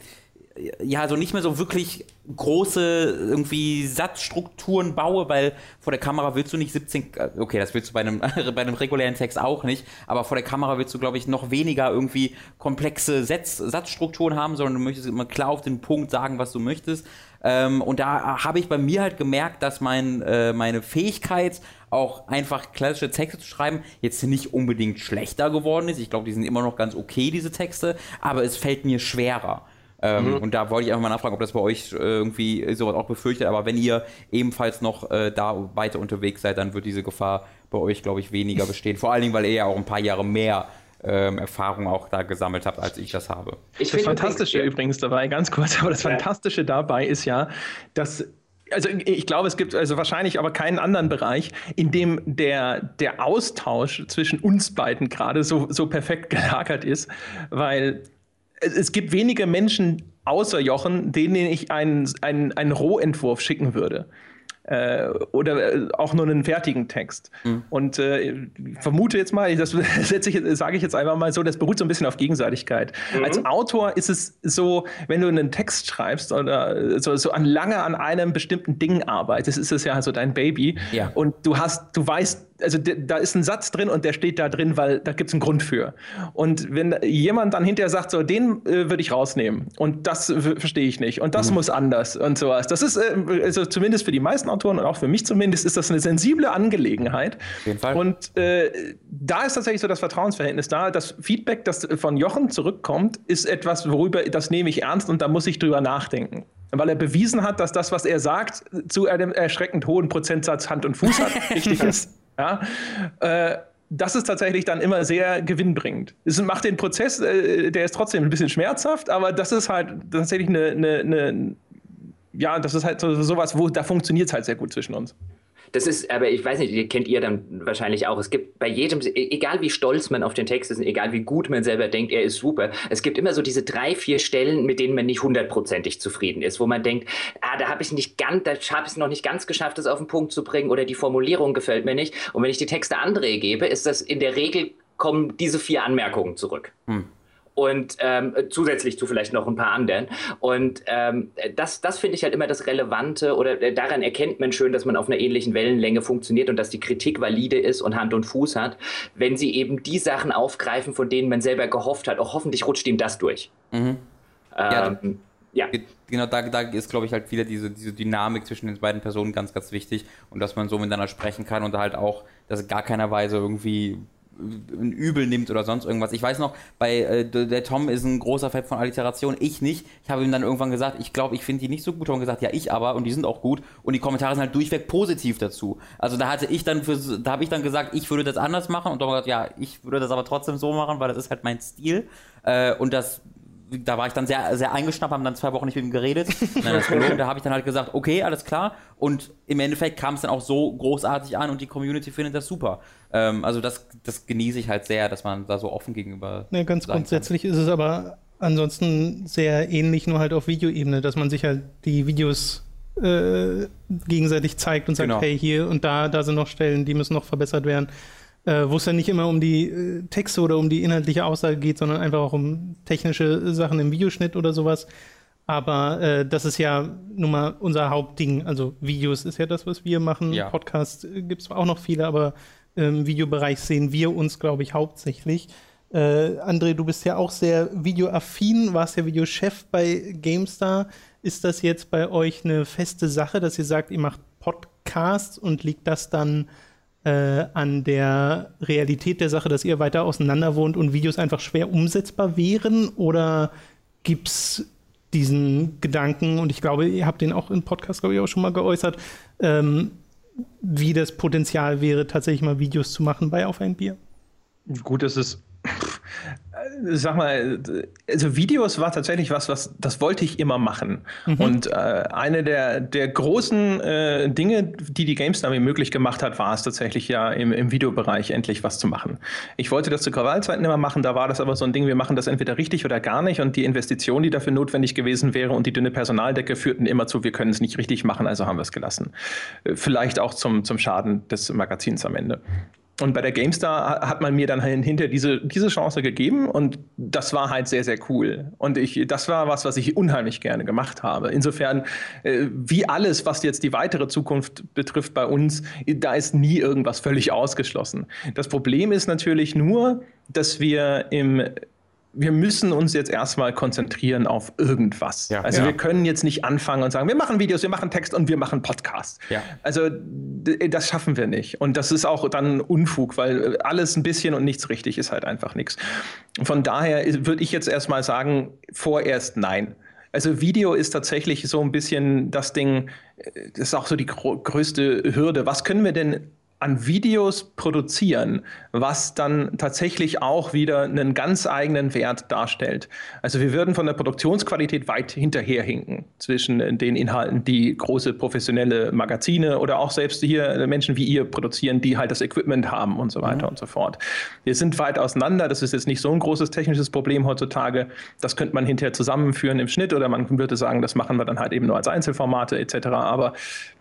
ja, also nicht mehr so wirklich große irgendwie Satzstrukturen baue, weil vor der Kamera willst du nicht 17, äh, okay, das willst du bei einem, bei einem regulären Text auch nicht, aber vor der Kamera willst du, glaube ich, noch weniger irgendwie komplexe Satz, Satzstrukturen haben, sondern du möchtest immer klar auf den Punkt sagen, was du möchtest. Ähm, und da habe ich bei mir halt gemerkt, dass mein, äh, meine Fähigkeit, auch einfach klassische Texte zu schreiben, jetzt nicht unbedingt schlechter geworden ist. Ich glaube, die sind immer noch ganz okay, diese Texte, aber es fällt mir schwerer. Ähm, mhm. Und da wollte ich einfach mal nachfragen, ob das bei euch äh, irgendwie sowas auch befürchtet. Aber wenn ihr ebenfalls noch äh, da weiter unterwegs seid, dann wird diese Gefahr bei euch, glaube ich, weniger bestehen. Vor allen Dingen, weil ihr ja auch ein paar Jahre mehr ähm, Erfahrung auch da gesammelt habt, als ich das habe. Ich das Fantastische übrigens, übrigens dabei, ganz kurz, aber das Fantastische dabei ist ja, dass also ich glaube, es gibt also wahrscheinlich aber keinen anderen Bereich, in dem der, der Austausch zwischen uns beiden gerade so, so perfekt gelagert ist, weil es gibt wenige Menschen außer Jochen, denen ich einen, einen, einen Rohentwurf schicken würde äh, oder äh, auch nur einen fertigen Text. Mhm. Und äh, vermute jetzt mal, das sage ich jetzt einfach mal so, das beruht so ein bisschen auf Gegenseitigkeit. Mhm. Als Autor ist es so, wenn du einen Text schreibst oder so, so an lange an einem bestimmten Ding arbeitest, ist es ja so dein Baby. Ja. Und du hast, du weißt, also da ist ein Satz drin und der steht da drin, weil da gibt es einen Grund für. Und wenn jemand dann hinterher sagt, so, den äh, würde ich rausnehmen und das verstehe ich nicht und das mhm. muss anders und sowas. Das ist, äh, also zumindest für die meisten Autoren und auch für mich zumindest, ist das eine sensible Angelegenheit. Auf jeden Fall. Und äh, da ist tatsächlich so das Vertrauensverhältnis da. Das Feedback, das von Jochen zurückkommt, ist etwas, worüber, das nehme ich ernst und da muss ich drüber nachdenken weil er bewiesen hat, dass das, was er sagt, zu einem erschreckend hohen Prozentsatz Hand und Fuß hat, richtig ist. Ja? Äh, das ist tatsächlich dann immer sehr gewinnbringend. Es macht den Prozess, äh, der ist trotzdem ein bisschen schmerzhaft, aber das ist halt tatsächlich eine, eine, eine ja, das ist halt so, sowas, wo da funktioniert es halt sehr gut zwischen uns. Das ist, aber ich weiß nicht, ihr kennt ihr dann wahrscheinlich auch. Es gibt bei jedem, e-, egal wie stolz man auf den Text ist, egal wie gut man selber denkt, er ist super, es gibt immer so diese drei, vier Stellen, mit denen man nicht hundertprozentig zufrieden ist, wo man denkt, ah, da habe ich nicht ganz, da habe ich es noch nicht ganz geschafft, das auf den Punkt zu bringen oder die Formulierung gefällt mir nicht. Und wenn ich die Texte André gebe, ist das in der Regel kommen diese vier Anmerkungen zurück. Hm und ähm, zusätzlich zu vielleicht noch ein paar anderen. Und ähm, das, das finde ich halt immer das Relevante oder äh, daran erkennt man schön, dass man auf einer ähnlichen Wellenlänge funktioniert und dass die Kritik valide ist und Hand und Fuß hat, wenn sie eben die Sachen aufgreifen, von denen man selber gehofft hat. Auch hoffentlich rutscht ihm das durch. Mhm. Ähm, ja. Genau, da, da ist, glaube ich, halt wieder diese, diese Dynamik zwischen den beiden Personen ganz, ganz wichtig und dass man so miteinander sprechen kann und halt auch, dass gar keiner Weise irgendwie Übel nimmt oder sonst irgendwas. Ich weiß noch, bei äh, der Tom ist ein großer Fan von Alliteration, ich nicht. Ich habe ihm dann irgendwann gesagt, ich glaube, ich finde die nicht so gut. Und gesagt, ja, ich aber und die sind auch gut. Und die Kommentare sind halt durchweg positiv dazu. Also da hatte ich dann für, da habe ich dann gesagt, ich würde das anders machen und Tom hat gesagt, ja, ich würde das aber trotzdem so machen, weil das ist halt mein Stil. Äh, und das da war ich dann sehr, sehr eingeschnappt, haben dann zwei Wochen nicht mit ihm geredet. Nein. Da habe ich dann halt gesagt, okay, alles klar. Und im Endeffekt kam es dann auch so großartig an und die Community findet das super. Ähm, also das, das genieße ich halt sehr, dass man da so offen gegenüber. Ja, ganz grundsätzlich kann. ist es aber ansonsten sehr ähnlich, nur halt auf Videoebene, dass man sich halt die Videos äh, gegenseitig zeigt und sagt, genau. hey, hier und da, da sind noch Stellen, die müssen noch verbessert werden äh, wo es dann nicht immer um die äh, Texte oder um die inhaltliche Aussage geht, sondern einfach auch um technische Sachen im Videoschnitt oder sowas. Aber äh, das ist ja nun mal unser Hauptding. Also Videos ist ja das, was wir machen. Ja. Podcasts äh, gibt es auch noch viele, aber im Videobereich sehen wir uns, glaube ich, hauptsächlich. Äh, André, du bist ja auch sehr videoaffin, warst ja Videochef bei GameStar. Ist das jetzt bei euch eine feste Sache, dass ihr sagt, ihr macht Podcasts und liegt das dann äh, an der Realität der Sache, dass ihr weiter auseinander wohnt und Videos einfach schwer umsetzbar wären? Oder gibt es diesen Gedanken, und ich glaube, ihr habt den auch im Podcast, glaube ich, auch schon mal geäußert, ähm, wie das Potenzial wäre, tatsächlich mal Videos zu machen bei Auf ein Bier? Gut, das ist sag mal, also Videos war tatsächlich was, was das wollte ich immer machen. Mhm. Und äh, eine der, der großen äh, Dinge, die die GameStar mir möglich gemacht hat, war es tatsächlich ja im, im Videobereich endlich was zu machen. Ich wollte das zu Krawallzeiten immer machen, da war das aber so ein Ding, wir machen das entweder richtig oder gar nicht und die Investition, die dafür notwendig gewesen wäre und die dünne Personaldecke führten immer zu, wir können es nicht richtig machen, also haben wir es gelassen. Äh, vielleicht auch zum, zum Schaden des Magazins am Ende. Und bei der GameStar hat man mir dann hinter diese, diese Chance gegeben und das war halt sehr, sehr cool. Und ich, das war was, was ich unheimlich gerne gemacht habe. Insofern, äh, wie alles, was jetzt die weitere Zukunft betrifft bei uns, da ist nie irgendwas völlig ausgeschlossen. Das Problem ist natürlich nur, dass wir im wir müssen uns jetzt erstmal konzentrieren auf irgendwas. Ja, also ja. wir können jetzt nicht anfangen und sagen, wir machen Videos, wir machen Text und wir machen Podcasts. Ja. Also das schaffen wir nicht. Und das ist auch dann Unfug, weil alles ein bisschen und nichts richtig ist halt einfach nichts. Von daher würde ich jetzt erstmal sagen, vorerst nein. Also Video ist tatsächlich so ein bisschen das Ding, das ist auch so die größte Hürde. Was können wir denn an Videos produzieren, was dann tatsächlich auch wieder einen ganz eigenen Wert darstellt. Also wir würden von der Produktionsqualität weit hinterherhinken zwischen den Inhalten, die große professionelle Magazine oder auch selbst hier Menschen wie ihr produzieren, die halt das Equipment haben und so weiter mhm. und so fort. Wir sind weit auseinander. Das ist jetzt nicht so ein großes technisches Problem heutzutage. Das könnte man hinterher zusammenführen im Schnitt oder man würde sagen, das machen wir dann halt eben nur als Einzelformate etc. Aber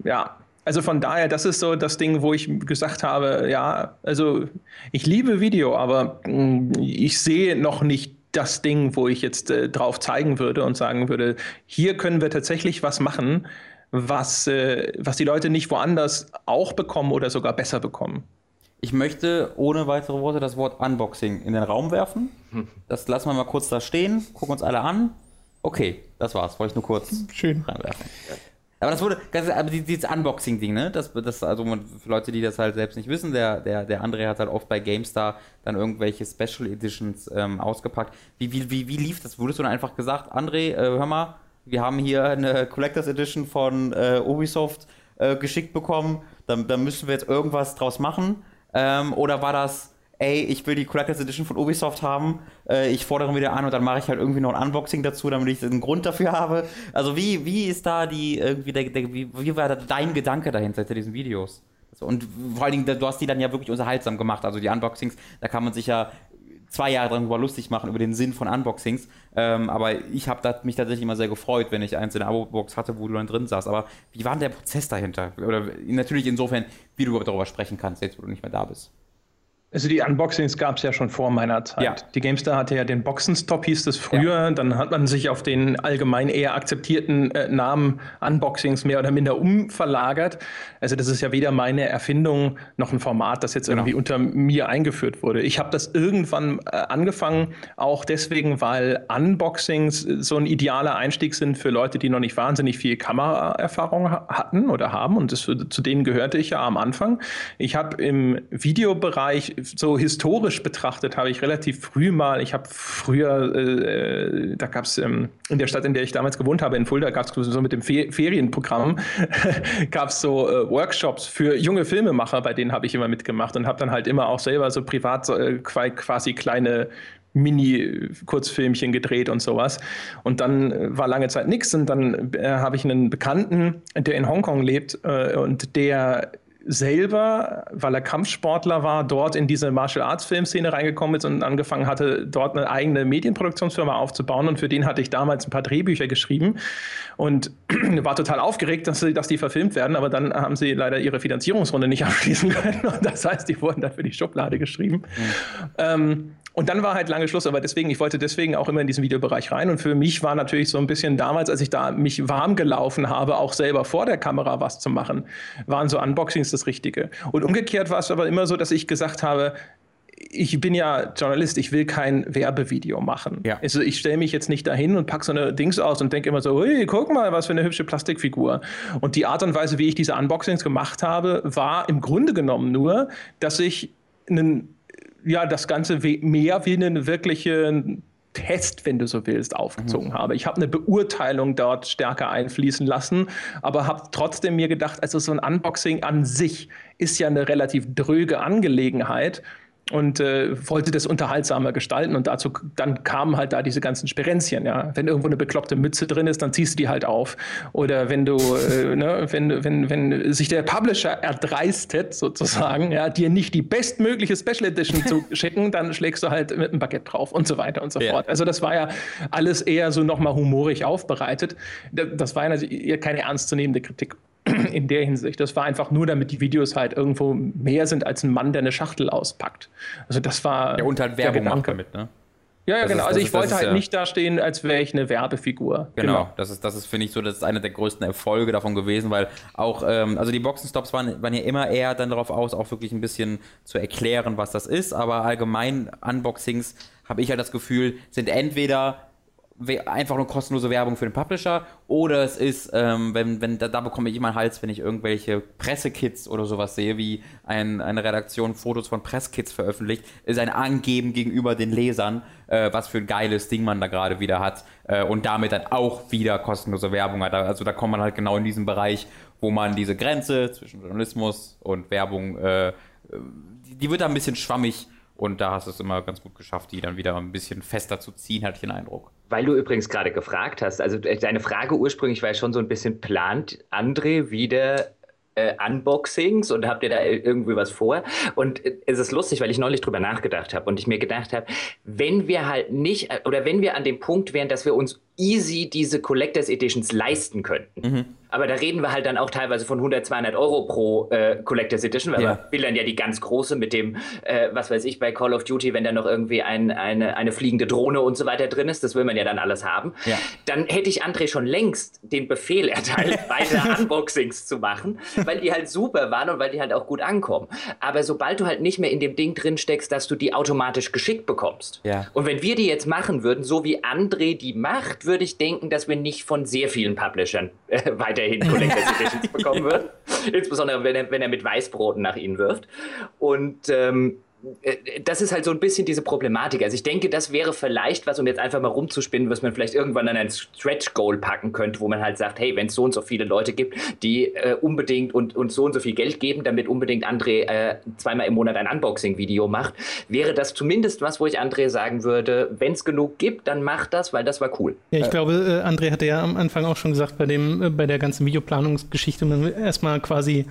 ja, also von daher, das ist so das Ding, wo ich gesagt habe, ja, also ich liebe Video, aber mm, ich sehe noch nicht das Ding, wo ich jetzt äh, drauf zeigen würde und sagen würde, hier können wir tatsächlich was machen, was, äh, was die Leute nicht woanders auch bekommen oder sogar besser bekommen. Ich möchte ohne weitere Worte das Wort Unboxing in den Raum werfen. Das lassen wir mal kurz da stehen, gucken uns alle an. Okay, das war's. Wollte ich nur kurz Schön. reinwerfen. Aber das wurde, aber dieses Unboxing-Ding, ne? Das, das, also für Leute, die das halt selbst nicht wissen, der, der, der André hat halt oft bei GameStar dann irgendwelche Special Editions ähm, ausgepackt. Wie, wie, wie, wie lief das? Wurdest du dann einfach gesagt, André, äh, hör mal, wir haben hier eine Collectors Edition von äh, Ubisoft äh, geschickt bekommen, da, da müssen wir jetzt irgendwas draus machen? Ähm, oder war das ey, ich will die Collectors Edition von Ubisoft haben, äh, ich fordere wieder an und dann mache ich halt irgendwie noch ein Unboxing dazu, damit ich einen Grund dafür habe. Also wie, wie ist da die, irgendwie der, der wie, wie war dein Gedanke dahinter, hinter diesen Videos? Und vor allen Dingen, du hast die dann ja wirklich unterhaltsam gemacht. Also die Unboxings, da kann man sich ja zwei Jahre darüber lustig machen, über den Sinn von Unboxings. Ähm, aber ich habe mich tatsächlich immer sehr gefreut, wenn ich eins in der Abo-Box hatte, wo du dann drin saßt. Aber wie war denn der Prozess dahinter? Oder natürlich insofern, wie du darüber sprechen kannst, jetzt wo du nicht mehr da bist. Also die Unboxings gab es ja schon vor meiner Zeit. Ja. Die GameStar hatte ja den Boxenstop, hieß das früher. Ja. Dann hat man sich auf den allgemein eher akzeptierten äh, Namen Unboxings mehr oder minder umverlagert. Also das ist ja weder meine Erfindung noch ein Format, das jetzt genau. irgendwie unter mir eingeführt wurde. Ich habe das irgendwann äh, angefangen, auch deswegen, weil Unboxings so ein idealer Einstieg sind für Leute, die noch nicht wahnsinnig viel Kameraerfahrung hatten oder haben. Und das, zu denen gehörte ich ja am Anfang. Ich habe im Videobereich so historisch betrachtet habe ich relativ früh mal, ich habe früher, äh, da gab es ähm, in der Stadt, in der ich damals gewohnt habe, in Fulda, gab es so mit dem Fe Ferienprogramm, gab es so äh, Workshops für junge Filmemacher, bei denen habe ich immer mitgemacht und habe dann halt immer auch selber so privat äh, quasi kleine Mini-Kurzfilmchen gedreht und sowas. Und dann äh, war lange Zeit nichts und dann äh, habe ich einen Bekannten, der in Hongkong lebt äh, und der selber, weil er Kampfsportler war, dort in diese Martial Arts Filmszene reingekommen ist und angefangen hatte, dort eine eigene Medienproduktionsfirma aufzubauen. Und für den hatte ich damals ein paar Drehbücher geschrieben und war total aufgeregt, dass, sie, dass die verfilmt werden. Aber dann haben sie leider ihre Finanzierungsrunde nicht abschließen können. Und das heißt, die wurden dann für die Schublade geschrieben. Mhm. Ähm, und dann war halt lange Schluss, aber deswegen, ich wollte deswegen auch immer in diesen Videobereich rein. Und für mich war natürlich so ein bisschen damals, als ich da mich warm gelaufen habe, auch selber vor der Kamera was zu machen, waren so Unboxings das Richtige. Und umgekehrt war es aber immer so, dass ich gesagt habe, ich bin ja Journalist, ich will kein Werbevideo machen. Ja. Also ich stelle mich jetzt nicht dahin und packe so eine Dings aus und denke immer so, hey, guck mal, was für eine hübsche Plastikfigur. Und die Art und Weise, wie ich diese Unboxings gemacht habe, war im Grunde genommen nur, dass ich einen ja, das Ganze mehr wie einen wirklichen Test, wenn du so willst, aufgezogen mhm. habe. Ich habe eine Beurteilung dort stärker einfließen lassen, aber habe trotzdem mir gedacht, also so ein Unboxing an sich ist ja eine relativ dröge Angelegenheit und äh, wollte das unterhaltsamer gestalten und dazu dann kamen halt da diese ganzen Sperenzien, ja. Wenn irgendwo eine bekloppte Mütze drin ist, dann ziehst du die halt auf. Oder wenn du, äh, ne, wenn, wenn, wenn sich der Publisher erdreistet, sozusagen, ja, dir nicht die bestmögliche Special Edition zu schicken, dann schlägst du halt mit einem Baguette drauf und so weiter und so ja. fort. Also das war ja alles eher so nochmal humorig aufbereitet. Das war ja also keine ernstzunehmende Kritik in der Hinsicht. Das war einfach nur, damit die Videos halt irgendwo mehr sind als ein Mann, der eine Schachtel auspackt. Also das war. Ja, und halt Werbung macht damit, ne? Ja, ja, das genau. Ist, also ich ist, wollte halt ja nicht dastehen, als wäre ich eine Werbefigur. Genau, genau. das ist, das ist, finde ich, so, das ist einer der größten Erfolge davon gewesen, weil auch, ähm, also die Boxenstops waren, waren ja immer eher dann darauf aus, auch wirklich ein bisschen zu erklären, was das ist, aber allgemein Unboxings habe ich halt das Gefühl, sind entweder einfach nur kostenlose Werbung für den Publisher oder es ist, ähm, wenn, wenn da, da, bekomme ich immer einen Hals, wenn ich irgendwelche Pressekits oder sowas sehe, wie ein, eine Redaktion Fotos von Presskits veröffentlicht, ist ein Angeben gegenüber den Lesern, äh, was für ein geiles Ding man da gerade wieder hat äh, und damit dann auch wieder kostenlose Werbung hat. Also da kommt man halt genau in diesen Bereich, wo man diese Grenze zwischen Journalismus und Werbung, äh, die, die wird da ein bisschen schwammig und da hast du es immer ganz gut geschafft, die dann wieder ein bisschen fester zu ziehen, hatte ich den Eindruck. Weil du übrigens gerade gefragt hast, also äh, deine Frage ursprünglich war schon so ein bisschen, plant André wieder äh, Unboxings und habt ihr da irgendwie was vor? Und äh, es ist lustig, weil ich neulich drüber nachgedacht habe und ich mir gedacht habe, wenn wir halt nicht, äh, oder wenn wir an dem Punkt wären, dass wir uns easy diese Collectors Editions leisten könnten. Mhm. Aber da reden wir halt dann auch teilweise von 100, 200 Euro pro äh, Collectors Edition, weil ja. man will dann ja die ganz große mit dem, äh, was weiß ich, bei Call of Duty, wenn da noch irgendwie ein, eine, eine fliegende Drohne und so weiter drin ist, das will man ja dann alles haben. Ja. Dann hätte ich André schon längst den Befehl erteilt, weitere Unboxings zu machen, weil die halt super waren und weil die halt auch gut ankommen. Aber sobald du halt nicht mehr in dem Ding drin steckst, dass du die automatisch geschickt bekommst. Ja. Und wenn wir die jetzt machen würden, so wie André die macht, würde ich denken, dass wir nicht von sehr vielen Publishern äh, weiterhin Collectors Editions bekommen würden. Insbesondere, wenn er, wenn er mit Weißbroten nach ihnen wirft. Und ähm, äh, das ist halt so ein bisschen diese Problematik. Also ich denke, das wäre vielleicht was, um jetzt einfach mal rumzuspinnen, was man vielleicht irgendwann an ein Stretch Goal packen könnte, wo man halt sagt, hey, wenn es so und so viele Leute gibt, die äh, unbedingt und, und so und so viel Geld geben, damit unbedingt André äh, zweimal im Monat ein Unboxing-Video macht, wäre das zumindest was, wo ich André sagen würde, wenn es genug gibt, dann macht das, weil das war cool. Ja, ich äh, glaube, äh, André hatte ja am Anfang auch schon gesagt, bei dem, äh, bei der ganzen Videoplanungsgeschichte, man erstmal quasi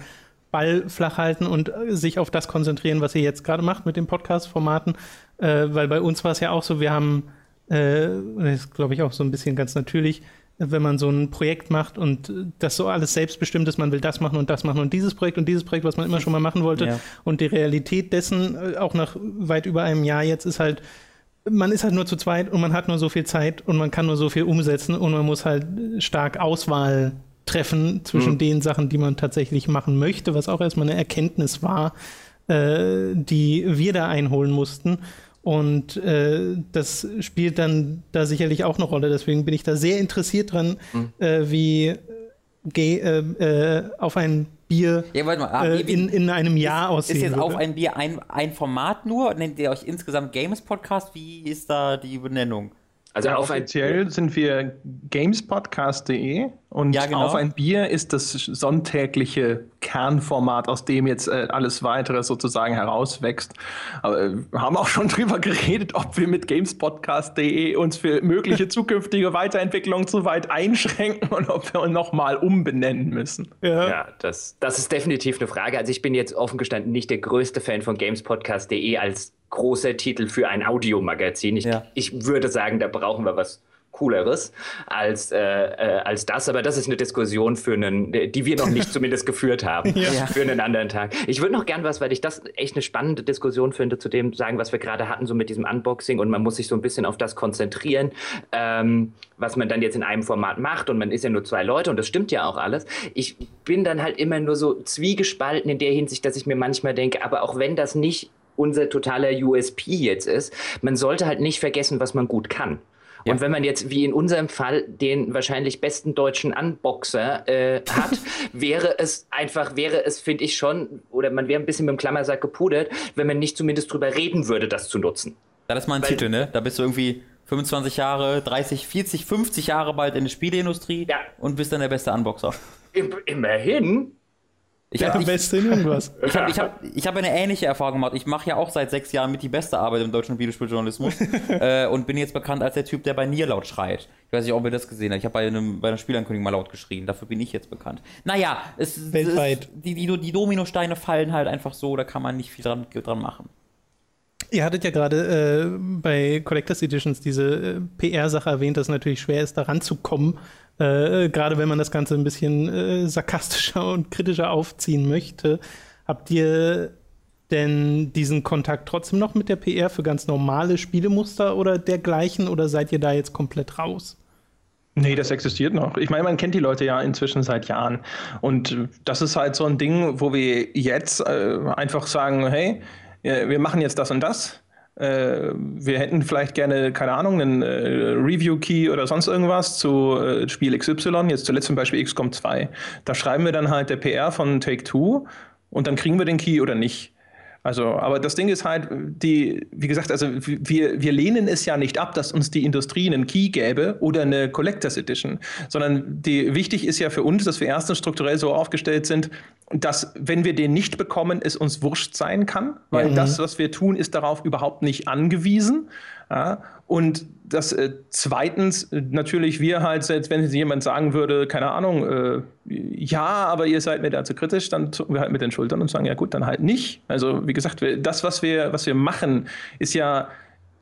Ball flach halten und äh, sich auf das konzentrieren, was ihr jetzt gerade macht mit den Podcast-Formaten. Äh, weil bei uns war es ja auch so, wir haben, äh, das ist glaube ich auch so ein bisschen ganz natürlich, wenn man so ein Projekt macht und das so alles selbstbestimmt ist, man will das machen und das machen und dieses Projekt und dieses Projekt, was man immer schon mal machen wollte. Ja. Und die Realität dessen, äh, auch nach weit über einem Jahr jetzt, ist halt, man ist halt nur zu zweit und man hat nur so viel Zeit und man kann nur so viel umsetzen und man muss halt stark Auswahl treffen zwischen mhm. den Sachen, die man tatsächlich machen möchte, was auch erstmal eine Erkenntnis war, äh, die wir da einholen mussten. Und äh, das spielt dann da sicherlich auch eine Rolle. Deswegen bin ich da sehr interessiert dran, mhm. äh, wie äh, äh, auf ein Bier Ja, warte mal, ah, äh, wie- in, in einem Jahr aussehen Ist jetzt würde. auf ein Bier ein, ein Format nur? Nennt ihr euch insgesamt Games Podcast? Wie ist da die Benennung? Also Ja, auf ein offiziell sind wir gamespodcast.de und Ja, genau. auf ein Bier ist das sonntägliche Kernformat, aus dem jetzt äh, alles weitere sozusagen herauswächst. Aber äh, wir haben auch schon drüber geredet, ob wir mit gamespodcast.de uns für mögliche zukünftige Weiterentwicklungen zu weit einschränken und ob wir uns nochmal umbenennen müssen. ja. Ja, das, das ist definitiv eine Frage. Also ich bin jetzt offen gestanden nicht der größte Fan von gamespodcast.de als großer Titel für ein Audiomagazin. Ich, Ja. ich würde sagen, da brauchen wir was Cooleres als, äh, äh, als das. Aber das ist eine Diskussion, für einen, die wir noch nicht zumindest geführt haben, Ja. für einen anderen Tag. Ich würde noch gern was, weil ich das echt eine spannende Diskussion finde, zu dem sagen, was wir gerade hatten, so mit diesem Unboxing. Und man muss sich so ein bisschen auf das konzentrieren, ähm, was man dann jetzt in einem Format macht. Und man ist ja nur zwei Leute und das stimmt ja auch alles. Ich bin dann halt immer nur so zwiegespalten in der Hinsicht, dass ich mir manchmal denke, aber auch wenn das nicht unser totaler USP jetzt ist, man sollte halt nicht vergessen, was man gut kann. Und wenn man jetzt, wie in unserem Fall, den wahrscheinlich besten deutschen Unboxer äh, hat, wäre es einfach, wäre es, finde ich schon, oder man wäre ein bisschen mit dem Klammersack gepudert, wenn man nicht zumindest drüber reden würde, das zu nutzen. Das ist mal ein Weil- Titel, ne? Da bist du irgendwie 25 Jahre, 30, 40, 50 Jahre bald in der Spieleindustrie Ja. und bist dann der beste Unboxer. Im, immerhin. Ich Ja, habe am ich, besten in irgendwas. ich hab, ich hab, ich hab eine ähnliche Erfahrung gemacht. Ich mache ja auch seit sechs Jahren mit die beste Arbeit im deutschen Videospieljournalismus äh, und bin jetzt bekannt als der Typ, der bei Nier laut schreit. Ich weiß nicht, ob ihr das gesehen habt. Ich habe bei, einem, bei einer Spielankündigung mal laut geschrien. Dafür bin ich jetzt bekannt. Naja, es es Weltweit. Ist, die, die, die Dominosteine fallen halt einfach so, da kann man nicht viel dran, dran machen. Ihr hattet ja gerade äh, bei Collectors Editions diese äh, PR-Sache erwähnt, dass es natürlich schwer ist, daran zu kommen. Äh, gerade wenn man das Ganze ein bisschen äh, sarkastischer und kritischer aufziehen möchte. Habt ihr denn diesen Kontakt trotzdem noch mit der PR für ganz normale Spielemuster oder dergleichen oder seid ihr da jetzt komplett raus? Nee, das existiert noch. Ich meine, man kennt die Leute ja inzwischen seit Jahren. Und äh, das ist halt so ein Ding, wo wir jetzt äh, einfach sagen, hey, äh, wir machen jetzt das und das. Äh, wir hätten vielleicht gerne, keine Ahnung, einen äh, Review-Key oder sonst irgendwas zu äh, Spiel XY, jetzt zuletzt zum Beispiel XCOM 2. Da schreiben wir dann halt der PR von Take-Two und dann kriegen wir den Key oder nicht. Also, aber das Ding ist halt, die, wie gesagt, also wir, wir lehnen es ja nicht ab, dass uns die Industrie einen Key gäbe oder eine Collectors Edition, sondern die, wichtig ist ja für uns, dass wir erstens strukturell so aufgestellt sind, dass, wenn wir den nicht bekommen, es uns wurscht sein kann, weil das, was wir tun, ist darauf überhaupt nicht angewiesen. Ja? Und das äh, zweitens äh, natürlich wir halt, selbst wenn jemand sagen würde, keine Ahnung, äh, ja, aber ihr seid mir da zu kritisch, dann zucken wir halt mit den Schultern und sagen, ja gut, dann halt nicht. Also wie gesagt, wir, das, was wir, was wir machen, ist ja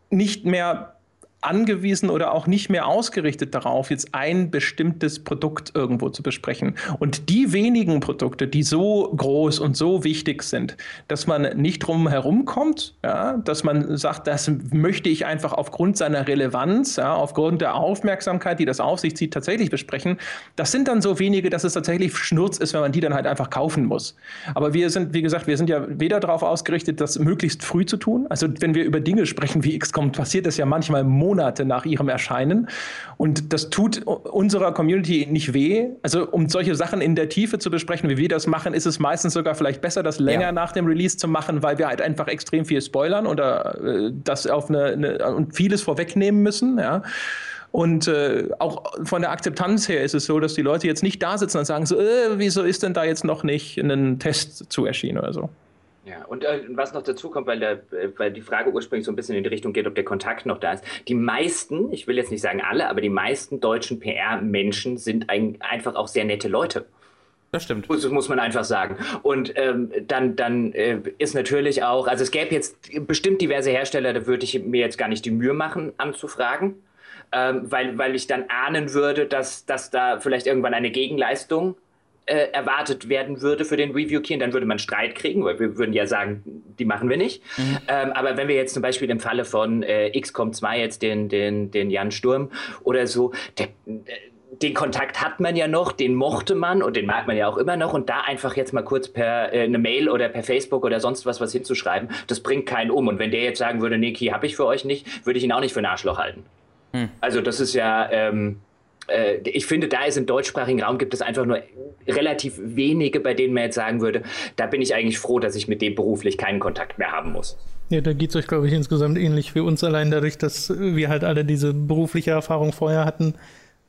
nicht mehr angewiesen oder auch nicht mehr ausgerichtet darauf, jetzt ein bestimmtes Produkt irgendwo zu besprechen. Und die wenigen Produkte, die so groß und so wichtig sind, dass man nicht drum herumkommt, ja, dass man sagt, das möchte ich einfach aufgrund seiner Relevanz, ja, aufgrund der Aufmerksamkeit, die das auf sich zieht, tatsächlich besprechen, das sind dann so wenige, dass es tatsächlich Schnurz ist, wenn man die dann halt einfach kaufen muss. Aber wir sind, wie gesagt, wir sind ja weder darauf ausgerichtet, das möglichst früh zu tun. Also wenn wir über Dinge sprechen wie XCOM, passiert das ja manchmal Monate nach ihrem Erscheinen. Und das tut unserer Community nicht weh. Also um solche Sachen in der Tiefe zu besprechen, wie wir das machen, ist es meistens sogar vielleicht besser, das länger Ja. nach dem Release zu machen, weil wir halt einfach extrem viel spoilern oder äh, das auf eine, eine und vieles vorwegnehmen müssen. Ja. Und äh, auch von der Akzeptanz her ist es so, dass die Leute jetzt nicht da sitzen und sagen so, äh, wieso ist denn da jetzt noch nicht ein Test zu erschienen oder so. Ja, und äh, was noch dazu kommt, weil, der, äh, weil die Frage ursprünglich so ein bisschen in die Richtung geht, ob der Kontakt noch da ist. Die meisten, ich will jetzt nicht sagen alle, aber die meisten deutschen PR-Menschen sind ein, einfach auch sehr nette Leute. Das stimmt. Das muss man einfach sagen. Und ähm, dann, dann äh, ist natürlich auch, also es gäbe jetzt bestimmt diverse Hersteller, da würde ich mir jetzt gar nicht die Mühe machen, anzufragen, ähm, weil, weil ich dann ahnen würde, dass, dass da vielleicht irgendwann eine Gegenleistung äh, erwartet werden würde für den Review Key, und dann würde man Streit kriegen, weil wir würden ja sagen, die machen wir nicht. Ähm, aber wenn wir jetzt zum Beispiel im Falle von äh, XCOM 2 jetzt den, den, den Jan Sturm oder so, der, den Kontakt hat man ja noch, den mochte man und den mag man ja auch immer noch und da einfach jetzt mal kurz per äh, eine Mail oder per Facebook oder sonst was was hinzuschreiben, das bringt keinen um. Und wenn der jetzt sagen würde, nee, Key habe ich für euch nicht, würde ich ihn auch nicht für ein Arschloch halten. Also das ist ja, ähm, äh, ich finde, da ist im deutschsprachigen Raum gibt es einfach nur relativ wenige, bei denen man jetzt sagen würde, da bin ich eigentlich froh, dass ich mit dem beruflich keinen Kontakt mehr haben muss. Ja, da geht es euch, glaube ich, insgesamt ähnlich wie uns allein dadurch, dass wir halt alle diese berufliche Erfahrung vorher hatten,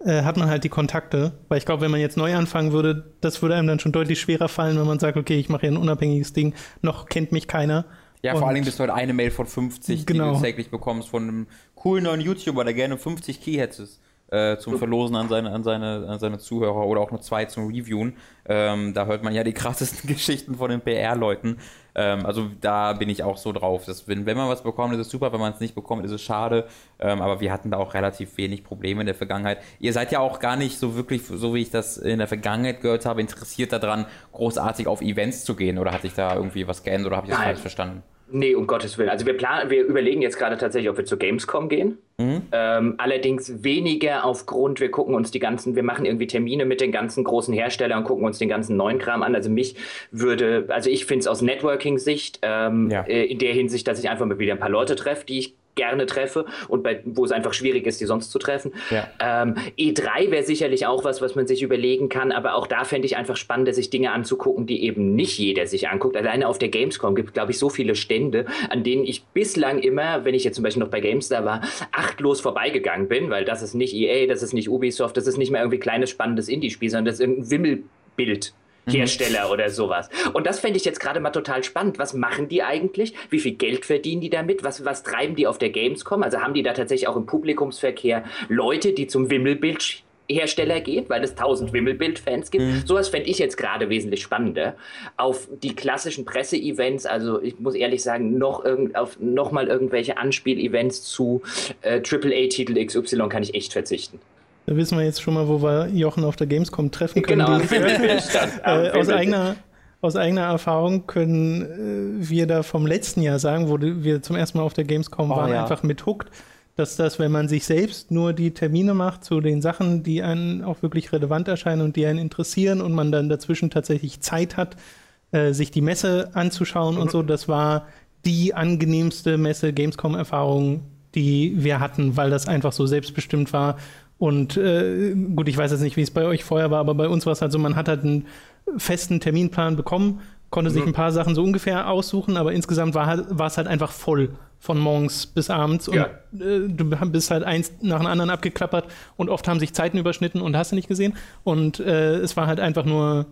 äh, hat man halt die Kontakte. Weil ich glaube, wenn man jetzt neu anfangen würde, das würde einem dann schon deutlich schwerer fallen, wenn man sagt, okay, ich mache hier ein unabhängiges Ding, noch kennt mich keiner. Ja, vor allen Dingen bist du halt eine Mail von 50, genau. die du täglich bekommst von einem coolen neuen YouTuber, der gerne 50 Key hättest äh, zum Verlosen an seine, an, seine, an seine Zuhörer oder auch nur zwei zum Reviewen. Ähm, da hört man ja die krassesten Geschichten von den PR-Leuten. Ähm, also da bin ich auch so drauf. Dass wenn, wenn man was bekommt, ist es super, wenn man es nicht bekommt, ist es schade. Ähm, aber wir hatten da auch relativ wenig Probleme in der Vergangenheit. Ihr seid ja auch gar nicht so wirklich, so wie ich das in der Vergangenheit gehört habe, interessiert daran, großartig auf Events zu gehen. Oder hatte ich da irgendwie was geändert oder habe ich das falsch verstanden? Nee, um Gottes Willen. Also wir planen, wir überlegen jetzt gerade tatsächlich, ob wir zur Gamescom gehen. Mhm. Ähm, allerdings weniger aufgrund, wir gucken uns die ganzen, wir machen irgendwie Termine mit den ganzen großen Herstellern und gucken uns den ganzen neuen Kram an. Also mich würde, also ich finde es aus Networking-Sicht, ähm, ja. äh, in der Hinsicht, dass ich einfach mal wieder ein paar Leute treffe, die ich gerne treffe und bei, wo es einfach schwierig ist, die sonst zu treffen. Ja. Ähm, E3 wäre sicherlich auch was, was man sich überlegen kann, aber auch da fände ich einfach spannend, sich Dinge anzugucken, die eben nicht jeder sich anguckt. Alleine auf der Gamescom gibt es, glaube ich, so viele Stände, an denen ich bislang immer, wenn ich jetzt zum Beispiel noch bei GameStar war, achtlos vorbeigegangen bin, weil das ist nicht EA, das ist nicht Ubisoft, das ist nicht mehr irgendwie kleines, spannendes Indie-Spiel, sondern das ist irgendein Wimmelbild Hersteller oder sowas. Und das fände ich jetzt gerade mal total spannend. Was machen die eigentlich? Wie viel Geld verdienen die damit? Was, was treiben die auf der Gamescom? Also haben die da tatsächlich auch im Publikumsverkehr Leute, die zum Wimmelbild Hersteller gehen, weil es tausend Wimmelbild-Fans gibt. Mhm. Sowas fände ich jetzt gerade wesentlich spannender. Auf die klassischen Presse-Events, also ich muss ehrlich sagen, noch, irgend, auf noch mal irgendwelche Anspiel-Events zu äh, AAA-Titel XY kann ich echt verzichten. Da wissen wir jetzt schon mal, wo wir Jochen auf der Gamescom treffen können. Genau, äh, aus, eigener, aus eigener Erfahrung können äh, wir da vom letzten Jahr sagen, wo wir zum ersten Mal auf der Gamescom oh, waren, ja. einfach mit Hooked, dass das, wenn man sich selbst nur die Termine macht zu den Sachen, die einen auch wirklich relevant erscheinen und die einen interessieren und man dann dazwischen tatsächlich Zeit hat, äh, sich die Messe anzuschauen mhm. und so, das war die angenehmste Messe Gamescom-Erfahrung, die wir hatten, weil das einfach so selbstbestimmt war und äh, gut, ich weiß jetzt nicht, wie es bei euch vorher war, aber bei uns war es halt so, man hat halt einen festen Terminplan bekommen, konnte sich ein paar Sachen so ungefähr aussuchen, aber insgesamt war, halt, war es halt einfach voll von morgens bis abends und ja. äh, du bist halt eins nach dem anderen abgeklappert und oft haben sich Zeiten überschnitten und hast du nicht gesehen und äh, es war halt einfach nur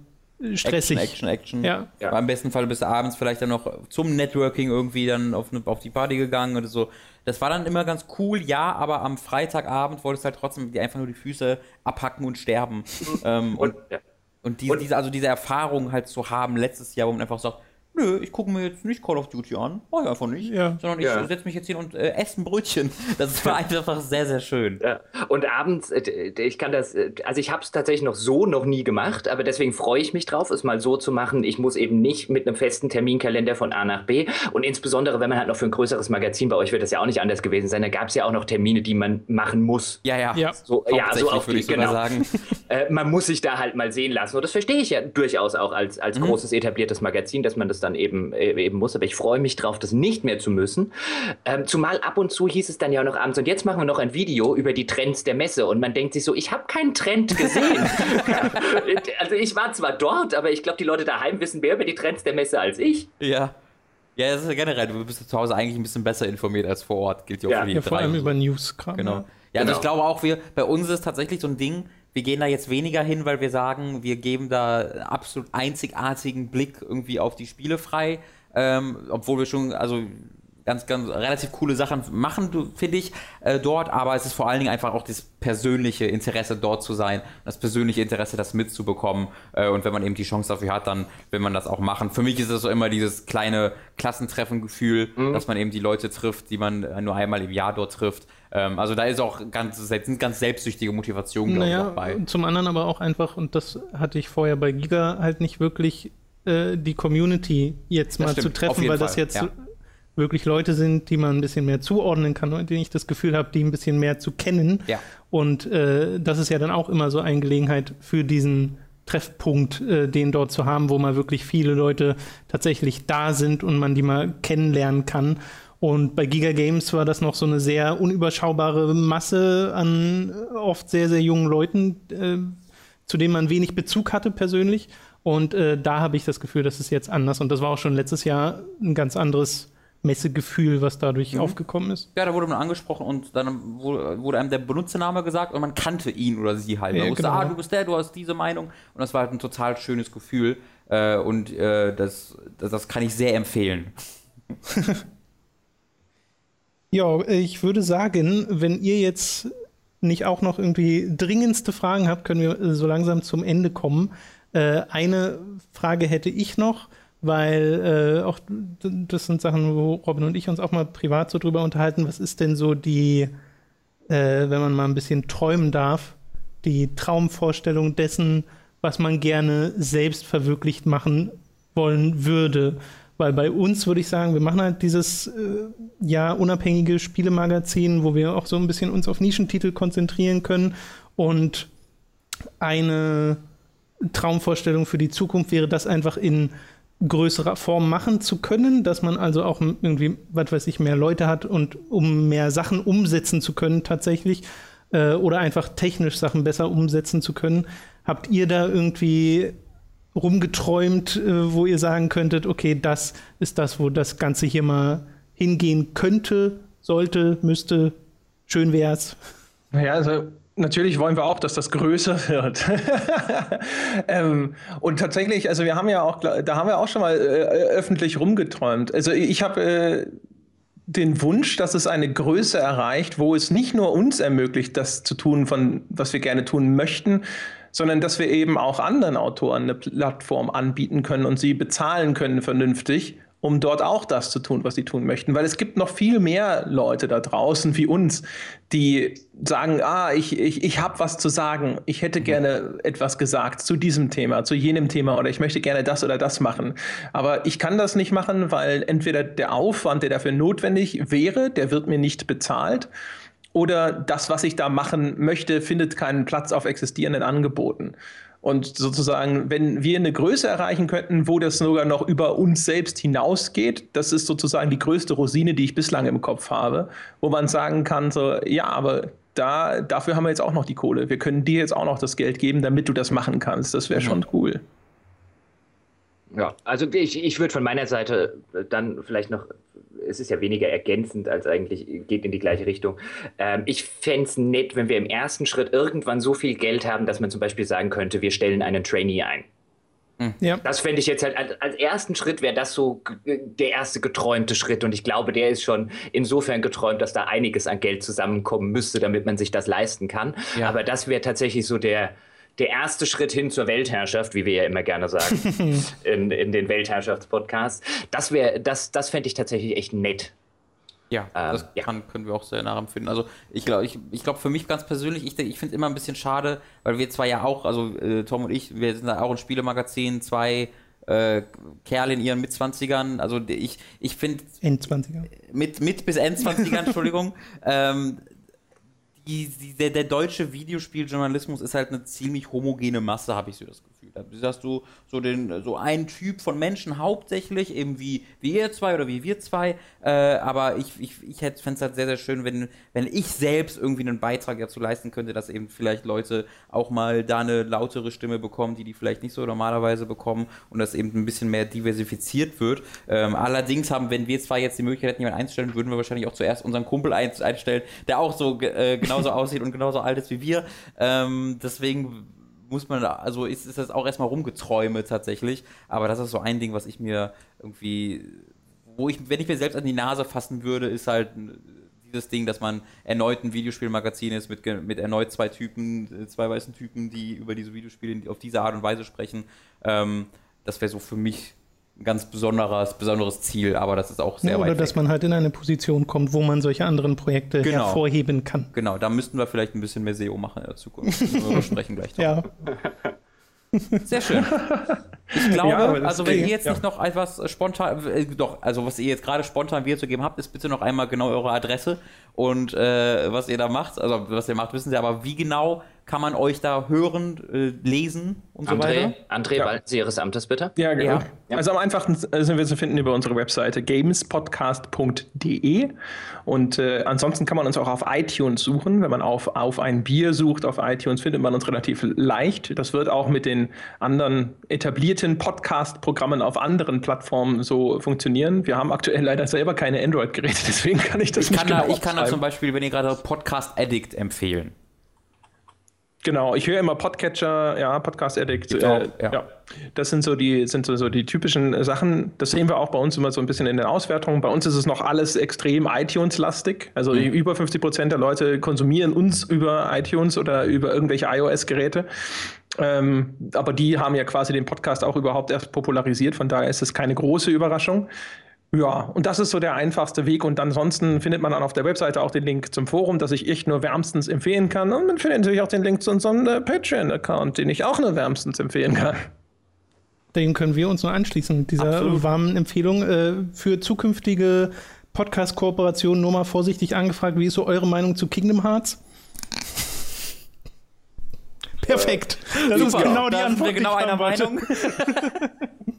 stressig. Action, Action, Action. Ja. ja. Am besten Fall bis abends vielleicht dann noch zum Networking irgendwie dann auf, eine, auf die Party gegangen oder so. Das war dann immer ganz cool, ja, aber am Freitagabend wolltest du halt trotzdem einfach nur die Füße abhacken und sterben. ähm, und, und, ja. und, die, und diese, also diese Erfahrung halt zu haben letztes Jahr, wo man einfach sagt, nö, ich gucke mir jetzt nicht Call of Duty an, mach ich einfach nicht, ja. sondern ich ja. setze mich jetzt hin und äh, esse ein Brötchen. Das war einfach sehr, sehr schön. Ja. Und abends, äh, ich kann das, äh, also ich habe es tatsächlich noch so noch nie gemacht, aber deswegen freue ich mich drauf, es mal so zu machen. Ich muss eben nicht mit einem festen Terminkalender von A nach B und insbesondere, wenn man halt noch für ein größeres Magazin, bei euch wird das ja auch nicht anders gewesen sein, da gab es ja auch noch Termine, die man machen muss. Ja, ja. ja. So, ja, so würde ich genau. sagen. Äh, man muss sich da halt mal sehen lassen und das verstehe ich ja durchaus auch als, als mhm. großes etabliertes Magazin, dass man das dann eben, äh, eben muss. Aber ich freue mich drauf, das nicht mehr zu müssen. Ähm, zumal ab und zu hieß es dann ja noch abends, und jetzt machen wir noch ein Video über die Trends der Messe. Und man denkt sich so, ich habe keinen Trend gesehen. also ich war zwar dort, aber ich glaube, die Leute daheim wissen mehr über die Trends der Messe als ich. Ja. Ja, das ist ja generell, du bist zu Hause eigentlich ein bisschen besser informiert als vor Ort, gilt ja auch für die ja, Vor allem über News-Kram. Genau. Ja, ja also genau. ich glaube auch, wir, bei uns ist tatsächlich so ein Ding, wir gehen da jetzt weniger hin, weil wir sagen, wir geben da absolut einzigartigen Blick irgendwie auf die Spiele frei. Ähm, obwohl wir schon, also ganz, ganz relativ coole Sachen machen, finde ich, äh, dort, aber es ist vor allen Dingen einfach auch das persönliche Interesse, dort zu sein, das persönliche Interesse, das mitzubekommen. Äh, und wenn man eben die Chance dafür hat, dann will man das auch machen. Für mich ist es so immer dieses kleine Klassentreffen-Gefühl, mhm. dass man eben die Leute trifft, die man nur einmal im Jahr dort trifft. Ähm, also da ist auch ganz, sind ganz selbstsüchtige Motivationen, glaube naja, ich, bei. Zum anderen aber auch einfach, und das hatte ich vorher bei Giga halt nicht wirklich, äh, die Community jetzt mal stimmt, zu treffen, weil Fall. das jetzt ja. wirklich Leute sind, die man ein bisschen mehr zuordnen kann und denen ich das Gefühl habe, die ein bisschen mehr zu kennen. Ja. Und äh, das ist ja dann auch immer so eine Gelegenheit für diesen Treffpunkt, äh, den dort zu haben, wo mal wirklich viele Leute tatsächlich da sind und man die mal kennenlernen kann. Und bei Giga Games war das noch so eine sehr unüberschaubare Masse an oft sehr, sehr jungen Leuten, äh, zu denen man wenig Bezug hatte persönlich. Und äh, da habe ich das Gefühl, das ist jetzt anders. Und das war auch schon letztes Jahr ein ganz anderes Messegefühl, was dadurch mhm. aufgekommen ist. Ja, da wurde man angesprochen und dann wurde einem der Benutzername gesagt und man kannte ihn oder sie halt. Man ja, wusste, genau. ah, du bist der, du hast diese Meinung. Und das war halt ein total schönes Gefühl. Äh, und äh, das, das, das kann ich sehr empfehlen. ja, ich würde sagen, wenn ihr jetzt nicht auch noch irgendwie dringendste Fragen habt, können wir so langsam zum Ende kommen. Äh, eine Frage hätte ich noch, weil äh, auch das sind Sachen, wo Robin und ich uns auch mal privat so drüber unterhalten. Was ist denn so die, äh, wenn man mal ein bisschen träumen darf, die Traumvorstellung dessen, was man gerne selbst verwirklicht machen wollen würde? Weil bei uns würde ich sagen, wir machen halt dieses äh, ja unabhängige Spielemagazin, wo wir auch so ein bisschen uns auf Nischentitel konzentrieren können und eine Traumvorstellung für die Zukunft wäre, das einfach in größerer Form machen zu können, dass man also auch irgendwie, was weiß ich, mehr Leute hat und um mehr Sachen umsetzen zu können tatsächlich äh, oder einfach technisch Sachen besser umsetzen zu können. Habt ihr da irgendwie rumgeträumt, äh, wo ihr sagen könntet, okay, das ist das, wo das Ganze hier mal hingehen könnte, sollte, müsste, schön wär's? Naja, also Natürlich wollen wir auch, dass das größer wird. ähm, und tatsächlich, also wir haben ja auch, da haben wir auch schon mal äh, öffentlich rumgeträumt. Also ich habe äh, den Wunsch, dass es eine Größe erreicht, wo es nicht nur uns ermöglicht, das zu tun, von was wir gerne tun möchten, sondern dass wir eben auch anderen Autoren eine Plattform anbieten können und sie bezahlen können vernünftig um dort auch das zu tun, was sie tun möchten. Weil es gibt noch viel mehr Leute da draußen wie uns, die sagen, ah, ich, ich, ich habe was zu sagen, ich hätte gerne etwas gesagt zu diesem Thema, zu jenem Thema oder ich möchte gerne das oder das machen. Aber ich kann das nicht machen, weil entweder der Aufwand, der dafür notwendig wäre, der wird mir nicht bezahlt oder das, was ich da machen möchte, findet keinen Platz auf existierenden Angeboten. Und sozusagen, wenn wir eine Größe erreichen könnten, wo das sogar noch über uns selbst hinausgeht, das ist sozusagen die größte Rosine, die ich bislang im Kopf habe, wo man sagen kann, so, ja, aber da, dafür haben wir jetzt auch noch die Kohle. Wir können dir jetzt auch noch das Geld geben, damit du das machen kannst. Das wäre mhm. schon cool. Ja, also ich, ich würde von meiner Seite dann vielleicht noch es ist ja weniger ergänzend als eigentlich geht in die gleiche Richtung. Ähm, ich fände es nett, wenn wir im ersten Schritt irgendwann so viel Geld haben, dass man zum Beispiel sagen könnte, wir stellen einen Trainee ein. Hm. Ja. Das fände ich jetzt halt als, als ersten Schritt wäre das so der erste geträumte Schritt und ich glaube, der ist schon insofern geträumt, dass da einiges an Geld zusammenkommen müsste, damit man sich das leisten kann. Ja. Aber das wäre tatsächlich so der, der erste Schritt hin zur Weltherrschaft, wie wir ja immer gerne sagen, in, in den Weltherrschaftspodcasts. Das wäre, das, das fände ich tatsächlich echt nett. Ja, ähm, das ja. Kann, können wir auch sehr nachempfinden. Also ich glaube, ich, ich glaube für mich ganz persönlich, ich, ich finde es immer ein bisschen schade, weil wir zwar ja auch, also äh, Tom und ich, wir sind da auch ein Spielemagazin, zwei äh, Kerle in ihren Mitzwanzigern, also ich, ich finde Endzwanziger. Mit, mit bis Endzwanzigern, Entschuldigung. Ähm, die, die, der, der deutsche Videospieljournalismus ist halt eine ziemlich homogene Masse, habe ich so das Gefühl. Da hast du so den so einen Typ von Menschen hauptsächlich, eben wie, wie ihr zwei oder wie wir zwei. Äh, aber ich, ich, ich fände es halt sehr, sehr schön, wenn, wenn ich selbst irgendwie einen Beitrag dazu leisten könnte, dass eben vielleicht Leute auch mal da eine lautere Stimme bekommen, die die vielleicht nicht so normalerweise bekommen und dass eben ein bisschen mehr diversifiziert wird. Ähm, allerdings haben, wenn wir zwei jetzt die Möglichkeit hätten, jemanden einzustellen, würden wir wahrscheinlich auch zuerst unseren Kumpel einstellen, der auch so äh, genauso aussieht und genauso alt ist wie wir. Ähm, deswegen muss man, also ist, ist das auch erstmal rumgeträume tatsächlich, aber das ist so ein Ding, was ich mir irgendwie, wo ich, wenn ich mir selbst an die Nase fassen würde, ist halt dieses Ding, dass man erneut ein Videospielmagazin ist mit, mit erneut zwei Typen, zwei weißen Typen, die über diese Videospiele auf diese Art und Weise sprechen. Ähm, das wäre so für mich ganz besonderes, besonderes Ziel, aber das ist auch sehr ja, Oder dass weg. man halt in eine Position kommt, wo man solche anderen Projekte genau. hervorheben kann. Genau, da müssten wir vielleicht ein bisschen mehr SEO machen in der Zukunft. wir sprechen gleich drüber. Ja. Sehr schön. Ich glaube, ja, also wenn ihr jetzt ja. nicht noch etwas spontan, äh, doch, also was ihr jetzt gerade spontan wiederzugeben habt, ist bitte noch einmal genau eure Adresse und äh, was ihr da macht. Also was ihr macht, wissen Sie, aber wie genau kann man euch da hören, äh, lesen und so André, weiter? André, Ja. walten Sie Ihres Amtes bitte. Ja, genau. Ja. Also am einfachsten sind wir zu finden über unsere Webseite gamespodcast.de und äh, ansonsten kann man uns auch auf iTunes suchen. Wenn man auf, auf ein Bier sucht auf iTunes, findet man uns relativ leicht. Das wird auch mit den anderen etablierten Podcast-Programmen auf anderen Plattformen so funktionieren. Wir haben aktuell leider selber keine Android-Geräte, deswegen kann ich das Ich nicht kann, da, genau ich kann da zum Beispiel, wenn ihr gerade Podcast Addict empfehlen. Genau, ich höre immer Podcatcher, ja, Podcast Addict. Äh, auch, ja. ja. Das sind so die, sind so, so die typischen Sachen. Das sehen wir auch bei uns immer so ein bisschen in den Auswertungen. Bei uns ist es noch alles extrem iTunes-lastig. Also Mhm. über 50 Prozent der Leute konsumieren uns über iTunes oder über irgendwelche iOS-Geräte. Ähm, aber die haben ja quasi den Podcast auch überhaupt erst popularisiert. Von daher ist es keine große Überraschung. Ja, und das ist so der einfachste Weg. Und ansonsten findet man dann auf der Webseite auch den Link zum Forum, das ich echt nur wärmstens empfehlen kann. Und man findet natürlich auch den Link zu unserem äh, Patreon-Account, den ich auch nur wärmstens empfehlen kann. Den können wir uns nur anschließen, dieser Absolut. warmen Empfehlung. Äh, für zukünftige Podcast-Kooperationen nur mal vorsichtig angefragt, wie ist so eure Meinung zu Kingdom Hearts? Perfekt. Das ist Super, genau die da sind Antwort, wir genau einer. Meinung.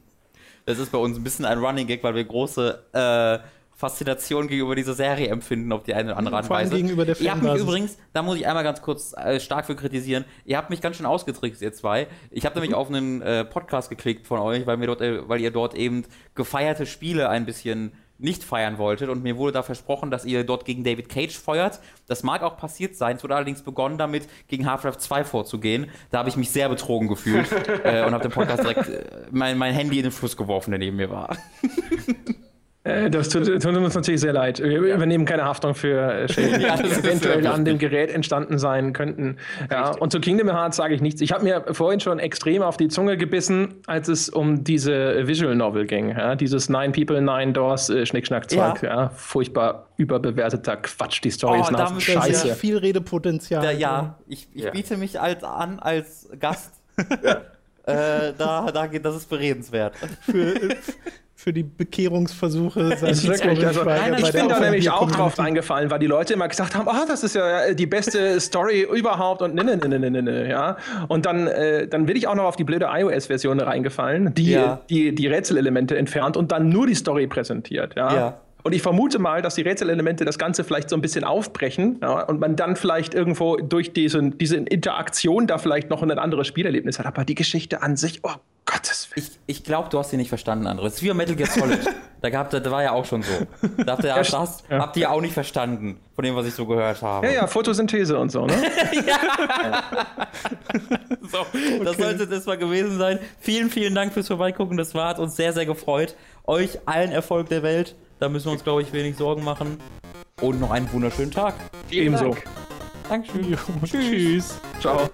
das ist bei uns ein bisschen ein Running Gag, weil wir große äh, Faszination gegenüber dieser Serie empfinden, auf die eine oder andere Art und Vor allem Weise. gegenüber der Ihr habt mich übrigens, da muss ich einmal ganz kurz äh, stark für kritisieren, ihr habt mich ganz schön ausgetrickst, ihr zwei. Ich habe nämlich auf einen äh, Podcast geklickt von euch, weil, mir dort, äh, weil ihr dort eben gefeierte Spiele ein bisschen nicht feiern wolltet und mir wurde da versprochen, dass ihr dort gegen David Cage feuert. Das mag auch passiert sein. Es wurde allerdings begonnen damit, gegen Half-Life 2 vorzugehen. Da habe ich mich sehr betrogen gefühlt äh, und habe den Podcast direkt äh, mein, mein Handy in den Fluss geworfen, der neben mir war. Äh, das tut, tut uns natürlich sehr leid. Wir übernehmen keine Haftung für äh, Schäden, Ja, die ist eventuell an dem Gerät entstanden sein könnten. Ja, und zu Kingdom Hearts sage ich nichts. Ich habe mir vorhin schon extrem auf die Zunge gebissen, als es um diese Visual Novel ging. Ja, dieses Nine People, Nine Doors, äh, Schnickschnack-Zeug. Ja. Ja. furchtbar überbewerteter Quatsch. Die Story Oh, ist wir- Das ist Scheiße. viel Redepotenzial. Da, ja, ich, ich Ja. biete mich als an als Gast. äh, da, da geht, das ist beredenswert. Für, für die Bekehrungsversuche seines wirklich, also, nein, ich bin da nämlich auch drauf eingefallen, weil die Leute immer gesagt haben, ah, das ist ja äh, die beste Story überhaupt und ne, ne, ne, ne, ne, ne, ja. Und dann, äh, dann bin ich auch noch auf die blöde iOS-Version reingefallen, die, Ja. die die Rätselelemente entfernt und dann nur die Story präsentiert, ja. Ja. Und ich vermute mal, dass die Rätselelemente das Ganze vielleicht so ein bisschen aufbrechen ja, und man dann vielleicht irgendwo durch diese, diese Interaktion da vielleicht noch ein anderes Spielerlebnis hat. Aber die Geschichte an sich, oh Gottes Willen. Ich, ich glaube, du hast sie nicht verstanden, André. Das ist wie Metal Gear Solid. da, gab, da war ja auch schon so. Da habt ihr, Ja, das ja. habt ihr auch nicht verstanden, von dem, was ich so gehört habe. Ja, ja, Photosynthese und so, ne? So, das sollte das mal gewesen sein. Vielen, vielen Dank fürs Vorbeigucken. Das war, hat uns sehr, sehr gefreut. Euch allen Erfolg der Welt. Da müssen wir uns, glaube ich, wenig Sorgen machen. Und noch einen wunderschönen Tag. Ebenso. Dankeschön. Jo, Tschüss. Ciao.